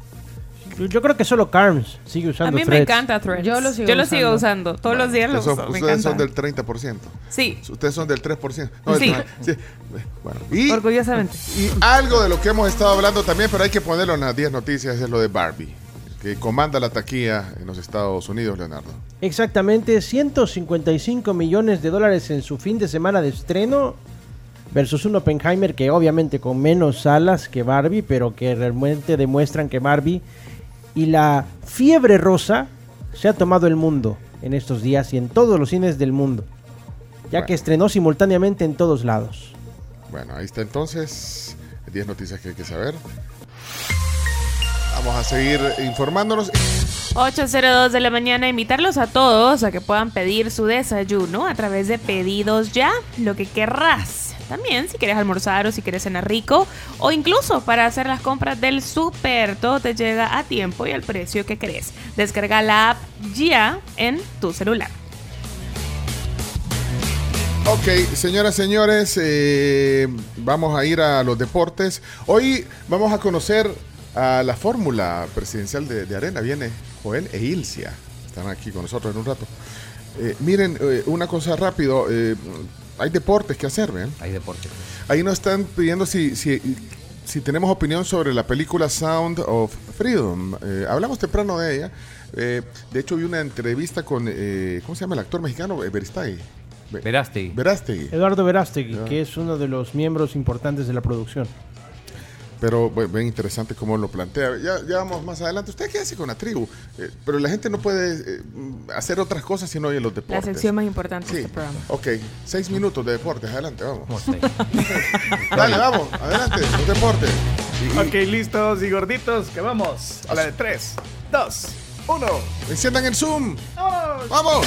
Yo- creo que solo Carms sigue usando A mí me Threads. encanta Threads. Yo lo sigo Yo lo sigo usando. usando. Todos los días lo uso. son, Me ustedes son del 30%. Sí. Ustedes son del 3%. No, del Sí. sí. Bueno, y, Orgullosamente. y algo de lo que hemos estado hablando también, pero hay que ponerlo en las 10 noticias, es lo de Barbie, que comanda la taquilla en los Estados Unidos, Leonardo. Exactamente 155 millones de dólares en su fin de semana de estreno versus un Oppenheimer que obviamente con menos salas que Barbie, pero que realmente demuestran que Barbie y la fiebre rosa se ha tomado el mundo en estos días y en todos los cines del mundo, ya que estrenó simultáneamente en todos lados. Bueno, ahí está entonces 10 noticias que hay que saber. Vamos a seguir informándonos. 8.02 de la mañana, invitarlos a todos a que puedan pedir su desayuno a través de pedidos ya, lo que querrás. También si quieres almorzar o si quieres cenar rico o incluso para hacer las compras del súper, todo te llega a tiempo y al precio que querés. Descarga la app ya en tu celular. Ok, señoras, señores, eh, vamos a ir a los deportes. Hoy vamos a conocer a la fórmula presidencial de, de Arena. Viene Joel e Ilcia. Están aquí con nosotros en un rato. Eh, miren, eh, una cosa rápido. Eh, hay deportes que hacer, ¿ven? Hay deportes. Ahí nos están pidiendo si, si, si tenemos opinión sobre la película Sound of Freedom. Eh, hablamos temprano de ella. Eh, de hecho, vi una entrevista con, eh, ¿cómo se llama el actor mexicano? Eh, Beristain. Verástegui. Verástegui. Eduardo Verástegui, que es uno de los miembros importantes de la producción. Pero bueno, bien interesante cómo lo plantea. Ya, ya vamos más adelante. ¿Usted qué hace con la tribu? Eh, pero la gente no puede eh, hacer otras cosas si no oye los La deportes. sección más importante Sí. de este programa. Ok, seis minutos de deportes. Adelante, vamos. Dale, vamos. Adelante, los deportes. Ok, listos y gorditos, que vamos. A la de 3, 2, 1. Enciendan el Zoom. ¡Vamos!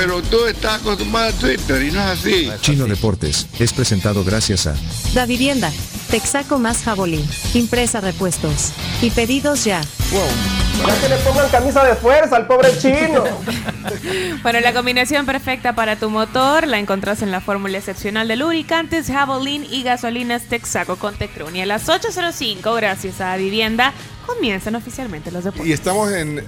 Pero tú estás acostumbrado a Twitter y no es así. Chino Deportes es presentado gracias a Da Vivienda, Texaco más Jabolín, Impresa Repuestos. Y pedidos ya. Ya que le pongan camisa de fuerza al pobre chino. Bueno, la combinación perfecta para tu motor la encontrás en la fórmula excepcional de lubricantes Javelin y gasolinas Texaco con Tecrun. Y a las 8.05, gracias a Vivienda, comienzan oficialmente los deportes. Y estamos en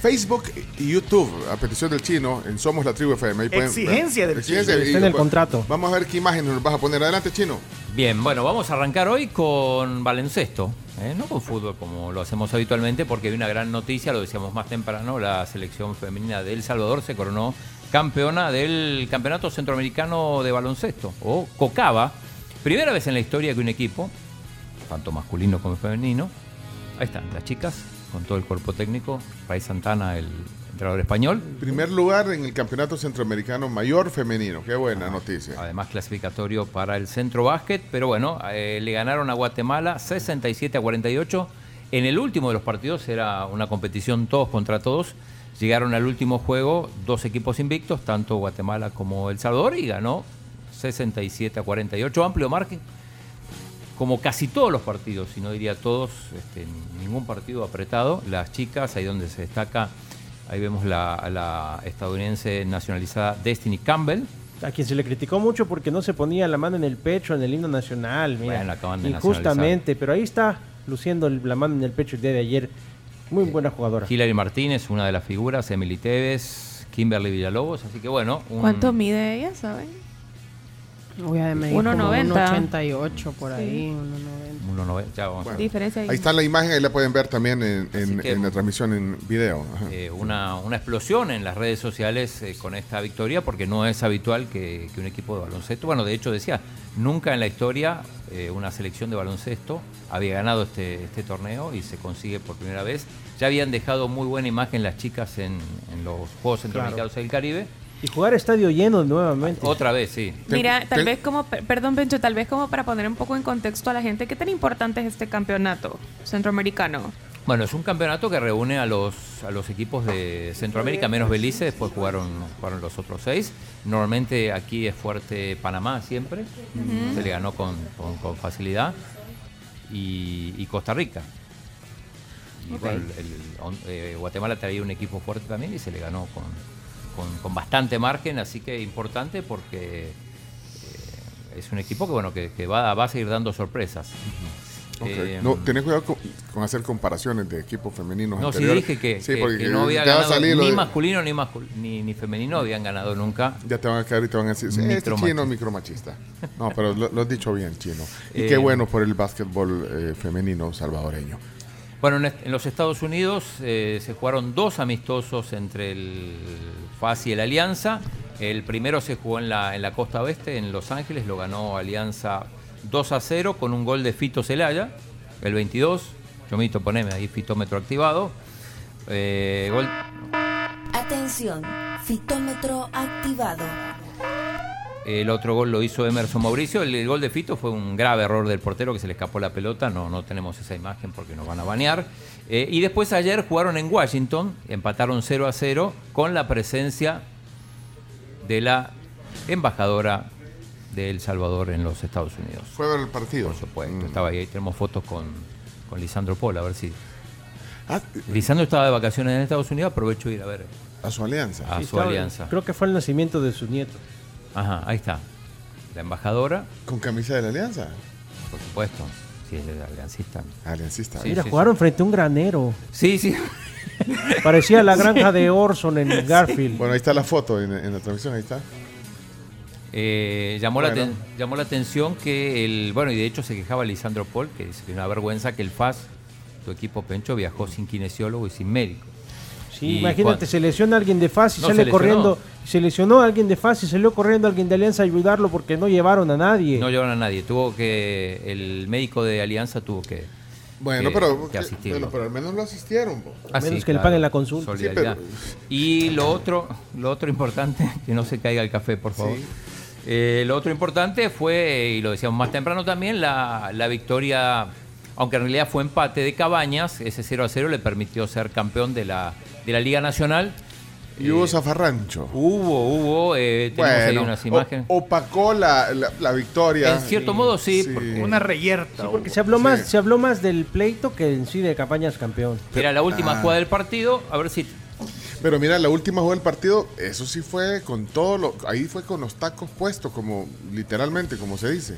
Facebook y YouTube, a petición del chino, en Somos la Tribu FM. Ahí pueden- Exigencia del Exigencia chino. Está en el contrato. Vamos a ver qué imágenes nos vas a poner. Adelante, chino. Bien, bueno, vamos a arrancar hoy con baloncesto, ¿eh? no con fútbol como lo hacemos habitualmente, porque hay una gran noticia, lo decíamos más temprano, la selección femenina de El Salvador se coronó campeona del Campeonato Centroamericano de Baloncesto, o COCABA, primera vez en la historia que un equipo, tanto masculino como femenino, ahí están, las chicas, con todo el cuerpo técnico, Ray Santana, el entrenador español, Primer lugar en el Campeonato Centroamericano Mayor Femenino. Qué buena noticia. además clasificatorio para el centro básquet, pero bueno, eh, le ganaron a Guatemala 67 a 48. En el último de los partidos era una competición todos contra todos. Llegaron al último juego dos equipos invictos, tanto Guatemala como El Salvador, y ganó 67 a 48. Amplio margen, como casi todos los partidos, si no diría todos, este, ningún partido apretado. Las chicas, ahí donde se destaca, ahí vemos la, a la estadounidense nacionalizada Destiny Campbell, A quien se le criticó mucho porque no se ponía la mano en el pecho en el himno nacional. Mira. Bueno, la acaban de Injustamente, pero ahí está luciendo el- la mano en el pecho el día de ayer. Muy buena jugadora. Hilary Martínez, una de las figuras, Emily Tevez, Kimberly Villalobos, así que bueno. un- ¿Cuánto mide ella, saben? Voy a medir 1.90. 1.88 por ahí, 1.90. 1.90, ya vamos a ver. Diferencia ahí. Ahí está la imagen, ahí la pueden ver también en, en- que- en la transmisión en video. Eh, una, una explosión en las redes sociales eh, con esta victoria, porque no es habitual que, que un equipo de baloncesto, bueno, de hecho decía, nunca en la historia eh, una selección de baloncesto había ganado este, este torneo y se consigue por primera vez. Ya habían dejado muy buena imagen las chicas en, en los Juegos Centroamericanos del Caribe. Y jugar estadio lleno nuevamente. Otra vez, sí. Mira, tal vez como, per- perdón Pencho, tal vez como para poner un poco en contexto a la gente, ¿qué tan importante es este campeonato centroamericano? Bueno, es un campeonato que reúne a los, a los equipos de Centroamérica, menos Belice, después jugaron, jugaron los otros seis. Normalmente aquí es fuerte Panamá siempre, se le ganó con, con- con facilidad, y, y Costa Rica. Y Ok. bueno, el- el- on- eh, Guatemala traía un equipo fuerte también y se le ganó con, con- con bastante margen, así que importante porque eh, es un equipo que bueno que, que va, va a seguir dando sorpresas. Eh, no, tenés cuidado con, con hacer comparaciones de equipos femeninos No, sí anteriores. dije que, Sí, que- porque que no había ganado ni masculino ni, mascul- ni ni femenino habían ganado nunca. Ya te van a caer y te van a decir, sí, este chino micromachista. No, pero lo, lo has dicho bien, chino. Y Eh, qué bueno por el básquetbol eh, femenino salvadoreño. Bueno, en, los Estados Unidos eh, se jugaron dos amistosos entre el FAS y el Alianza. El primero se jugó en la, costa oeste, en Los Ángeles, lo ganó Alianza 2 a 0 con un gol de Fito Celaya, el 22. Chomito, poneme ahí fitómetro activado. Eh, Atención, fitómetro activado. El otro gol lo hizo Emerson Mauricio. El, el gol de Fito fue un grave error del portero que se le escapó la pelota. No, no tenemos esa imagen porque nos van a banear. Eh, y después ayer jugaron en Washington, empataron 0 a 0 con la presencia de la embajadora de El Salvador en los Estados Unidos. Fue a ver el partido. Por supuesto, estaba ahí. Ahí tenemos fotos con, con Lisandro Pola, a ver si. Ah, Lisandro estaba de vacaciones en Estados Unidos, aprovecho de ir a ver A su alianza. a Sí, su estaba- alianza. Creo que fue el nacimiento de su nieto. Ajá, ahí está. la embajadora. ¿Con camisa de la Alianza? Por supuesto, sí, es aliancista. Aliancista. Sí, Mira, sí, jugaron frente a un granero. Sí, sí. Parecía la granja de Orson en Garfield. Bueno, ahí está la foto en, en la transmisión, ahí está. Eh, llamó, la Bueno. aten- llamó la atención que el. Bueno, y de hecho se quejaba Lisandro Paul, que dice que es una vergüenza que el FAS, tu equipo Pencho, viajó sin kinesiólogo y sin médico. Sí, imagínate, cuando- se lesiona alguien de FAS y No, sale se corriendo. Se lesionó alguien de FAS y salió corriendo alguien de Alianza a ayudarlo porque no llevaron a nadie. No llevaron a nadie. Tuvo que. El médico de Alianza tuvo que. Bueno, que- pero, que que- asistirlo. bueno, pero al menos lo asistieron. po. Ah, menos sí, que le claro. paguen la consulta. Solidaridad. Sí, Y lo otro, lo otro importante, que no se caiga el café, por favor. Sí. Eh, lo otro importante fue, y lo decíamos más temprano también, la, la victoria, aunque en realidad fue empate de Cabañas, ese 0 a 0 le permitió ser campeón de la, de la Liga Nacional. Y hubo zafarrancho. Hubo, hubo, eh, tenemos ahí Bueno, unas o- imágenes. opacó la, la, la victoria. En cierto modo sí, Sí. porque Una reyerta. Sí, porque hubo. se habló Sí. más, se habló más del pleito que en sí de Campañas campeón. era la última Ah. jugada del partido. A ver si Pero mira, la última jugada del partido, eso sí fue con todo lo. Ahí fue con los tacos puestos, como literalmente, como se dice.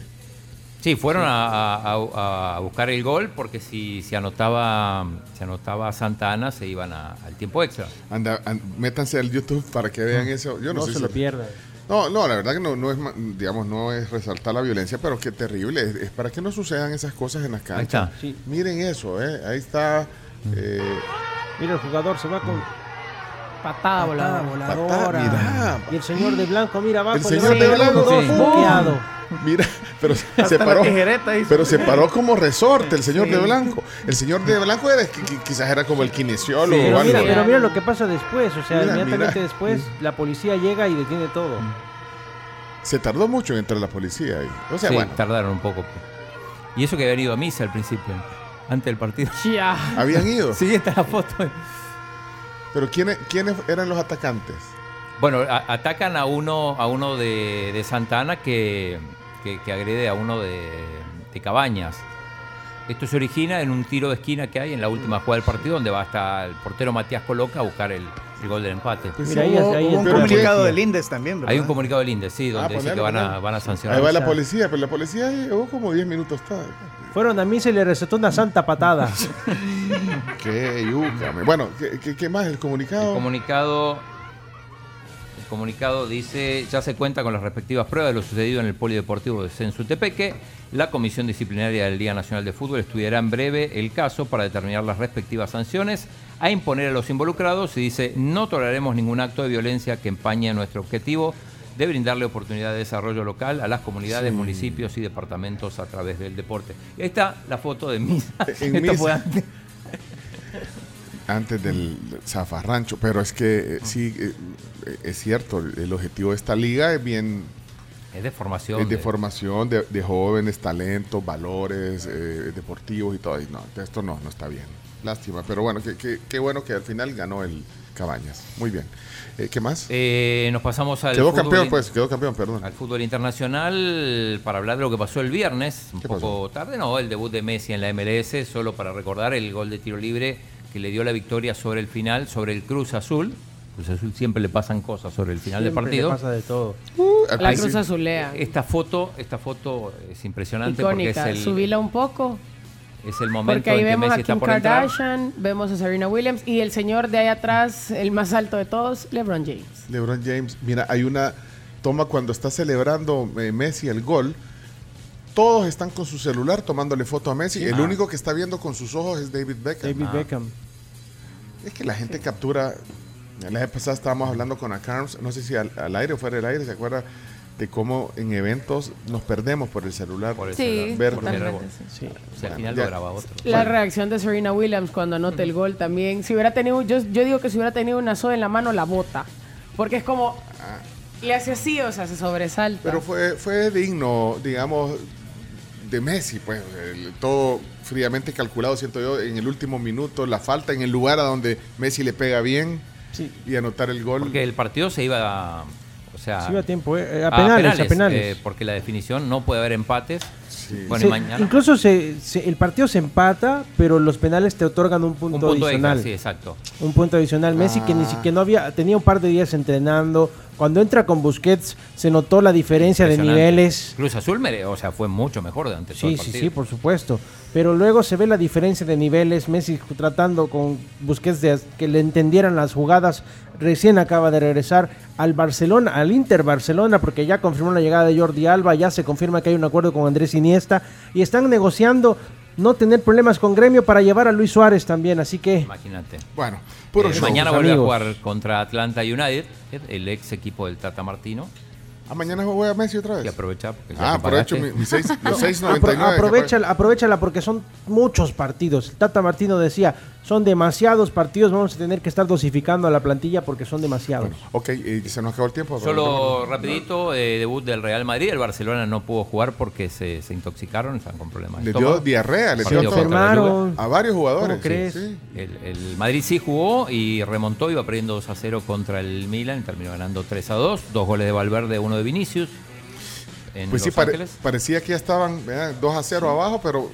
Sí, fueron a, a- a- a buscar el gol porque si se anotaba, se anotaba Santa Ana se iban a- al tiempo extra. Anda, an- métanse al YouTube para que vean eso. Yo no, No sé se si- lo pierdan. No, no, la verdad que no, no es, digamos, no es resaltar la violencia, pero qué terrible. Es, es para que no sucedan esas cosas en las canchas. está. Sí. Miren eso, ¿eh? Ahí está. eh, Mira, el jugador se va con Patada patada voladora. Y el señor de blanco, mira abajo. El señor de blanco, sí. Mira, pero se paró. Pero se paró como resorte el señor Sí. de blanco. El señor de blanco era, qui- qui- quizás era como el kinesiólogo Pero o algo. mira, pero mira lo que pasa después. O sea, Mira, inmediatamente mira. después la policía llega y detiene todo. Se tardó mucho en entrar la policía ahí. O sea, Sí, bueno, tardaron un poco. Y eso que habían ido a misa al principio, antes del partido. Ya. habían ido. Sí, está la foto. Pero ¿quiénes, ¿quiénes eran los atacantes? Bueno, a- atacan a uno, a uno de, de Santa Ana que, que- que agrede a uno de, de Cabañas. Esto se origina en un tiro de esquina que hay en la última jugada del partido, donde va hasta el portero Matías Coloca a buscar el, el gol del empate. Pues Mira, sí, ahí, hubo- ahí hubo Un comunicado del Indes también, ¿verdad? Hay un comunicado del INDE, sí, donde Ah, dice ponelo, que van a, van a sancionar. Ahí va la policía, pero la policía llegó como 10 minutos tarde. Fueron a mí se le recetó una santa patada. Qué yuca. Bueno, ¿qué, más? El comunicado. El comunicado, el comunicado dice, ya se cuenta con las respectivas pruebas de lo sucedido en el Polideportivo de Sensutepeque. La Comisión Disciplinaria del Día Nacional de Fútbol estudiará en breve el caso para determinar las respectivas sanciones a imponer a los involucrados y dice, no toleraremos ningún acto de violencia que empañe nuestro objetivo de brindarle oportunidad de desarrollo local a las comunidades, municipios y departamentos a través del deporte. Ahí está la foto de misa. En Esto misa. fue antes. Antes del zafarrancho, pero es que eh, sí, eh, eh, es cierto, el objetivo de esta liga es bien, Es de formación. es de de- formación de, de jóvenes, talentos, valores eh, deportivos y todo, y no, esto no, no está bien, lástima, pero bueno, qué bueno que al final ganó el Cabañas, muy bien. ¿Qué más? Eh, nos pasamos al quedó fútbol campeón, pues, quedó campeón, perdón. al fútbol internacional para hablar de lo que pasó el viernes, un ¿Qué poco tarde, no, el debut de Messi en la MLS, solo para recordar el gol de tiro libre que le dio la victoria sobre el final, sobre el Cruz Azul. Cruz Azul siempre le pasan cosas sobre el final del Siempre le partido. pasa de todo. Al La cruz azulea. Esta foto, esta foto es impresionante Icónica. porque es el, Subíla un poco. es el momento Porque ahí en que vemos Messi a está Kim entrar. Kardashian, vemos a Serena Williams y el señor de ahí atrás, el más alto de todos, LeBron James. LeBron James, mira, hay una toma cuando está celebrando eh, Messi el gol. Todos están con su celular tomándole foto a Messi. El Ah. único que está viendo con sus ojos es David Beckham. David Ah. Beckham. Es que la gente captura. La vez pasada estábamos hablando con Acarms, no sé si al, al aire o fuera del aire, ¿se acuerda? De cómo en eventos nos perdemos por el celular. Por el Sí, celular. Ver- totalmente. Sí. O sea, al final Ya. lo graba otro. La reacción de Serena Williams cuando anota el gol también. Si hubiera tenido, yo, yo digo que si hubiera tenido una soda en la mano, la bota. Porque es como, le hace así, o sea, se sobresalta. Pero fue, fue digno, digamos, de Messi, pues. el- todo fríamente calculado, siento yo, en el último minuto, la falta en el lugar a donde Messi le pega bien Sí. y anotar el gol. Porque el partido se iba, o sea, Sí, iba a tiempo, eh, a penales, a penales. eh, porque la definición no puede haber empates. Sí. Bueno, Se- mañana Incluso se, se- el partido se empata, pero los penales te otorgan un punto, un punto extra, adicional. sí, exacto. Un punto adicional. Messi que ni Ah. siquiera no había, tenía un par de días entrenando Cuando entra con Busquets se notó la diferencia de niveles. Cruz Azul, mere- o sea, fue mucho mejor durante todo Sí, el sí, sí, por supuesto. Pero luego se ve la diferencia de niveles. Messi tratando con Busquets de que le entendieran las jugadas. Recién acaba de regresar al Barcelona, al Inter Barcelona, porque ya confirmó la llegada de Jordi Alba. Ya se confirma que hay un acuerdo con Andrés Iniesta. Y están negociando no tener problemas con Gremio para llevar a Luis Suárez también. Así que. Imagínate. Bueno, puro Eh, show. mañana vuelve amigos. a jugar contra Atlanta United, el ex equipo del Tata Martino. Ah, mañana voy a Messi otra vez. Y aprovecha. porque Ah, aprovecho mi- mis seis- los Apro- 6.99. aprovechala, aprovechala porque son muchos partidos. El Tata Martino decía, son demasiados partidos, vamos a tener que estar dosificando a la plantilla porque son demasiados. Ok, y se nos acabó el tiempo. Solo rapidito, eh, debut del Real Madrid. El Barcelona no pudo jugar porque se, se intoxicaron, están con problemas. de Le dio diarrea, le dio. Juve. A varios jugadores. ¿Cómo crees? sí, sí. El, el Madrid sí jugó y remontó, iba perdiendo 2 a 0 contra el Milan y terminó ganando 3 a 2. Dos goles de Valverde, uno de Vinicius. En Pues sí, Los pare- Ángeles. parecía que ya estaban ¿verdad? 2 a 0 abajo, pero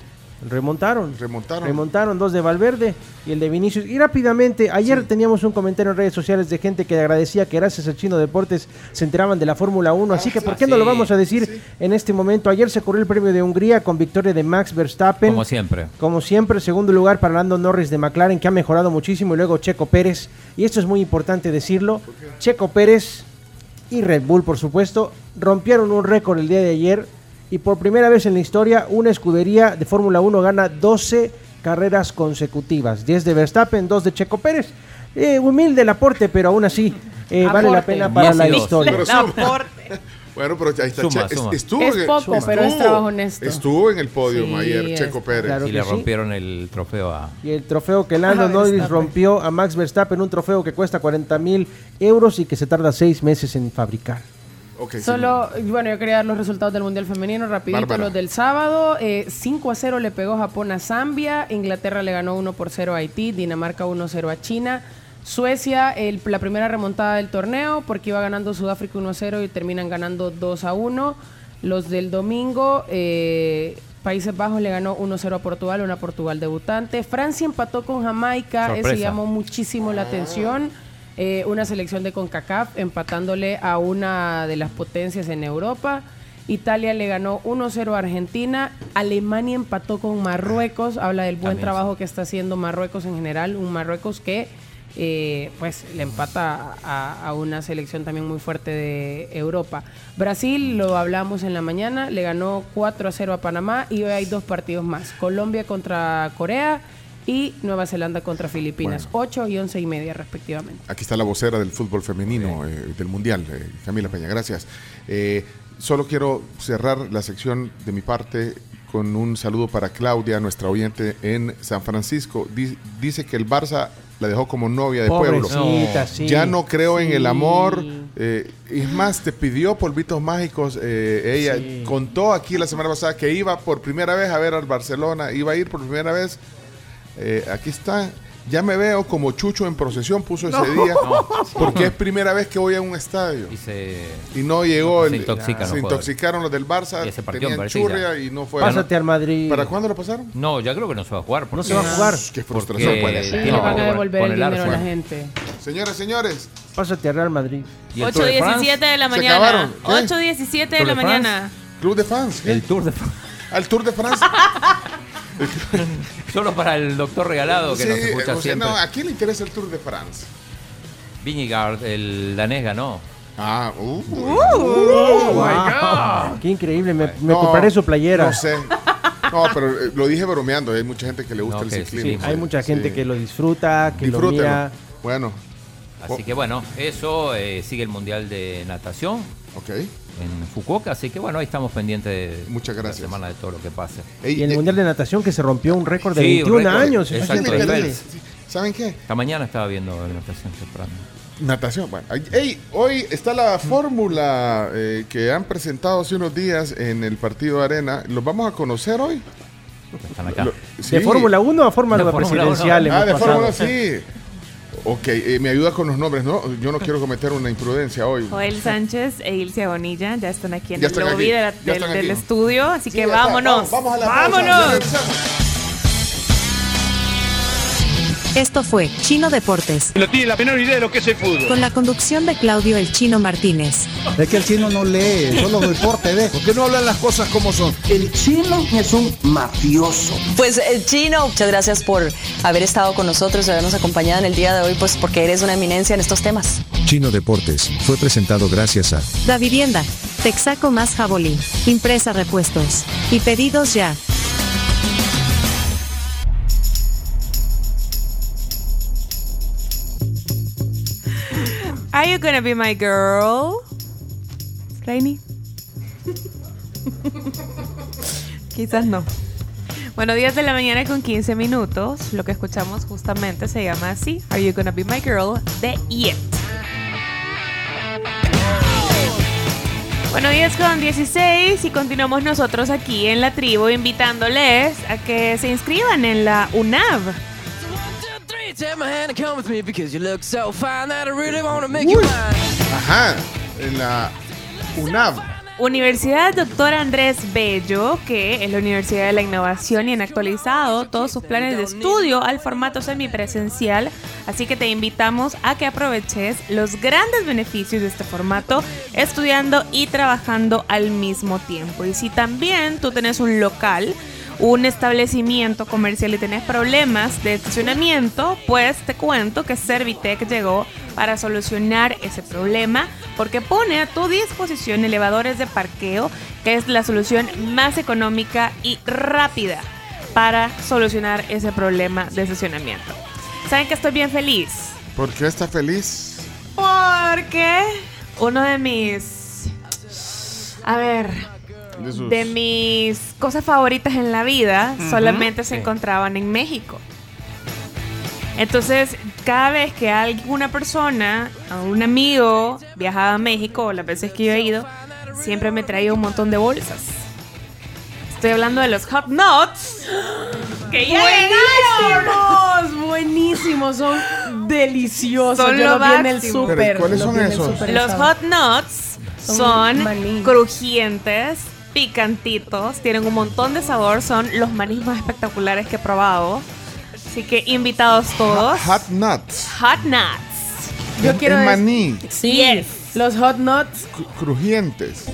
Remontaron. remontaron. Remontaron dos de Valverde y el de Vinicius. Y rápidamente, ayer teníamos un comentario en redes sociales de gente que agradecía que gracias al Chino Deportes se enteraban de la Fórmula 1. Así que, ¿por qué no lo vamos a decir en este momento? Ayer se corrió el premio de Hungría con victoria de Max Verstappen. Como siempre. Como siempre, segundo lugar para Lando Norris de McLaren, que ha mejorado muchísimo, y luego Checo Pérez. Y esto es muy importante decirlo. Checo Pérez y Red Bull, por supuesto, rompieron un récord el día de ayer. Y por primera vez en la historia, una escudería de Fórmula 1 gana 12 carreras consecutivas. 10 de Verstappen, 2 de Checo Pérez. Eh, humilde el aporte, pero aún así eh, vale la pena para la 12. historia. Pero suma. Bueno, pero ahí está. Suma, suma. Estuvo Es en el- poco, pero es estuvo- trabajo honesto. Estuvo en el podio Sí, ayer, Checo Pérez. claro. Y le sí. rompieron el trofeo a. Y el trofeo que Lando Ah, Norris rompió a Max Verstappen, un trofeo que cuesta 40 mil euros y que se tarda 6 meses en fabricar. Ok, sí. Solo, bueno, yo quería dar los resultados del Mundial Femenino, rapidito Bárbara. los del sábado. Eh, 5 a 0 le pegó Japón a Zambia, Inglaterra le ganó 1 por 0 a Haití, Dinamarca 1 0 a China, Suecia el- la primera remontada del torneo porque iba ganando Sudáfrica 1 a 0 y terminan ganando 2 a 1. Los del domingo, eh, Países Bajos le ganó 1 0 a Portugal, una Portugal debutante. Francia empató con Jamaica, ese Sorpresa. llamó muchísimo la atención. Eh, una selección de CONCACAF empatándole a una de las potencias en Europa. Italia le ganó 1-0 a Argentina. Alemania empató con Marruecos. Habla del buen También, trabajo que está haciendo Marruecos en general. Un Marruecos que eh, pues le empata a, a una selección también muy fuerte de Europa. Brasil, lo hablamos en la mañana, le ganó 4 a 0 a Panamá y hoy hay dos partidos más. Colombia contra Corea y Nueva Zelanda contra Filipinas. 8 y 11 y media respectivamente. Aquí está la vocera del fútbol femenino eh, del Mundial, eh, Camila Peña, gracias. Eh, solo quiero cerrar la sección de mi parte con un saludo para Claudia, nuestra oyente en San Francisco. Di- dice que el Barça la dejó como novia de pueblo. Pobrecita, sí. Ya no creo en el amor. eh, es más, te pidió polvitos mágicos. eh, ella Sí. contó aquí la semana pasada que iba por primera vez a ver al Barcelona. Iba a ir por primera vez. Eh, aquí está. Ya me veo como Chucho en procesión, puso ese día. Porque es primera vez que voy a un estadio. Y se. Y no llegó Se el. intoxican se los intoxicaron los del Barça. Y ese partido Tenían churria y no fue. Pásate al Madrid. ¿Para cuándo lo pasaron? No, ya creo que no se va a jugar. No se va a jugar. Qué porque frustración puede Sí, ser. tiene le van a devolver con el dinero a la gente. Señores, señores. Pásate al Real Madrid. ¿Y el Tour de France? 8.17 de la mañana. acabaron. ¿Qué? 8.17 de la mañana. Club de fans. ¿qué? El Tour de France. Al Tour de Francia. Solo para el doctor regalado que Sí, nos escucha o sea, siempre. no, ¿A quién le interesa el Tour de France? Viñigard, el danés ganó. Ah, uh, Wow, Qué increíble, me, me No, compraré su playera. No sé. No, pero eh, lo dije bromeando. Hay mucha gente que le gusta No, el que ciclismo. Sí, hay mucha gente Sí. que lo disfruta, que lo mira. Bueno, Así que bueno, eso eh, sigue el Mundial de Natación ok. En Fukuoka. Así que bueno, ahí estamos pendientes de Muchas gracias. la semana de todo lo que pase. Ey, Y en el eh, Mundial de Natación que se rompió un récord de Sí, un 21 récord. años. Exacto, de ¿Saben qué? Esta mañana estaba viendo natación temprano. Natación. Bueno, ay- ey, hoy está la fórmula eh, que han presentado hace unos días en el partido de Arena. ¿Los vamos a conocer hoy? Están acá. Lo- ¿De sí. Fórmula 1 a Fórmula De Fórmula Presidencial? Ah, de. Fórmula sí. Ok, eh, me ayuda con los nombres, ¿no? Yo no quiero cometer una imprudencia hoy. Joel Sánchez e Ilse Bonilla ya están aquí en Ya el lobby aquí, de la- ya del, estudio, así Sí, que está. vámonos. Vamos, vamos a la. ¡Vámonos! Esto fue Chino Deportes, No tiene la menor idea de lo que es el fútbol. con la conducción de Claudio El Chino Martínez. Es que el chino no lee, solo deporte ve. ¿Por qué no hablan las cosas como son? El chino es un mafioso. Pues eh, Chino, muchas gracias por haber estado con nosotros y habernos acompañado en el día de hoy, pues porque eres una eminencia en estos temas. Chino Deportes fue presentado gracias a Da Vivienda, Texaco más Jabolí, Impresa Repuestos. Y pedidos ya. Are you gonna be my girl? Rainy. Quizás no. Bueno, 10 de la mañana con 15 minutos. Lo que escuchamos justamente se llama así: Are You Gonna Be My Girl? de Yet. Bueno, 10 con 16 y continuamos nosotros aquí en la tribu invitándoles a que se inscriban en la UNAV. Take my hand and come with me because you look so fine that I really wanna make you mine. Ajá, en la UNAV. Universidad Doctor Andrés Bello, que es la Universidad de la Innovación y han actualizado todos sus planes de estudio al formato semipresencial, así que te invitamos a que aproveches los grandes beneficios de este formato estudiando y trabajando al mismo tiempo. Y si también tú tenés un local, un establecimiento comercial y tenés problemas de estacionamiento, pues te cuento que Servitec llegó para solucionar ese problema porque pone a tu disposición elevadores de parqueo, que es la solución más económica y rápida para solucionar ese problema de estacionamiento. ¿Saben que estoy bien feliz? ¿Por qué está feliz? Porque uno de mis... A ver, De sus- de mis cosas favoritas en la vida solamente se Sí. encontraban en México. Entonces, cada vez que alguna persona, a un amigo, viajaba a México, o las veces que yo he ido, siempre me traía un montón de bolsas. Estoy hablando de los Hot Nuts. Que ya. Buenísimos, buenísimos, son deliciosos. Son Yo lo los vi en el máximo. súper. ¿cuáles son esos? Los hot nuts Son son crujientes, picantitos, tienen un montón de sabor, son los manís más espectaculares que he probado. Así que invitados todos. Hot nuts. Hot nuts. Yo Es- quiero es maní. Sí, los hot nuts Cru- Crujientes.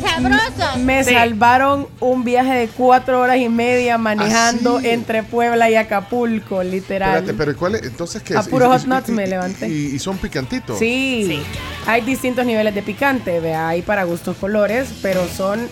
me Sí. salvaron un viaje de cuatro horas y media manejando ¿Ah, sí? entre Puebla y Acapulco, literal. Espérate, pero ¿cuál es? Entonces, ¿qué A es? puro Y- hot nuts y- me levanté. Y, y son picantitos. Sí. hay distintos niveles de picante, vea, hay para gustos colores, pero son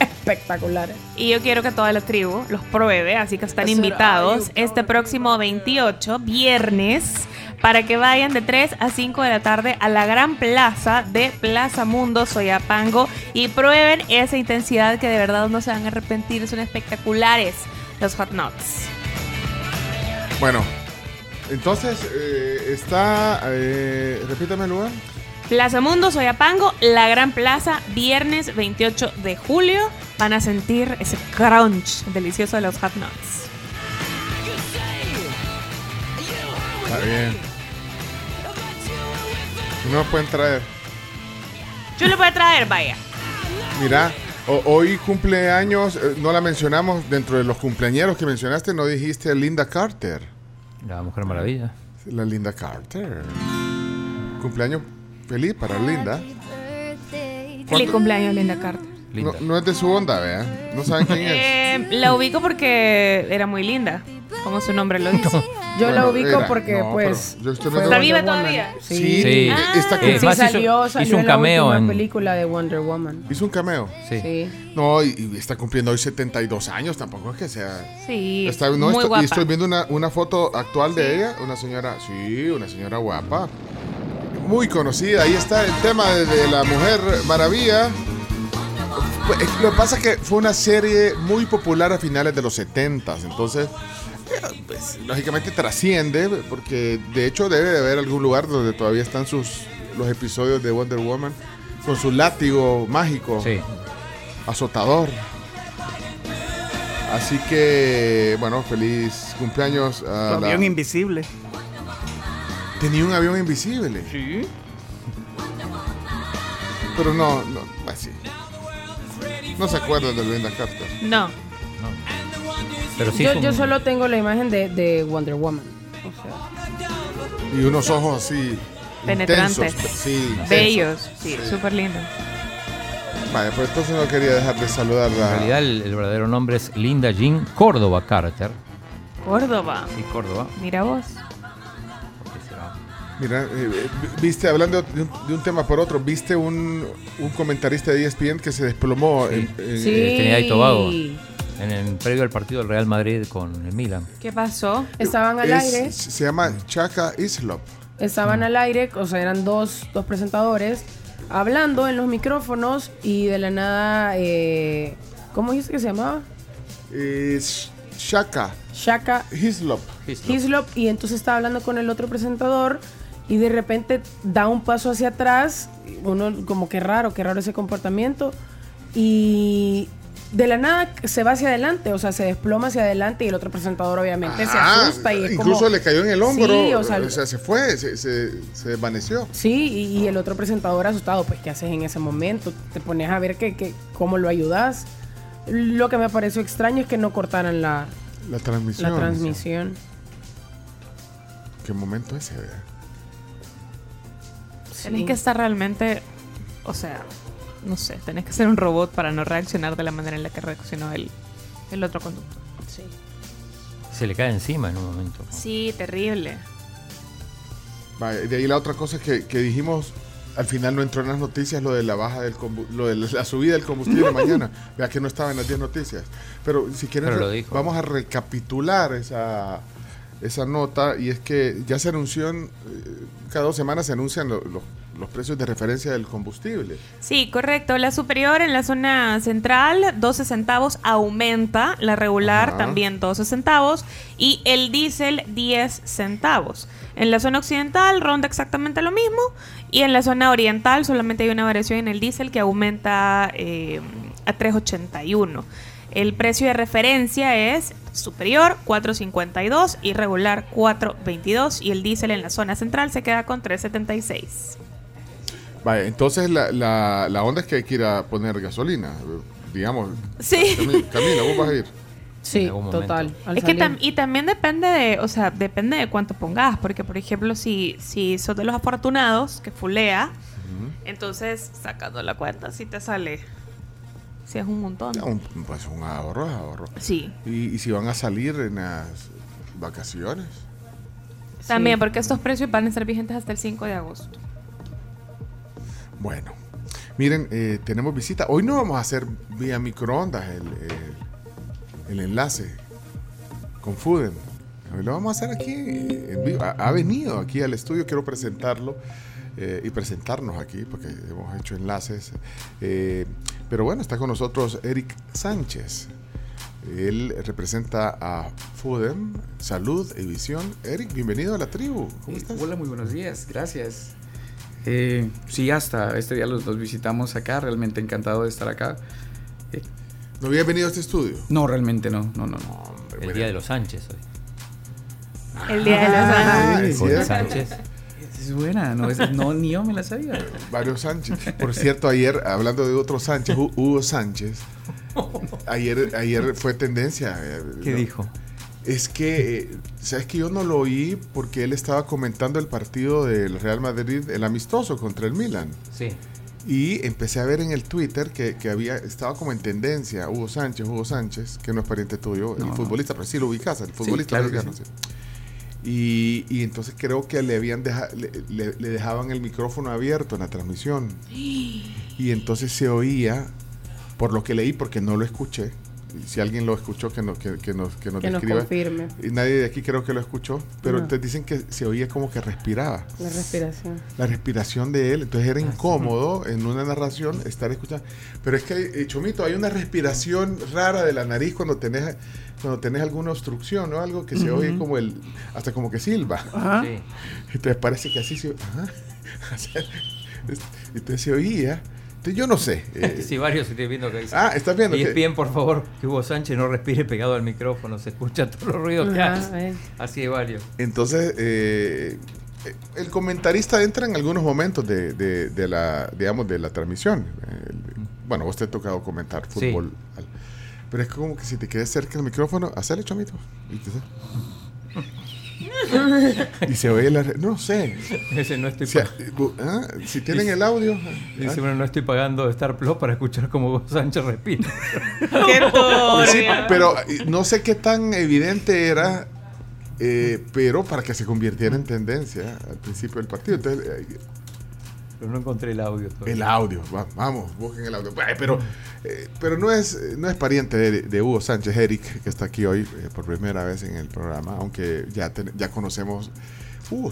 espectaculares. Y yo quiero que toda la tribu los pruebe, así que están invitados este próximo 28, viernes, para que vayan de 3 a 5 de la tarde a la gran plaza de Plaza Mundo Soyapango y prueben esa intensidad que de verdad no se van a arrepentir, son espectaculares los hot nuts. Bueno, entonces eh, está. Eh, repítame el lugar. Plaza Mundo Soyapango, la gran plaza, viernes 28 de julio. Van a sentir ese crunch delicioso de los hot nuts. Está bien. No pueden traer. Yo le voy a traer, vaya. Mira, ho- hoy cumpleaños, eh, no la mencionamos dentro de los cumpleañeros que mencionaste, no dijiste Linda Carter. La Mujer Maravilla. La Linda Carter. Cumpleaños feliz para Linda. Feliz cumpleaños, Linda Carter. No, no es de su onda, vea. No saben quién es. Eh, la ubico porque era muy linda, como su nombre lo dice. Yo la Bueno, ubico era. porque, No, pues. yo estoy ¿Está viva todavía? Sí. Sí, Sí. está Eh, Sí, salió, salió hizo un en la cameo en- película de Wonder Woman. Hizo un cameo. Sí. Sí. No, y, y está cumpliendo hoy 72 años, tampoco es que sea. Sí, Está, no, muy estoy- guapa. y estoy viendo una, una foto actual de ella, una señora, sí, una señora guapa, muy conocida. Ahí está el tema de, de la Mujer Maravilla. Pues, eh, Lo que pasa es que fue una serie muy popular a finales de los 70 entonces, eh, pues, lógicamente trasciende, porque de hecho debe de haber algún lugar donde todavía están sus los episodios de Wonder Woman con su látigo mágico Sí. azotador. Así que, bueno, feliz cumpleaños a la- invisible. Tenía un avión invisible. Sí. Pero no, no, así. No se acuerdan de Linda Carter. No. Pero sí yo, solo tengo la imagen de, de Wonder Woman. O sea, Y unos ojos así. Penetrantes. intensos, Sí, intensos. Bellos. Sí, súper lindo. Vaya, pues entonces no quería dejar de saludar En a. realidad el, el verdadero nombre es Linda Jean Córdoba Carter. Córdoba. Sí, Córdoba. Mira vos. Mira, eh, viste, hablando de un, de un tema por otro, viste un, un comentarista de ESPN que se desplomó en, en- Sí. En Trinidad y Tobago. En el previo al partido del Real Madrid con el Milan. ¿Qué pasó? Estaban al es- aire. Se llama Chaka Islop. Estaban al aire, o sea, eran dos, dos presentadores hablando en los micrófonos y de la nada, eh, ¿cómo dice que se llamaba? Es Shaka Shaka Hislop. Hislop y entonces estaba hablando con el otro presentador y de repente da un paso hacia atrás, uno como que raro, qué raro ese comportamiento y de la nada se va hacia adelante, o sea, se desploma hacia adelante y el otro presentador obviamente se asusta y es incluso como- le cayó en el hombro. Sí, o sea, se fue, se, se, se desvaneció. Sí, y, y el otro presentador asustado, pues, ¿qué haces en ese momento? Te pones a ver que, que- cómo lo ayudas. Lo que me pareció extraño es que no cortaran la, La transmisión. la transmisión. ¿Qué momento ese? Vea? Tenés que estar realmente, o sea, no sé, tenés que ser un robot para no reaccionar de la manera en la que reaccionó el, el otro conductor. Sí. Se le cae encima en un momento. Sí, terrible. De ahí la otra cosa que, que dijimos, al final no entró en las noticias lo de la baja del lo de la subida del combustible mañana. Vea que no estaba en las 10 noticias. Pero si quieren, Pero lo re- dijo. vamos a recapitular esa, esa nota. Y es que ya se anunció, en, eh, cada dos semanas se anuncian lo- lo- los precios de referencia del combustible. Sí, correcto. La superior en la zona central, 12 centavos, aumenta. La regular Ajá. también 12 centavos. Y el diésel, 10 centavos. En la zona occidental ronda exactamente lo mismo. Y en la zona oriental solamente hay una variación en el diésel que aumenta eh, a 3.81. El precio de referencia es superior 4.52 y regular 4.22 y el diésel en la zona central se queda con 3.76. Vaya, entonces la, la, la onda es que hay que ir a poner gasolina. Digamos. Sí. Cami- Camila, vos vas a ir. Sí, total. al Es que tam- y también depende de, o sea, depende de cuánto pongas, porque por ejemplo, si, si sos de los afortunados que fulea, entonces sacando la cuenta, si te sale, si es un montón. Un- pues un ahorro es ahorro. Sí. Y, y si van a salir en las vacaciones. También, porque estos precios van a estar vigentes hasta el 5 de agosto. Bueno, miren, eh, tenemos visita. Hoy no vamos a hacer vía microondas el, eh, el enlace con Fuden. Hoy lo vamos a hacer aquí en vivo. Ha, ha venido aquí al estudio, quiero presentarlo eh, y presentarnos aquí porque hemos hecho enlaces. Eh, pero bueno, está con nosotros Eric Sánchez. Él representa a Fuden, Salud y Visión. Eric, bienvenido a la tribu. ¿Cómo Eh, estás? Hola, muy buenos días, gracias. Eh, sí, hasta este día los, visitamos acá, realmente encantado de estar acá. Eh, ¿No había venido a este estudio? no, realmente no, no, no. no. El día de los Sánchez hoy. El día de los Ah. Sánchez. Es buena, no, es- no, ni yo me la sabía. Varios Sánchez. Por cierto, ayer, hablando de otro Sánchez, Hu- Hugo Sánchez, ayer, ayer fue tendencia. eh, ¿Qué ¿no? dijo? Es que, eh, ¿sabes que yo no lo oí porque él estaba comentando el partido del Real Madrid, el amistoso contra el Milan? Sí. Y empecé a ver en el Twitter que, que había, estaba como en tendencia Hugo Sánchez, Hugo Sánchez, que no es pariente tuyo, el No, futbolista, pero sí lo ubicas, el futbolista claro que mexicano, sí. Y, y entonces creo que le habían deja- le, le- le dejaban el micrófono abierto en la transmisión. Y entonces se oía, por lo que leí, porque no lo escuché. Si alguien lo escuchó, que, no, que, que nos, que nos Que nos describa. confirme. Y nadie de aquí creo que lo escuchó. Pero No. entonces dicen que se oía como que respiraba La respiración. la respiración de él. Entonces era incómodo en una narración estar escuchando. Pero es que, eh, Chomito, hay una respiración rara de la nariz cuando tenés, cuando tenés alguna obstrucción o algo que se oye como el, hasta como que silba. Ajá. Sí. Entonces parece que así se ajá. Entonces se oía. Entonces yo no sé. eh, Sí, varios estoy viendo que dicen. Ah, ¿estás viendo Y es bien, por favor, que Hugo Sánchez no respire pegado al micrófono, se escucha todos los ruidos que Ajá, hace. Así de varios. Entonces, eh, el comentarista entra en algunos momentos de, de- de la, digamos, de la transmisión. El- bueno, vos te ha tocado comentar fútbol. Pero es como que si te quedas cerca del micrófono, hacele chomito. Y te- y se oye la... re- No sé. Ese no estoy Si, ah, si tienen el audio... ah, Dice, bueno, no estoy pagando Star Plus para escuchar cómo Hugo Sánchez respira. ¡Qué sí, pero no sé qué tan evidente era, eh, pero para que se convirtiera en tendencia al principio del partido. Entonces, eh, Pero no encontré el audio todavía. el audio, va- vamos, busquen el audio. Pero, eh, pero no, es, no es pariente de, de Hugo Sánchez Eric, que está aquí hoy eh, por primera vez en el programa, aunque ya, ten- ya conocemos uh,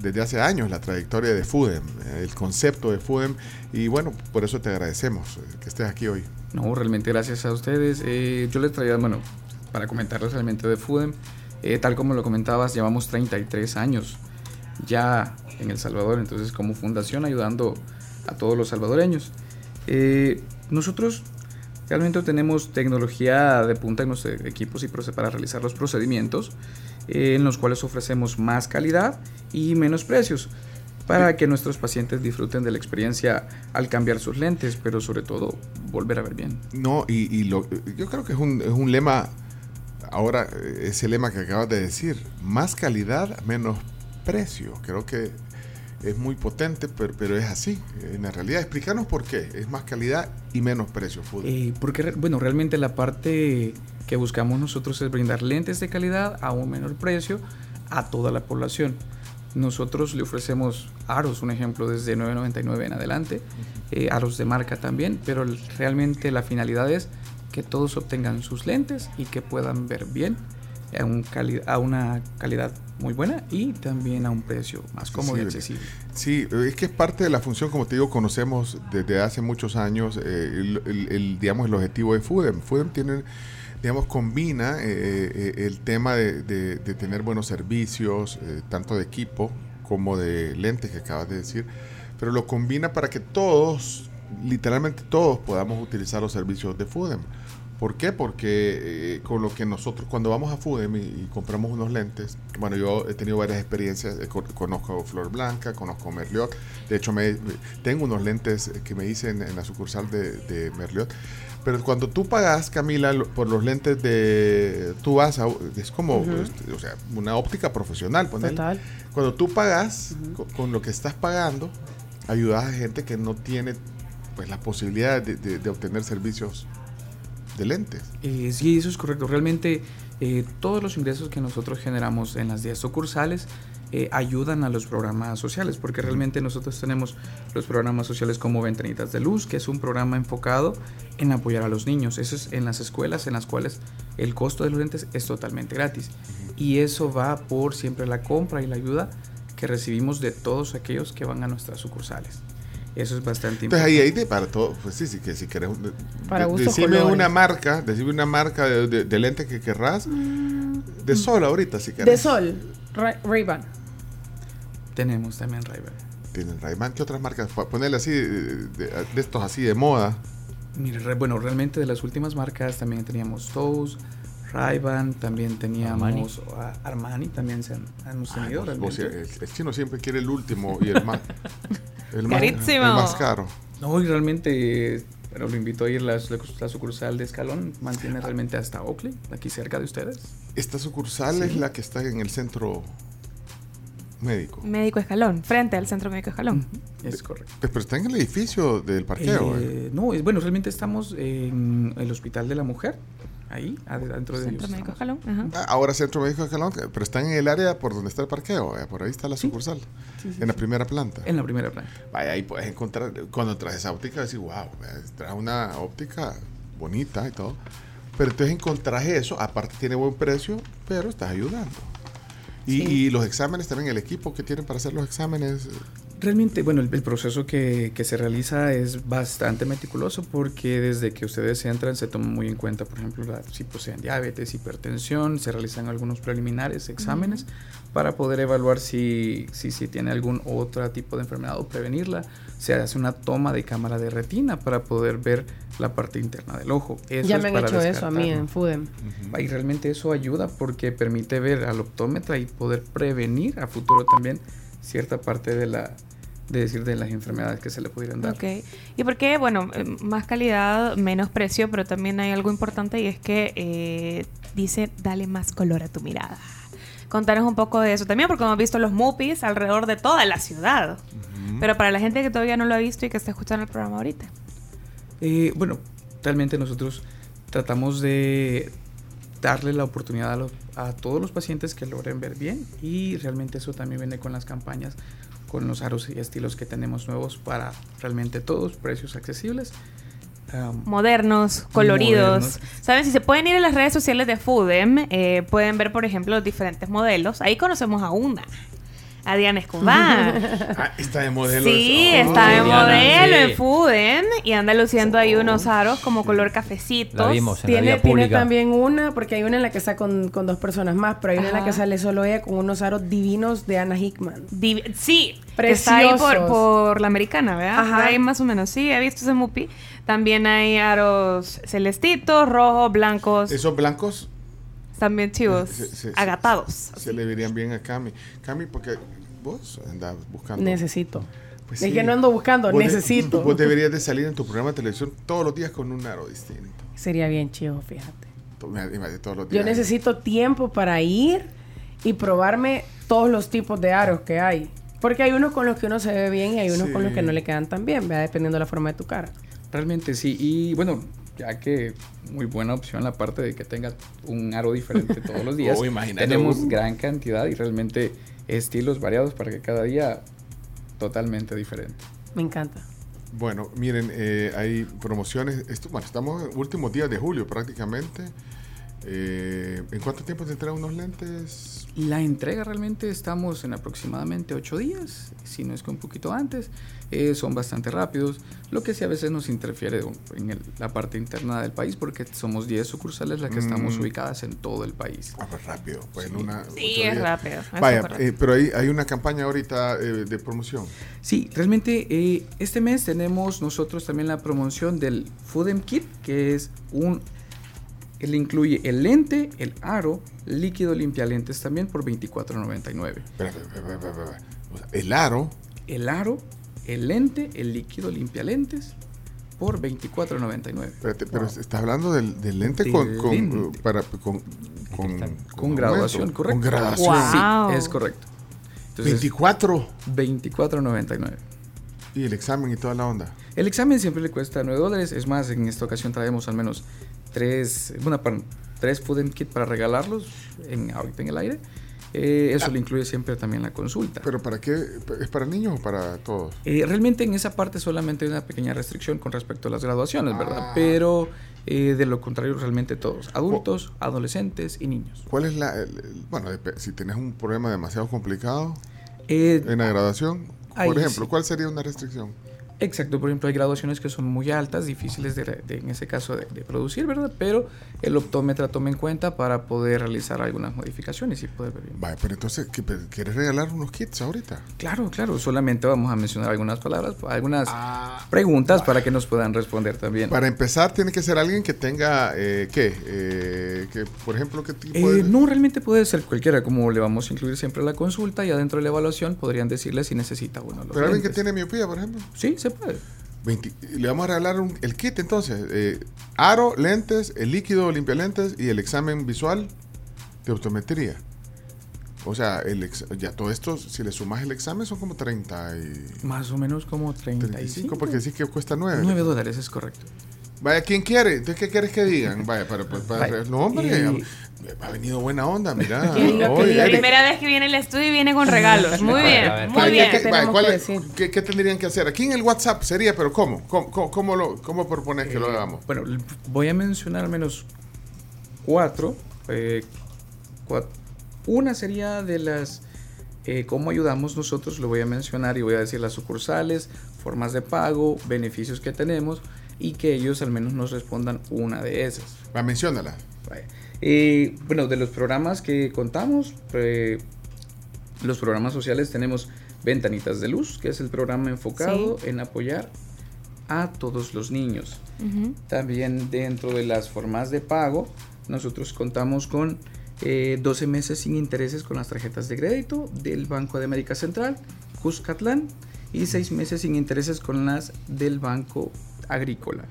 desde hace años la trayectoria de FUDEM, eh, el concepto de FUDEM, y bueno, por eso te agradecemos que estés aquí hoy. No, realmente gracias a ustedes. Eh, yo les traía, bueno, para comentarles realmente de FUDEM, eh, tal como lo comentabas, llevamos 33 años ya en El Salvador, entonces como fundación ayudando a todos los salvadoreños. Eh, nosotros realmente tenemos tecnología de punta en nuestros equipos y para realizar los procedimientos eh, en los cuales ofrecemos más calidad y menos precios para que nuestros pacientes disfruten de la experiencia al cambiar sus lentes, pero sobre todo volver a ver bien. No, y, y lo, yo creo que es un, es un lema, ahora eh, ese lema que acabas de decir, más calidad, menos precio. Creo que es muy potente, pero, pero es así. En la realidad, explícanos por qué. Es más calidad y menos precio. Fútbol. Eh, porque, bueno, realmente la parte que buscamos nosotros es brindar lentes de calidad a un menor precio a toda la población. Nosotros le ofrecemos aros, un ejemplo, desde 9.99 en adelante, eh, aros de marca también, pero realmente la finalidad es que todos obtengan sus lentes y que puedan ver bien a, un cali- a una calidad muy buena y también a un precio más cómodo y accesible. Sí, es que es parte de la función, como te digo, conocemos desde hace muchos años eh, el, el- el, digamos, el objetivo de FUDEM. FUDEM tiene, digamos, combina eh, eh, el tema de, de- de tener buenos servicios, eh, tanto de equipo como de lentes que acabas de decir, pero lo combina para que todos, literalmente todos, podamos utilizar los servicios de FUDEM. ¿Por qué? Porque eh, con lo que nosotros, cuando vamos a FUDEM y, y compramos unos lentes, bueno, yo he tenido varias experiencias, eh, con- conozco Flor Blanca, conozco Merliot, de hecho me, tengo unos lentes eh, que me hice en, en la sucursal de, de Merliot, pero cuando tú pagas, Camila, lo- por los lentes de, tú vas a, es como, o sea, una óptica profesional, ponele. Total. Cuando tú pagas, co- con, lo que estás pagando, ayudas a gente que no tiene pues la posibilidad de, de- de obtener servicios de lentes. Eh, sí, eso es correcto. Realmente eh, todos los ingresos que nosotros generamos en las 10 sucursales eh, ayudan a los programas sociales, porque realmente nosotros tenemos los programas sociales como Ventanitas de Luz, que es un programa enfocado en apoyar a los niños. Eso es en las escuelas en las cuales el costo de los lentes es totalmente gratis. Y eso va por siempre la compra y la ayuda que recibimos de todos aquellos que van a nuestras sucursales. Eso es bastante Entonces importante. ahí hay de para todo, pues sí, sí, que si querés, Para de- decime colores. una marca, decime una marca de, de, de lente que querrás, de sol ahorita si querés. De sol, Ra- Ray-Ban. Tenemos también ray Tienen Ray-Ban, ¿qué otras marcas? Ponerle así, de, de- de estos así de moda. Mire, re- bueno, realmente de las últimas marcas también teníamos Toast, Ray-Ban, también teníamos a- Armani, también se han, hemos Ay, tenido vos- vos- realmente. el, chino siempre quiere el último y el más, el más, el más caro. No, y realmente, bueno, lo invito a ir a la, la sucursal de Escalón, mantiene realmente hasta Oakley, aquí cerca de ustedes. Esta sucursal es la que está en el centro médico. Médico Escalón, frente al Centro Médico Escalón. Es correcto. Pues, Pero está en el edificio del parqueo. ¿eh? Eh, no, es, bueno, realmente estamos en el Hospital de la Mujer, ahí, adentro de Centro. Médico Escalón. Ajá. Ah, Ahora Centro Médico de Calón, pero está en el área por donde está el parqueo, eh, por ahí está la sucursal, Sí, sí, en la sí. primera planta. En la primera planta. Vaya, ahí puedes encontrar, cuando traes esa óptica, decir, wow, traes una óptica bonita y todo. Pero entonces encontrás eso, aparte tiene buen precio, pero estás ayudando. Y, Sí. y los exámenes también, el equipo que tienen para hacer los exámenes. Realmente, bueno, el, el proceso que, que se realiza es bastante meticuloso porque desde que ustedes entran se toma muy en cuenta, por ejemplo, la- si poseen diabetes, hipertensión, se realizan algunos preliminares, exámenes, para poder evaluar si, si, si tiene algún otro tipo de enfermedad o prevenirla. Se hace una toma de cámara de retina para poder ver la parte interna del ojo. Eso ya me han hecho eso a mí en FUDEM. Y realmente eso ayuda porque permite ver al optómetra y poder prevenir a futuro también cierta parte de la de decir de las enfermedades que se le pudieran dar. Ok. ¿Y por qué? Bueno, eh, más calidad, menos precio, pero también hay algo importante y es que eh, dice, dale más color a tu mirada. contarnos un poco de eso también, porque hemos visto los Mupis alrededor de toda la ciudad. Pero para la gente que todavía no lo ha visto y que está escuchando el programa ahorita. Eh, bueno, realmente nosotros tratamos de darle la oportunidad a, los- a todos los pacientes que logren ver bien y realmente eso también viene con las campañas, con los aros y estilos que tenemos nuevos para realmente todos, precios accesibles. Um, Modernos, coloridos. Modernos. ¿Saben? Si se pueden ir a las redes sociales de Foodem, eh, pueden ver, por ejemplo, los diferentes modelos. Ahí conocemos a una. A Diana Escobar. Ah, está de modelo. Sí, eso. está de Diana, modelo sí. en Foodem y anda luciendo ahí unos aros como color cafecitos. La vimos en la Tiene, vía tiene pública. también una, porque hay una en la que está con, con dos personas más, pero hay una en la que sale solo ella con unos aros divinos de Anna Hickman. Divi- sí, que está ahí por, Preciosos. por la americana, ¿verdad? Ajá. Ahí más o menos, sí, he visto ese mupi. También hay aros celestitos, rojos, blancos. Esos blancos También chivos, Se- se- se- agatados. se le verían bien a Cami. Cami, porque vos andás buscando. Necesito. Pues es sí. que no ando buscando, Vos de- necesito. vos deberías de salir en tu programa de televisión todos los días con un aro distinto. Sería bien chido, fíjate. Todos los Yo días. necesito tiempo para ir y probarme todos los tipos de aros que hay. Porque hay unos con los que uno se ve bien y hay unos Sí. con los que no le quedan tan bien, ¿verdad? dependiendo de la forma de tu cara. Realmente sí, y bueno, ya que muy buena opción la parte de que tenga un aro diferente todos los días. Oh. Tenemos gran cantidad y realmente estilos variados para que cada día totalmente diferente. Me encanta. Bueno, miren, eh, hay promociones. Esto, bueno, estamos en últimos días de julio prácticamente. Eh, ¿En cuánto tiempo te entregan unos lentes? La entrega realmente estamos en aproximadamente 8 días, si no es que un poquito antes. Eh, son bastante rápidos, lo que sí a veces nos interfiere en el- la parte interna del país porque somos 10 sucursales las que estamos Mm. ubicadas en todo el país. Ah, pues rápido. Pues en una, Sí, es días. rápido, es Vaya, eh, pero hay, hay una campaña ahorita eh, de promoción. Sí, realmente eh, este mes tenemos nosotros también la promoción del Foodem Kit, que es un... Él incluye el lente, el aro, líquido limpia lentes también por $24.99. Espera, espera, espera, espera, espera. O sea, el aro. El aro, el lente, el líquido limpia lentes por $24.99. Espérate, pero estás hablando del, del lente Del con, con, lente. para, con, con, Con graduación, correcto. Con graduación. Wow. Sí, es correcto. 24. 24.99. Y el examen y toda la onda. El examen siempre le cuesta 9 dólares. Es más, en esta ocasión traemos al menos tres, bueno, para- tres Food Kit para regalarlos en, ahorita en el aire. Eh, eso le incluye siempre también la consulta. Ah. ¿Pero para qué? ¿Es para niños o para todos? Eh, realmente en esa parte solamente hay una pequeña restricción con respecto a las graduaciones, Ah. ¿verdad? Pero eh, de lo contrario, realmente todos, adultos, adolescentes y niños. ¿Cuál es la... el- el- bueno, si tienes un problema demasiado complicado Eh, en la graduación, por ejemplo, sí. ¿cuál sería una restricción? Exacto, por ejemplo, hay graduaciones que son muy altas, difíciles de, de- en ese caso de, de producir, ¿verdad? Pero el optómetra toma en cuenta para poder realizar algunas modificaciones y poder ver bien. Vale, pero entonces, ¿qué- pero ¿quieres regalar unos kits ahorita? Claro, claro, solamente vamos a mencionar algunas palabras, algunas Ah, preguntas para que nos puedan responder también. Para empezar, tiene que ser alguien que tenga, eh, ¿qué? Eh, que, por ejemplo, ¿qué tipo Eh, de...? no, realmente puede ser cualquiera, como le vamos a incluir siempre la consulta y adentro de la evaluación podrían decirle si necesita uno de los Pero alguien que lentes. tiene miopía, por ejemplo. Sí, se puede. 20 le vamos a regalar un- el kit entonces. eh, aro, lentes, el líquido limpia lentes y el examen visual de optometría. O sea, el ex- ya todo esto, si le sumas el examen, son como 30 y... Más o menos como 35. 35, porque sí que cuesta 9. 9 dólares, es correcto. Vaya, ¿quién quiere? Entonces, ¿qué quieres que digan? Vaya, para, para, para- Vaya. no, hombre, ha venido buena onda, mira. Oye, Primera vez que viene el estudio y viene con regalos. Muy bien, muy bien. ¿qué- vaya, tenemos ¿cuál que es- decir. ¿qué, qué tendrían que hacer? Aquí en el WhatsApp sería, pero ¿cómo? ¿Cómo, cómo, cómo lo, cómo propones que lo Eh, hagamos? Bueno, voy a mencionar al menos cuatro. eh, cua- Una sería de las eh, cómo ayudamos nosotros, lo voy a mencionar y voy a decir las sucursales, formas de pago, beneficios que tenemos y que ellos al menos nos respondan una de esas. Va, menciónala. Vaya. Eh, bueno, de los programas que contamos, eh, los programas sociales tenemos Ventanitas de Luz, que es el programa enfocado en apoyar a todos los niños. También dentro de las formas de pago, nosotros contamos con eh, 12 meses sin intereses con las tarjetas de crédito del Banco de América Central, Cuscatlán, y 6 meses sin intereses con las del Banco Agrícola.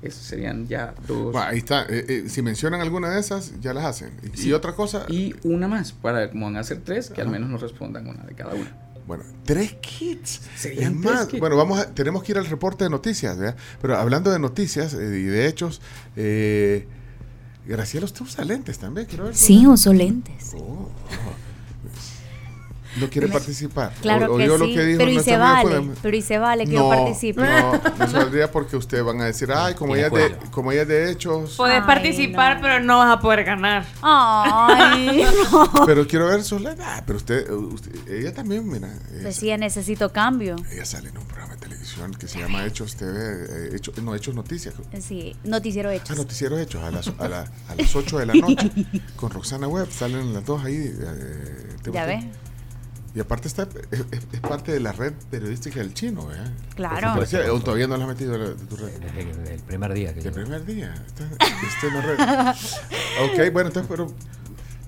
Esos serían ya dos. Va, ahí está. Eh, eh, si mencionan alguna de esas, ya las hacen. Y, Sí. y otra cosa. Y una más, para como van a ser tres, que al menos nos respondan una de cada una. Bueno, tres kits. Serían Es tres más, kits. bueno, vamos a- tenemos que ir al reporte de noticias, ¿verdad? Pero hablando de noticias eh, y de hechos, eh, Graciela, usted usa lentes también, quiero ver. Sí, uso lentes. Oh, ¿No quiere participar? Claro O- que oyó lo sí, que dijo pero y se vale, pero y se vale que yo no, participe. No, no saldría porque ustedes van a decir, ay, como ella, de, como ella es de hechos. Puedes Ay, participar, pero no vas a poder ganar. Ay, no. Pero quiero ver sus. Ah, pero usted, usted- ella también, mira. ella, Decía, necesito cambio. ella sale en un programa de televisión que se llama Hechos TV, eh, Hechos- no, Hechos Noticias. Sí, noticiero Ah, hechos. Noticiero Hechos, a las, a, la- a las 8 de la noche. con Roxana Webb, salen las dos ahí. eh, ¿te Ya ves. Y aparte está, es, es- parte de la red periodística del chino, ¿verdad? Claro. ¿O todavía no la has metido de, tu red? El, el primer día que El primer día. Está, está en la red. ok, bueno, entonces, pero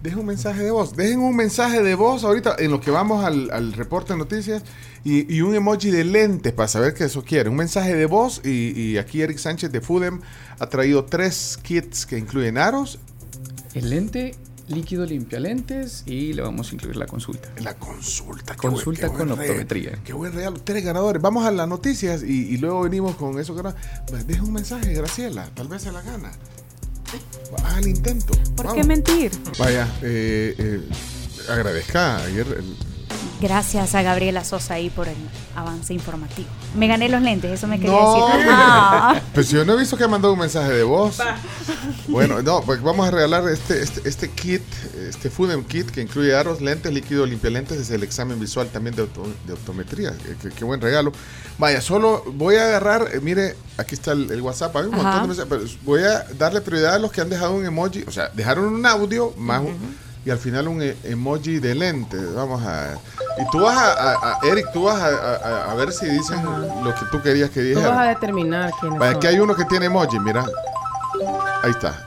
dejen un mensaje de voz. Dejen un mensaje de voz ahorita en lo que vamos al, al reporte de noticias y, y un emoji de lentes para saber que eso quiere. Un mensaje de voz y, y aquí Eric Sánchez de Fudem ha traído tres kits que incluyen aros. El lente líquido limpia lentes y le vamos a incluir la consulta. La consulta. qué Consulta buen- con optometría. Qué buen regalo. Tres ganadores. Vamos a las noticias y, y luego venimos con eso. Deja un mensaje, Graciela. Tal vez se la gana. Haz el intento. ¿Por Vamos. qué mentir? Vaya, eh, eh, agradezca ayer. el- Gracias a Gabriela Sosa ahí por el avance informativo. Me gané los lentes, eso me quería No, decir. hombre. Ah. Pues yo no he visto que ha mandado un mensaje de voz. Bueno, no, pues vamos a regalar este, este, este kit, este Foodem Kit que incluye aros, lentes, líquido limpialentes, es el examen visual también de, auto- de optometría. Qué, qué- buen regalo. Vaya, solo voy a agarrar, eh, mire, aquí está el, el WhatsApp, hay un montón Ajá. de mensajes, pero voy a darle prioridad a los que han dejado un emoji, o sea, dejaron un audio más un- y al final un e- emoji de lente. Vamos a... Y tú vas a, a- a- Eric, tú vas a, a- a ver si dicen lo que tú querías que Tú dijeran. vas a determinar quiénes Vaya, son. aquí hay uno que tiene emoji, mira. Ahí está.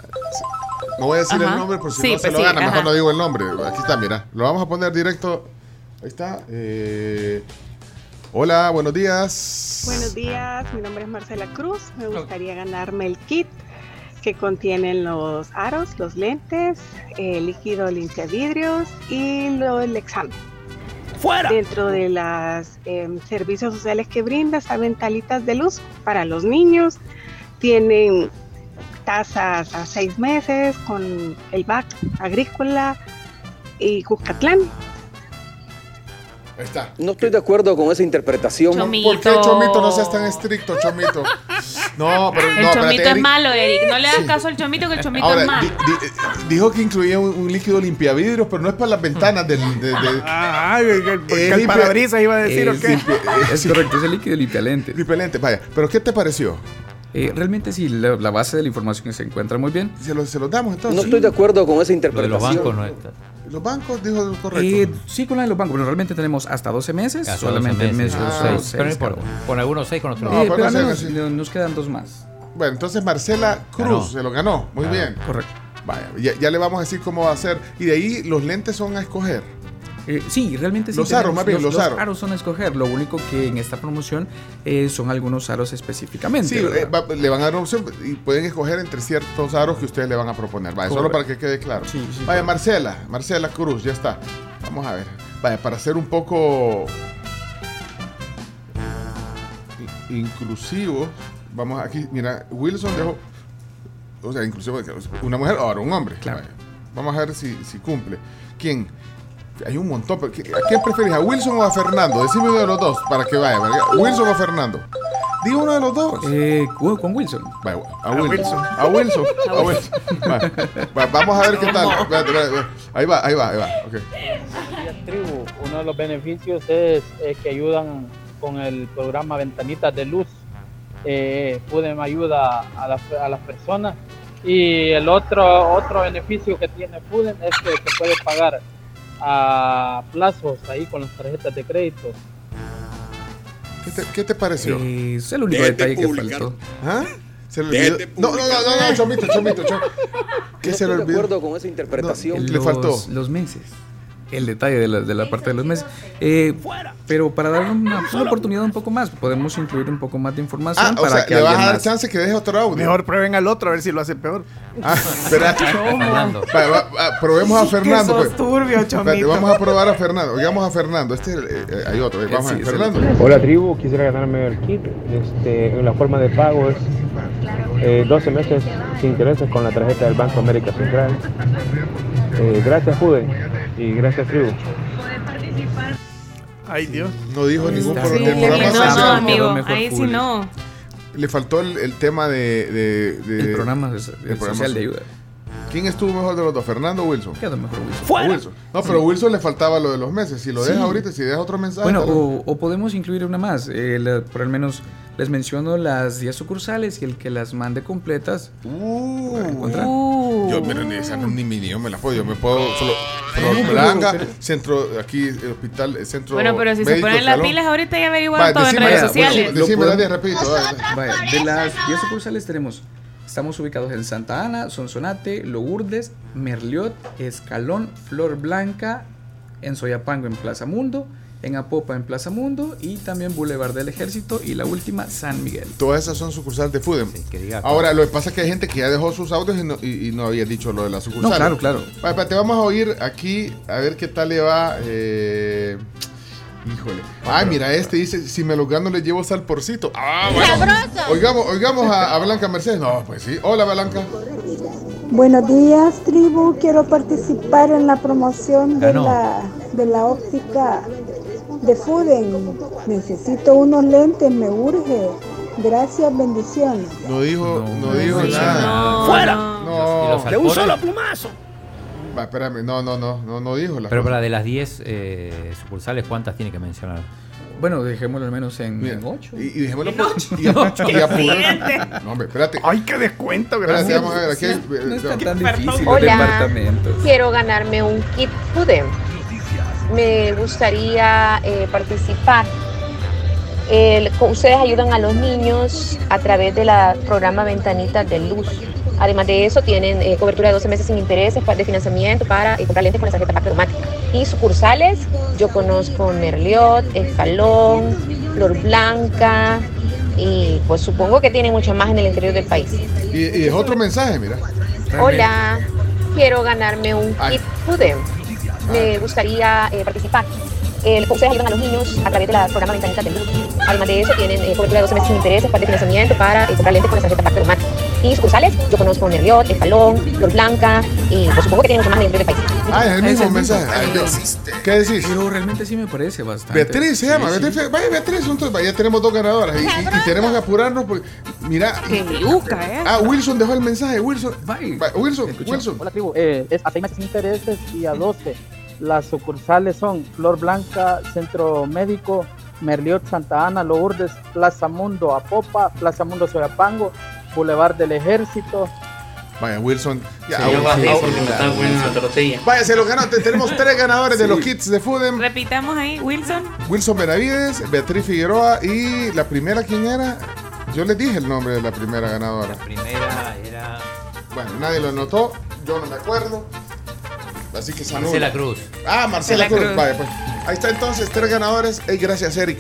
No voy a decir Ajá. el nombre por si Sí, no se pues lo sí, gana, mejor ajá. no digo el nombre. Aquí está, mira. Lo vamos a poner directo. Ahí está. Eh, hola, buenos días. Buenos días, mi nombre es Marcela Cruz. Me gustaría ganarme el kit que contienen los aros, los lentes, el líquido limpia vidrios y lo, el examen. ¡Fuera! Dentro de los servicios sociales que brinda, saben talitas de luz para los niños. Tienen tasas a seis meses con el BAC agrícola y Cuscatlán. Ahí está. No estoy de acuerdo con esa interpretación. ¿Por qué, Chomito, no seas tan estricto, Chomito? No, pero El no, espérate, chomito es Eric. malo, Eric. No le das Sí. caso al chomito, que el chomito Ahora, es malo. di- di- dijo que incluía un, un líquido limpiavidrios, pero no es para las ventanas del. de- de- Ah, que el- el limpia- parabrisas iba a decir, ¿o Es qué? es correcto, es el líquido limpia lentes. Limpia lentes, vaya. ¿Pero qué te pareció? Eh, realmente sí, la, la base de la información se encuentra muy bien. Se lo, se lo damos entonces. No estoy de acuerdo con esa Lo de interpretación. los bancos no está. Los bancos, dijo correcto. Eh, sí, con la de los bancos, pero realmente tenemos hasta 12 meses. Hasta solamente 12 meses, ah, seis, pero seis uno. Con algunos seis, con otros No, Eh, pero pero no menos sean no- nos quedan dos más. Bueno, entonces Marcela Cruz Ganó. se lo ganó. Muy Ganó, bien. Correcto. Vaya, ya, ya le vamos a decir cómo va a ser. Y de ahí los lentes son a escoger. Eh, sí, realmente sí. Los tenemos- aros, más bien, los aros. son a escoger. Lo único que en esta promoción eh, son algunos aros específicamente. Sí, eh, va- le van a dar una opción y pueden escoger entre ciertos aros que ustedes le van a proponer. Vaya, solo para que quede claro. Sí, sí, Vaya. Marcela, Marcela Cruz, ya está. Vamos a ver. Vaya, para ser un poco inclusivo, vamos aquí, mira, Wilson dejó, o sea, inclusivo, una mujer, ahora un hombre. Vaya, Vamos a ver si, si cumple. ¿Quién? Hay un montón. pero ¿qué- ¿A quién preferís? ¿A Wilson o a Fernando? Decime uno de los dos para que vaya. ¿verdad? ¿Wilson o Fernando? Digo uno de los dos. Eh, con Wilson. Vaya, a Wilson. A Wilson. A Wilson. Va, va, vamos a ver qué tal. Ahí va, ahí va, ahí va. tribu. Uno de los beneficios es que ayudan con el programa Ventanitas de Luz. Eh, Pudem ayuda a, las- a las personas. Y el otro, otro beneficio que tiene Pudem es que se puede pagar a plazos ahí con las tarjetas de crédito. ¿Qué te, qué te pareció? Eh, es el único detalle que faltó. ¿Ah? Se le olvidó. No, no, no, no, no, Chomito, Chomito, Chomito. ¿Qué No se le estoy de olvidó? acuerdo con esa interpretación. le faltó. Los meses. El detalle de la, de la parte de los meses. Eh, pero para dar una, una oportunidad un poco más, podemos incluir un poco más de información Ah, o para sea, que le vas a dar más- chance que deje otro audio. Mejor prueben al otro a ver si lo hace peor. Ah, espera. Va, va, va, probemos a Fernando. sos pues. turbio, Espérate, vamos a probar a Fernando. Oigamos a Fernando. Este eh, eh, hay otro. eh, Vamos Sí, a sí, Fernando. Hola tribu, quisiera ganarme el kit. Este, en la forma de pago es eh, 12 meses sin intereses con la tarjeta del Banco América Central. Eh, gracias Jude y gracias tribu. Ay, Dios. No dijo ningún Sí, pro- le del programa No, no, social. amigo, mejor ahí sí no. Le faltó el, el tema de, de- de- el programa el de programa social de ayuda. ¿Quién estuvo mejor de los dos? ¿Fernando o Wilson? Quedó mejor Wilson. O Wilson. No, pero Wilson le faltaba lo de los meses. Si lo Sí. deja ahorita, si deja otro mensaje. Bueno, o, o podemos incluir una más. eh, la- por al menos les menciono las 10 sucursales y el que las mande completas. Uh. Uh. Yo, ni esa no- ni mi ni yo me la puedo. Yo me puedo solo. Pero- Blanca, pero- centro, aquí, el hospital, el centro. Bueno, pero si se ponen las pilas ahorita ya averiguan todo en redes sociales. bueno, decime, Dani. Vaya, de las 10 sucursales tenemos, estamos ubicados en Santa Ana, Sonsonate, Lourdes, Merliot, Escalón, Flor Blanca, en Soyapango en Plaza Mundo, en Apopa en Plaza Mundo y también Boulevard del Ejército y la última San Miguel. Todas esas son sucursales de Fudem. que diga- Ahora, lo que pasa es que hay gente que ya dejó sus audios y no, y, y no había dicho lo de la sucursal. No, claro, claro. Vale, te vamos a oír aquí a ver qué tal le va. eh, Híjole. Ay, mira, este dice, si me lo gano le llevo salporcito. Ah, bueno. Oigamos, oigamos a, a Blanca Mercedes. No, pues sí. Hola, Blanca. Buenos días, tribu. Quiero participar en la promoción de la, de la óptica de Fuden. Necesito unos lentes, me urge. Gracias, bendiciones. No dijo, no, dijo no, nada. no, ¡Fuera! No. ¿Y De un solo plumazo. Va, espérame. No, no, no, no, no dijo la Pero para de las 10 eh, sucursales, ¿cuántas tiene que mencionar? Bueno, dejémoslo al menos en 8. Y, y dejémoslo por. Y, a- y apura- No, hombre, espérate. Ay, qué descuento, Espérate, gracias. vamos a ver. Aquí hay- No está no. tan difícil Hola. departamentos. Quiero ganarme un kit FUDEM. Me gustaría eh, participar. El- ustedes ayudan a los niños a través del programa Ventanitas de Luz. Además de eso, tienen eh, cobertura de 12 meses sin intereses de financiamiento para eh, comprar lentes con la tarjeta Pacto automática. Y sucursales, yo conozco Merliot, Escalón, Flor Blanca y pues supongo que tienen mucho más en el interior del país. Y, y es otro mensaje, mira. Hola, quiero ganarme un Ay. kit FUDEM. Me gustaría eh, participar. El, ustedes ayudan a los niños a través del programa Ventanitas del Luz. Además de eso, tienen eh, cobertura de 12 meses sin intereses para de financiamiento para eh, comprar lentes con la tarjeta Pacto automática. Y sucursales, yo conozco Nerviot, Escalón, Flor Blanca y pues supongo que tienen mucho más en el interior del país. Ah, es el mismo mensaje. ¿Qué decís? Pero realmente sí me parece bastante. Beatriz se llama. Sí, sí. Beatriz, vaya Beatriz, entonces vaya, ya tenemos dos ganadoras y, y- y tenemos que apurarnos porque mira. Qué yuca, ¿eh? Ah, Wilson dejó el mensaje. Wilson, Va, Wilson, Wilson. Hola tribu, eh, es a 6 meses sin intereses y a 12. Las sucursales son Flor Blanca, Centro Médico, Merliot, Santa Ana, Lourdes, Plaza Mundo, Apopa, Plaza Mundo, Soyapango, Boulevard del Ejército. Vaya, Wilson. Ya, Sí, la. Vaya, se lo ganó. Te- Tenemos tres ganadores de los kits de Fudem. Repitamos ahí, Wilson. Wilson Benavides, Beatriz Figueroa y la primera, ¿quién era? Yo les dije el nombre de la primera ganadora. Primera era Bueno, nadie lo anotó. Yo no me acuerdo. Así que se Marcela. Cruz. Ah, Marcela Marcela Cruz. Cruz. Vaya, pues. Ahí está entonces, tres ganadores. Ey, gracias, Eric.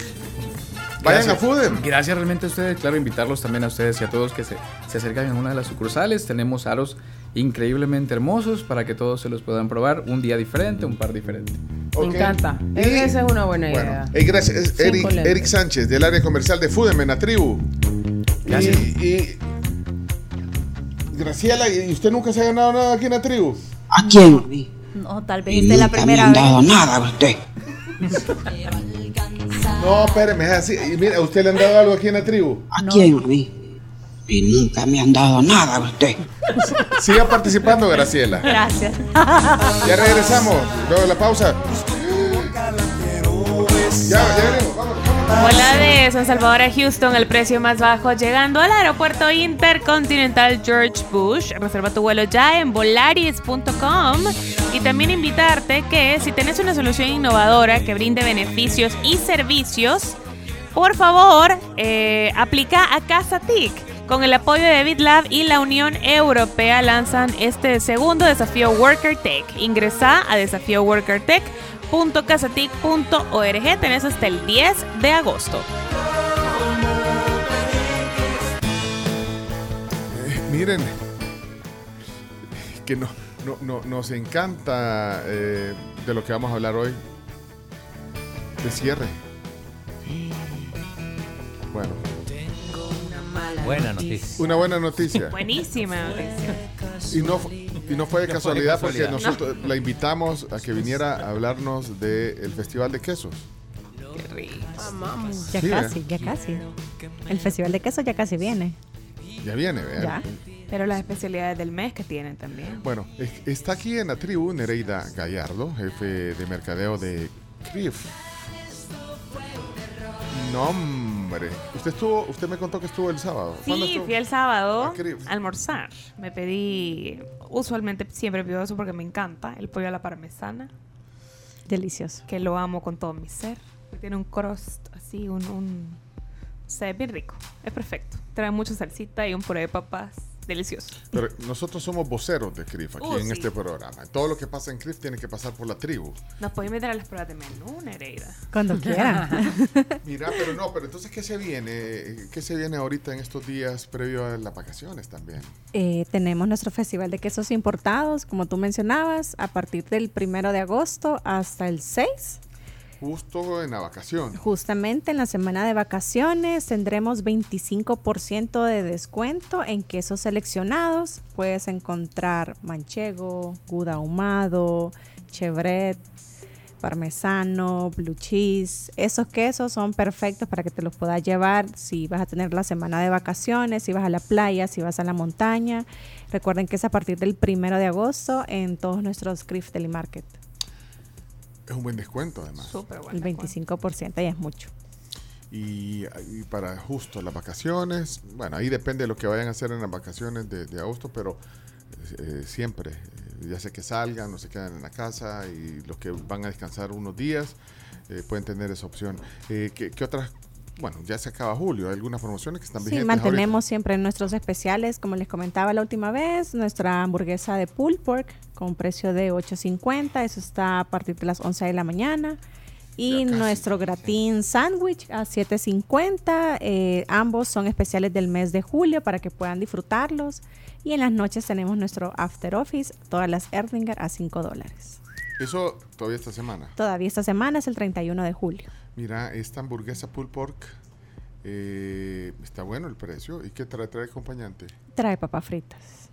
Vayan Gracias. a Fudem. Gracias realmente a ustedes, claro, invitarlos también a ustedes y a todos que se, se acercan en una de las sucursales. Tenemos aros increíblemente hermosos para que todos se los puedan probar un día diferente, un par diferente. Me encanta. Esa es una buena idea. Ey, gracias. Eric, Sánchez, del área comercial de Fudem en la tribu. Gracias. Y, y- Graciela, ¿y usted nunca se ha ganado nada aquí en la tribu? ¿A quién? No, tal vez Y esta es la nunca me primera han vez. dado nada a usted. No, espéreme, es así. Y mira, ¿a usted le han dado algo aquí en la tribu? ¿A quién? vi? Y nunca me han dado nada a usted. Siga participando, Graciela. Gracias. Ya regresamos, luego de la pausa. Ya, ya venimos, vamos. Vuela de San Salvador a Houston, el precio más bajo, llegando al aeropuerto intercontinental George Bush. Reserva tu vuelo ya en volaris.com y también invitarte que si tienes una solución innovadora que brinde beneficios y servicios, por favor, eh, aplica a Casa TIC. Con el apoyo de BitLab y la Unión Europea lanzan este segundo desafío Worker Tech. Ingresa a desafíoworkertech.casatic.org. Tenés hasta el 10 de agosto. Eh, miren, que no, no- no- nos encanta eh, de lo que vamos a hablar hoy. De cierre. Bueno, Buena noticia. una buena noticia. Buenísima noticia. Y no, y no fue de No fue de casualidad porque casualidad. nosotros la invitamos a que viniera a hablarnos del Festival de Quesos. Qué rico. Amamos. Ya Sí, casi, ya casi. El festival de queso ya casi viene. Ya viene, vean. Ya. Pero las especialidades del mes que tienen también. Bueno, es- está aquí en la tribu Nereida Gallardo, jefe de mercadeo de CRIF. No, hombre. Usted estuvo, usted me contó que estuvo el sábado. ¿Cuándo Sí, estuvo? fui el sábado a almorzar. Me pedí, usualmente siempre pido eso porque me encanta, el pollo a la parmesana, Delicioso. que lo amo con todo mi ser. Tiene un crust así, un... un sé, es bien rico, es perfecto. Trae mucha salsita y un puré de papas, delicioso. Pero nosotros somos voceros de CRIF aquí Uh, en sí. este programa. Todo lo que pasa en CRIF tiene que pasar por la tribu. Nos pueden meter a las pruebas de menú, Nereida. Cuando quieran. Mira, pero no, pero entonces, ¿qué se viene? ¿Qué se viene ahorita en estos días previo a las vacaciones también? Eh, tenemos nuestro festival de quesos importados, como tú mencionabas, a partir del primero de agosto hasta el 6. Justo en la vacación. Justamente en la semana de vacaciones tendremos 25% de descuento en quesos seleccionados. Puedes encontrar manchego, gouda ahumado, chevret, parmesano, blue cheese. Esos quesos son perfectos para que te los puedas llevar si vas a tener la semana de vacaciones, si vas a la playa, si vas a la montaña. Recuerden que es a partir del primero de agosto en todos nuestros Crift Deli Market. Es un buen descuento además. Súper bueno. El 25% ya es mucho. Y, y para justo las vacaciones, bueno, ahí depende de lo que vayan a hacer en las vacaciones de, de agosto, pero eh, siempre, eh, ya sea que salgan o se quedan en la casa y los que van a descansar unos días, eh, pueden tener esa opción. Eh, ¿qué, qué otras? Bueno, ya se acaba julio, ¿hay algunas promociones que están Sí, vigentes? mantenemos siempre nuestros especiales, como les comentaba la última vez, nuestra hamburguesa de pulled pork con precio de 8.50, eso está a partir de las 11 de la mañana. Y nuestro gratín sándwich a 7.50, eh, ambos son especiales del mes de julio para que puedan disfrutarlos. Y en las noches tenemos nuestro after office, todas las Erdinger a 5 dólares. ahorita? Eso todavía esta semana. Todavía esta semana es el 31 de julio. Mira, esta hamburguesa pulled pork, eh, está bueno el precio. ¿Y qué trae, trae acompañante? Trae papas fritas.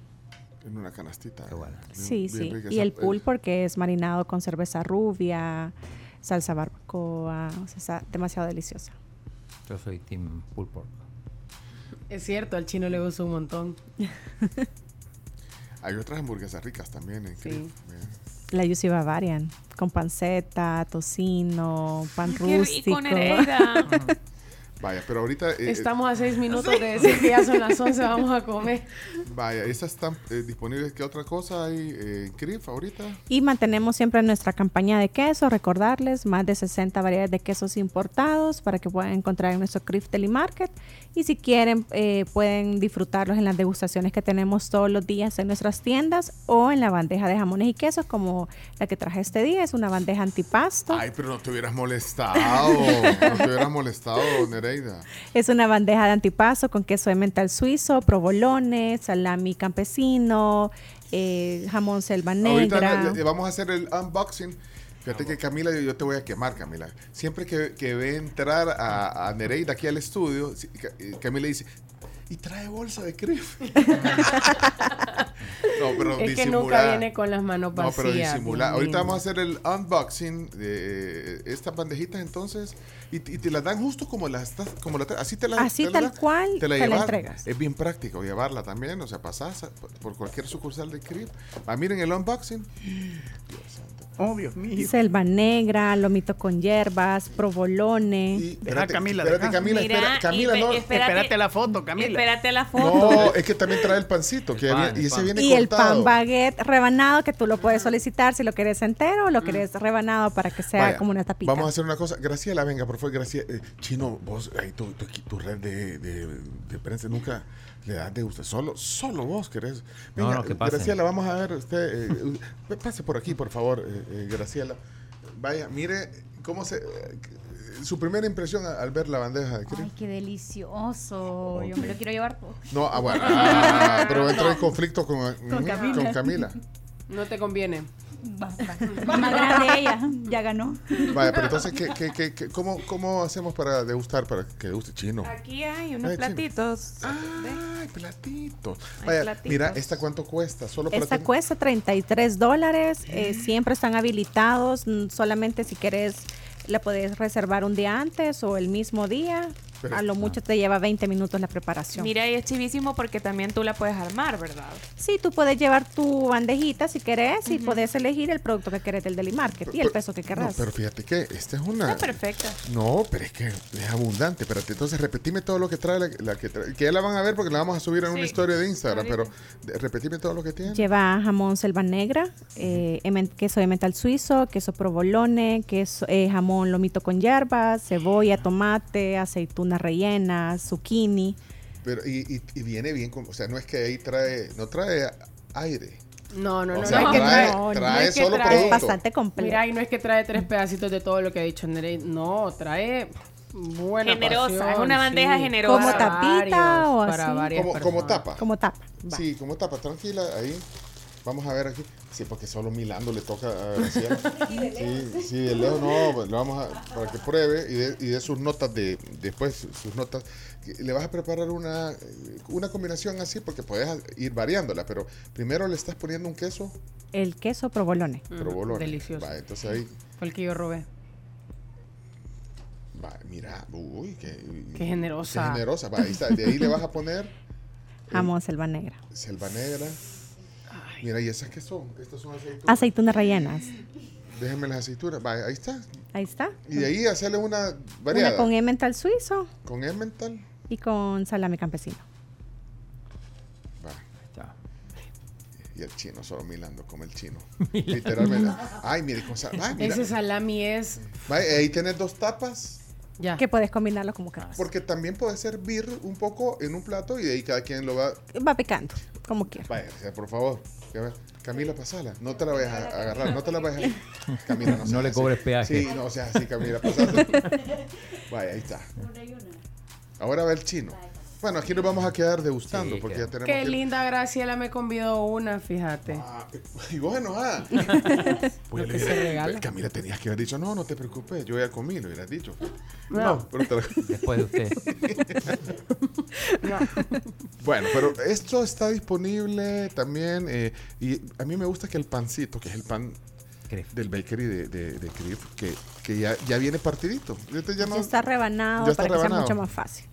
En una canastita. Bien- Sí, bien sí. rica Y el pool porque es marinado con cerveza rubia, salsa barbacoa, o sea, está demasiado deliciosa. Yo soy Team Pull Pork. Es cierto, al chino le gusta un montón. Hay otras hamburguesas ricas también en Crif. Bien. La Yusi Bavarian, con panceta, tocino, pan Qué rústico. rico, Nereida. Vaya, pero ahorita... eh, Estamos a seis minutos de decir que ya son las 11, vamos a comer. eh, vaya, ¿esas están eh, disponibles? ¿Qué otra cosa hay eh, en Crif ahorita? Y mantenemos siempre nuestra campaña de queso, recordarles más de 60 variedades de quesos importados para que puedan encontrar en nuestro Crift Deli Market. Y si quieren, eh, pueden disfrutarlos en las degustaciones que tenemos todos los días en nuestras tiendas o en la bandeja de jamones y quesos como la que traje este día. Es una bandeja antipasto. Ay, pero no te hubieras molestado. no te hubieras molestado, Nereida. Es una bandeja de antipasto con queso de mental suizo, provolone, salami campesino, eh, jamón selva negra. Ahorita le- vamos a hacer el unboxing. Fíjate que Camila, yo, yo te voy a quemar, Camila. Siempre que, que ve entrar a, a Nereida aquí al estudio, Camila dice, y trae bolsa de Crif. no, pero es que nunca viene con las manos No, vacías. pero disimula. Ahorita vamos a hacer el unboxing de eh, estas bandejitas entonces y, y te las dan justo como las estás- como la así te la Así te la tal cual te la, te la entregas. Es bien práctico llevarla también, o sea, pasás por cualquier sucursal de Crip. Ah, miren el unboxing. Dios. Oh, Dios mío. Selva negra, lomito con hierbas, provolone. Espérate, Camila, espérate, deja. Camila, Mira, espera, Camila, y no. espérate, Espérate la foto, Camila. Espérate la foto. No, es que también trae el pancito, que Pan, había- y ese viene Y el cortado. pan baguette rebanado que tú lo puedes solicitar si lo quieres entero o lo quieres rebanado para que sea Vaya, como una tapita. Vamos a hacer una cosa. Graciela, venga, por favor, Graciela. Eh, Chino, vos, ahí tu, tu, tu red de, de, de prensa nunca le das de usted. Solo, solo vos querés. No, Venga, no, que pasen. Graciela, vamos a ver usted. eh, eh, pase por aquí, por favor, eh, eh, Graciela. Vaya, mire cómo se. eh, su primera impresión al ver la bandeja de. Ay, qué delicioso. Yo me lo quiero llevar. No, ah, bueno. ah, pero entra en conflicto con, Con Camila. con Camila. No te conviene. Más grande ella, ya ganó. Vaya, pero entonces, ¿qué, qué, qué, qué- cómo, ¿cómo hacemos para degustar, para que deguste chino? Aquí hay unos platitos. Ay, platitos. Hay platitos. mira, ¿esta cuánto cuesta? Solo para Esta ten- cuesta 33 dólares. eh, siempre están habilitados. mm, Solamente si quieres, la puedes reservar un día antes o el mismo día. Pero- a lo mucho te lleva 20 minutos la preparación. Mira, y es chivísimo porque también tú la puedes armar, ¿verdad? Sí, tú puedes llevar tu bandejita si querés y puedes elegir el producto que querés del Deli Market y el peso que No, querrás. pero fíjate que esta es una... Está perfecta. No, pero es que es abundante. Espérate, entonces repetime todo lo que trae, la, la que trae- que ya la van a ver porque la vamos a subir en una Sí. historia de Instagram, pero repetime todo lo que tiene. Lleva jamón selva negra, eh, queso de metal suizo, queso provolone, queso, eh, jamón lomito con hierbas, cebolla, tomate, aceitunas rellenas, zucchini. Pero, y, y, y viene bien, con, o sea, no es que ahí trae, no trae aire. No, no, O no. sea, no es que trae- trae, trae no es que solo trae- producto. Bastante completo. Mira, y no es que trae tres pedacitos de todo lo que ha dicho Nerey. No, trae buena Generosa, porción, es una bandeja sí. generosa. ¿Como tapita o para así? varias Como, como tapa. Como tapa. va. Sí, como tapa, tranquila, ahí. Vamos a ver aquí. Sí, porque solo Milando le toca a Graciela. Sí, sí, de lejos no, pues, lo vamos a, para que pruebe y de, y de sus notas de, después sus notas. Le vas a preparar una, una combinación así porque puedes ir variándola, pero primero le estás poniendo un queso El queso provolone. Mm, provolone. delicioso. Va, entonces ahí, Fue el que yo robé. va, mira, uy, qué, Qué generosa. qué generosa. Va, ahí está. De ahí le vas a poner Jamón selva negra. selva negra. Mira, ¿y esas qué son? Estas son aceitunas. Aceitunas rellenas. Déjenme las aceitunas. Va, ahí está. Ahí está. Y de ahí hacerle una variada. Una con emmental suizo Con Emmental. y con salami campesino. Va. Está. Y el chino, solo Milando como el chino. Literalmente. Ay, mire, con sal- Ay, mira. Ese salami es. Va, ahí tenés dos tapas. Ya. Que puedes combinarlo como quieras. Porque también puede servir un poco en un plato y de ahí cada quien lo va. Va picando, como quieras. Vaya, o sea, por favor. Camila, pasala. No te la vayas a agarrar. No te la vayas a. Camila, no No seas le así. cobres peaje. Sí, no seas así, Camila. pasala. Vaya, ahí está. Ahora va el chino. Bueno, aquí nos vamos a quedar degustando Sí, porque que- ya tenemos Qué que- linda Graciela me convidó una, fíjate. Ah, y vos enojada. Pues Lo le se dije, regala. Camila, tenías que haber dicho, no, no te preocupes, yo ya comí, lo hubieras dicho. No. No, pero te- Después de usted. Bueno, pero esto está disponible también. eh, y a mí me gusta que el pancito, que es el pan del bakery de, de, de Crif, que, que ya, ya viene partidito. Este ya no- Ya está rebanado ya está para que sea mucho más fácil.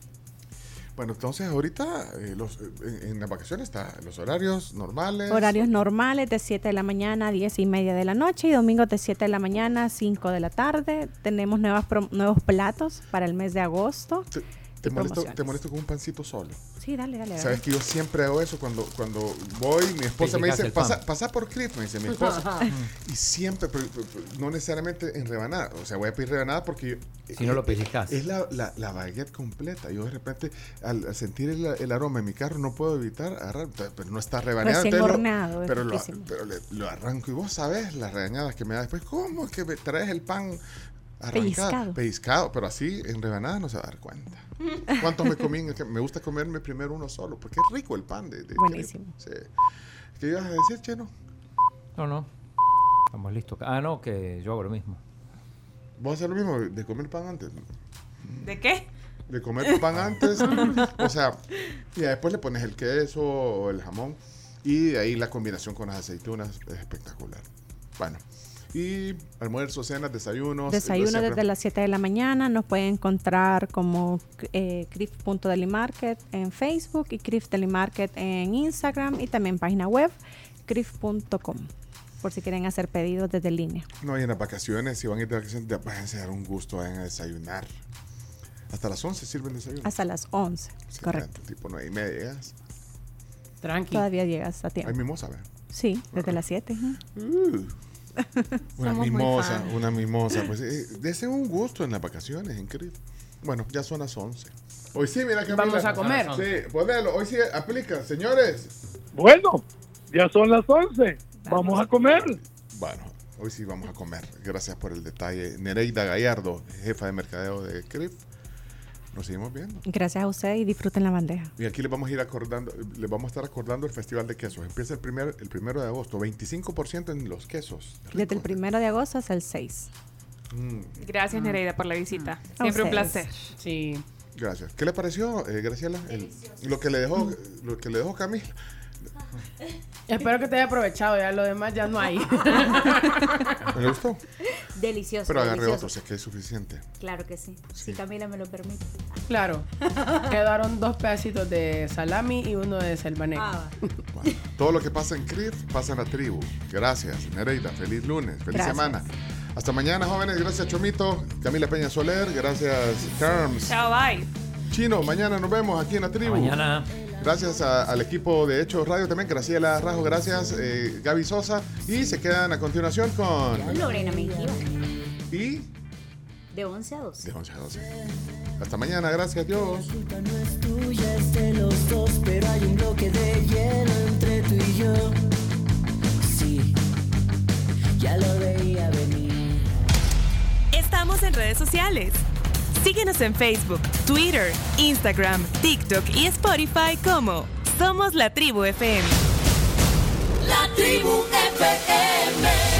Bueno, entonces ahorita eh, los, eh, en, en las vacaciones está los horarios normales. Horarios normales de 7 de la mañana a 10 y media de la noche y domingos de 7 de la mañana a 5 de la tarde. Tenemos nuevas nuevos platos para el mes de agosto. Te, te molesto, promociones. te molesto con un pancito solo. Sí, dale, dale. Sabes dale. que yo siempre hago eso cuando, cuando voy, mi esposa me dice, pasa, pasa por Crip, me dice mi esposa. y siempre, pero- pero- pero no necesariamente en rebanada. O sea, voy a pedir rebanada porque yo- Si no lo pellizcas. Es la, la, la baguette completa. Yo de repente, al, al sentir el, el aroma en mi carro, no puedo evitar agarrar, pero no está entonces lo- pero lo, pero le- lo arranco y vos sabés las regañadas que me da después. ¿Cómo es que me traes el pan arrancado? Pellizcado. Pellizcado, pero así en rebanada no se va a dar cuenta. ¿Cuántos me comí? en el que- Me gusta comerme primero uno solo, porque es rico el pan de, de Buenísimo. Sí. ¿Qué ibas a decir, Cheno? No, no. Estamos listos. Ah, no, que yo hago lo mismo. ¿Vos hacer lo mismo de comer pan antes? ¿De qué? de comer pan antes. o sea, y después le pones el queso o el jamón. Y de ahí la combinación con las aceitunas es espectacular. Bueno, y almuerzo, cenas, desayunos. Desayuno desde las 7 de la mañana. Nos pueden encontrar como eh, crif.delimarket en Facebook y crif delimarket en Instagram y también página web crif.com. por si quieren hacer pedidos desde línea. No, y en las vacaciones, si van a ir de vacaciones, váyanse a dar un gusto, vayan a desayunar. Hasta las 11 sirven desayuno. Hasta las 11, Sí, correcto. Tipo 9 y media llegas. Tranqui. Todavía llegas a tiempo. Hay mimosa, ¿verdad? Sí, desde las 7. ujú. Uh. Una Somos muy mimosa, una mimosa. Pues eh, desen un gusto en las vacaciones, increíble. Bueno, ya son las 11. Hoy sí, mira que Vamos a comer. Sí, ponelo. Hoy sí aplica, señores. Bueno, ya son las 11. Vamos a comer. Bueno, hoy sí vamos a comer. Gracias por el detalle. Nereida Gallardo, jefa de mercadeo de CRIF. Nos seguimos viendo. Gracias a ustedes y disfruten la bandeja. Y aquí les vamos a ir acordando, les vamos a estar acordando el Festival de Quesos. Empieza el, primer, el primero de agosto, 25% en los quesos. Desde el primero de agosto hasta el 6. Mm, Gracias, Nereida, por la visita. A Siempre un placer. Sí. gracias. ¿Qué le pareció, eh, Graciela? El- lo que le dejó, lo que le dejó Camila. Espero que te haya aprovechado, ya lo demás ya no hay. ¿Le gustó? Delicioso. Pero agarré delicioso. otro, sé que es suficiente. Claro que sí. Si Camila me lo permite. claro. Quedaron dos pedacitos de salami y uno de selva negra. Todo lo que pasa en CRIF pasa en la tribu. Gracias, Nereida. Feliz lunes, feliz Gracias. semana. Hasta mañana, jóvenes. Gracias, Chomito. Camila Peña Soler. Gracias, Terms. Chao, bye. Chino, mañana nos vemos aquí en la tribu. Mañana. Gracias a- al equipo de Hechos Radio también, Graciela Rajo, gracias, eh, Gaby Sosa. Y se quedan a continuación con. Lorena Mejía. Y De 11 a 12. de 11 a 12. Hasta mañana, gracias, Dios. tuya es de los dos, pero hay un bloque de hielo entre tú y yo. Sí, ya lo veía venir. Estamos en redes sociales. Síguenos en Facebook, Twitter, Instagram, TikTok y Spotify como Somos la Tribu FM. La tribu FM.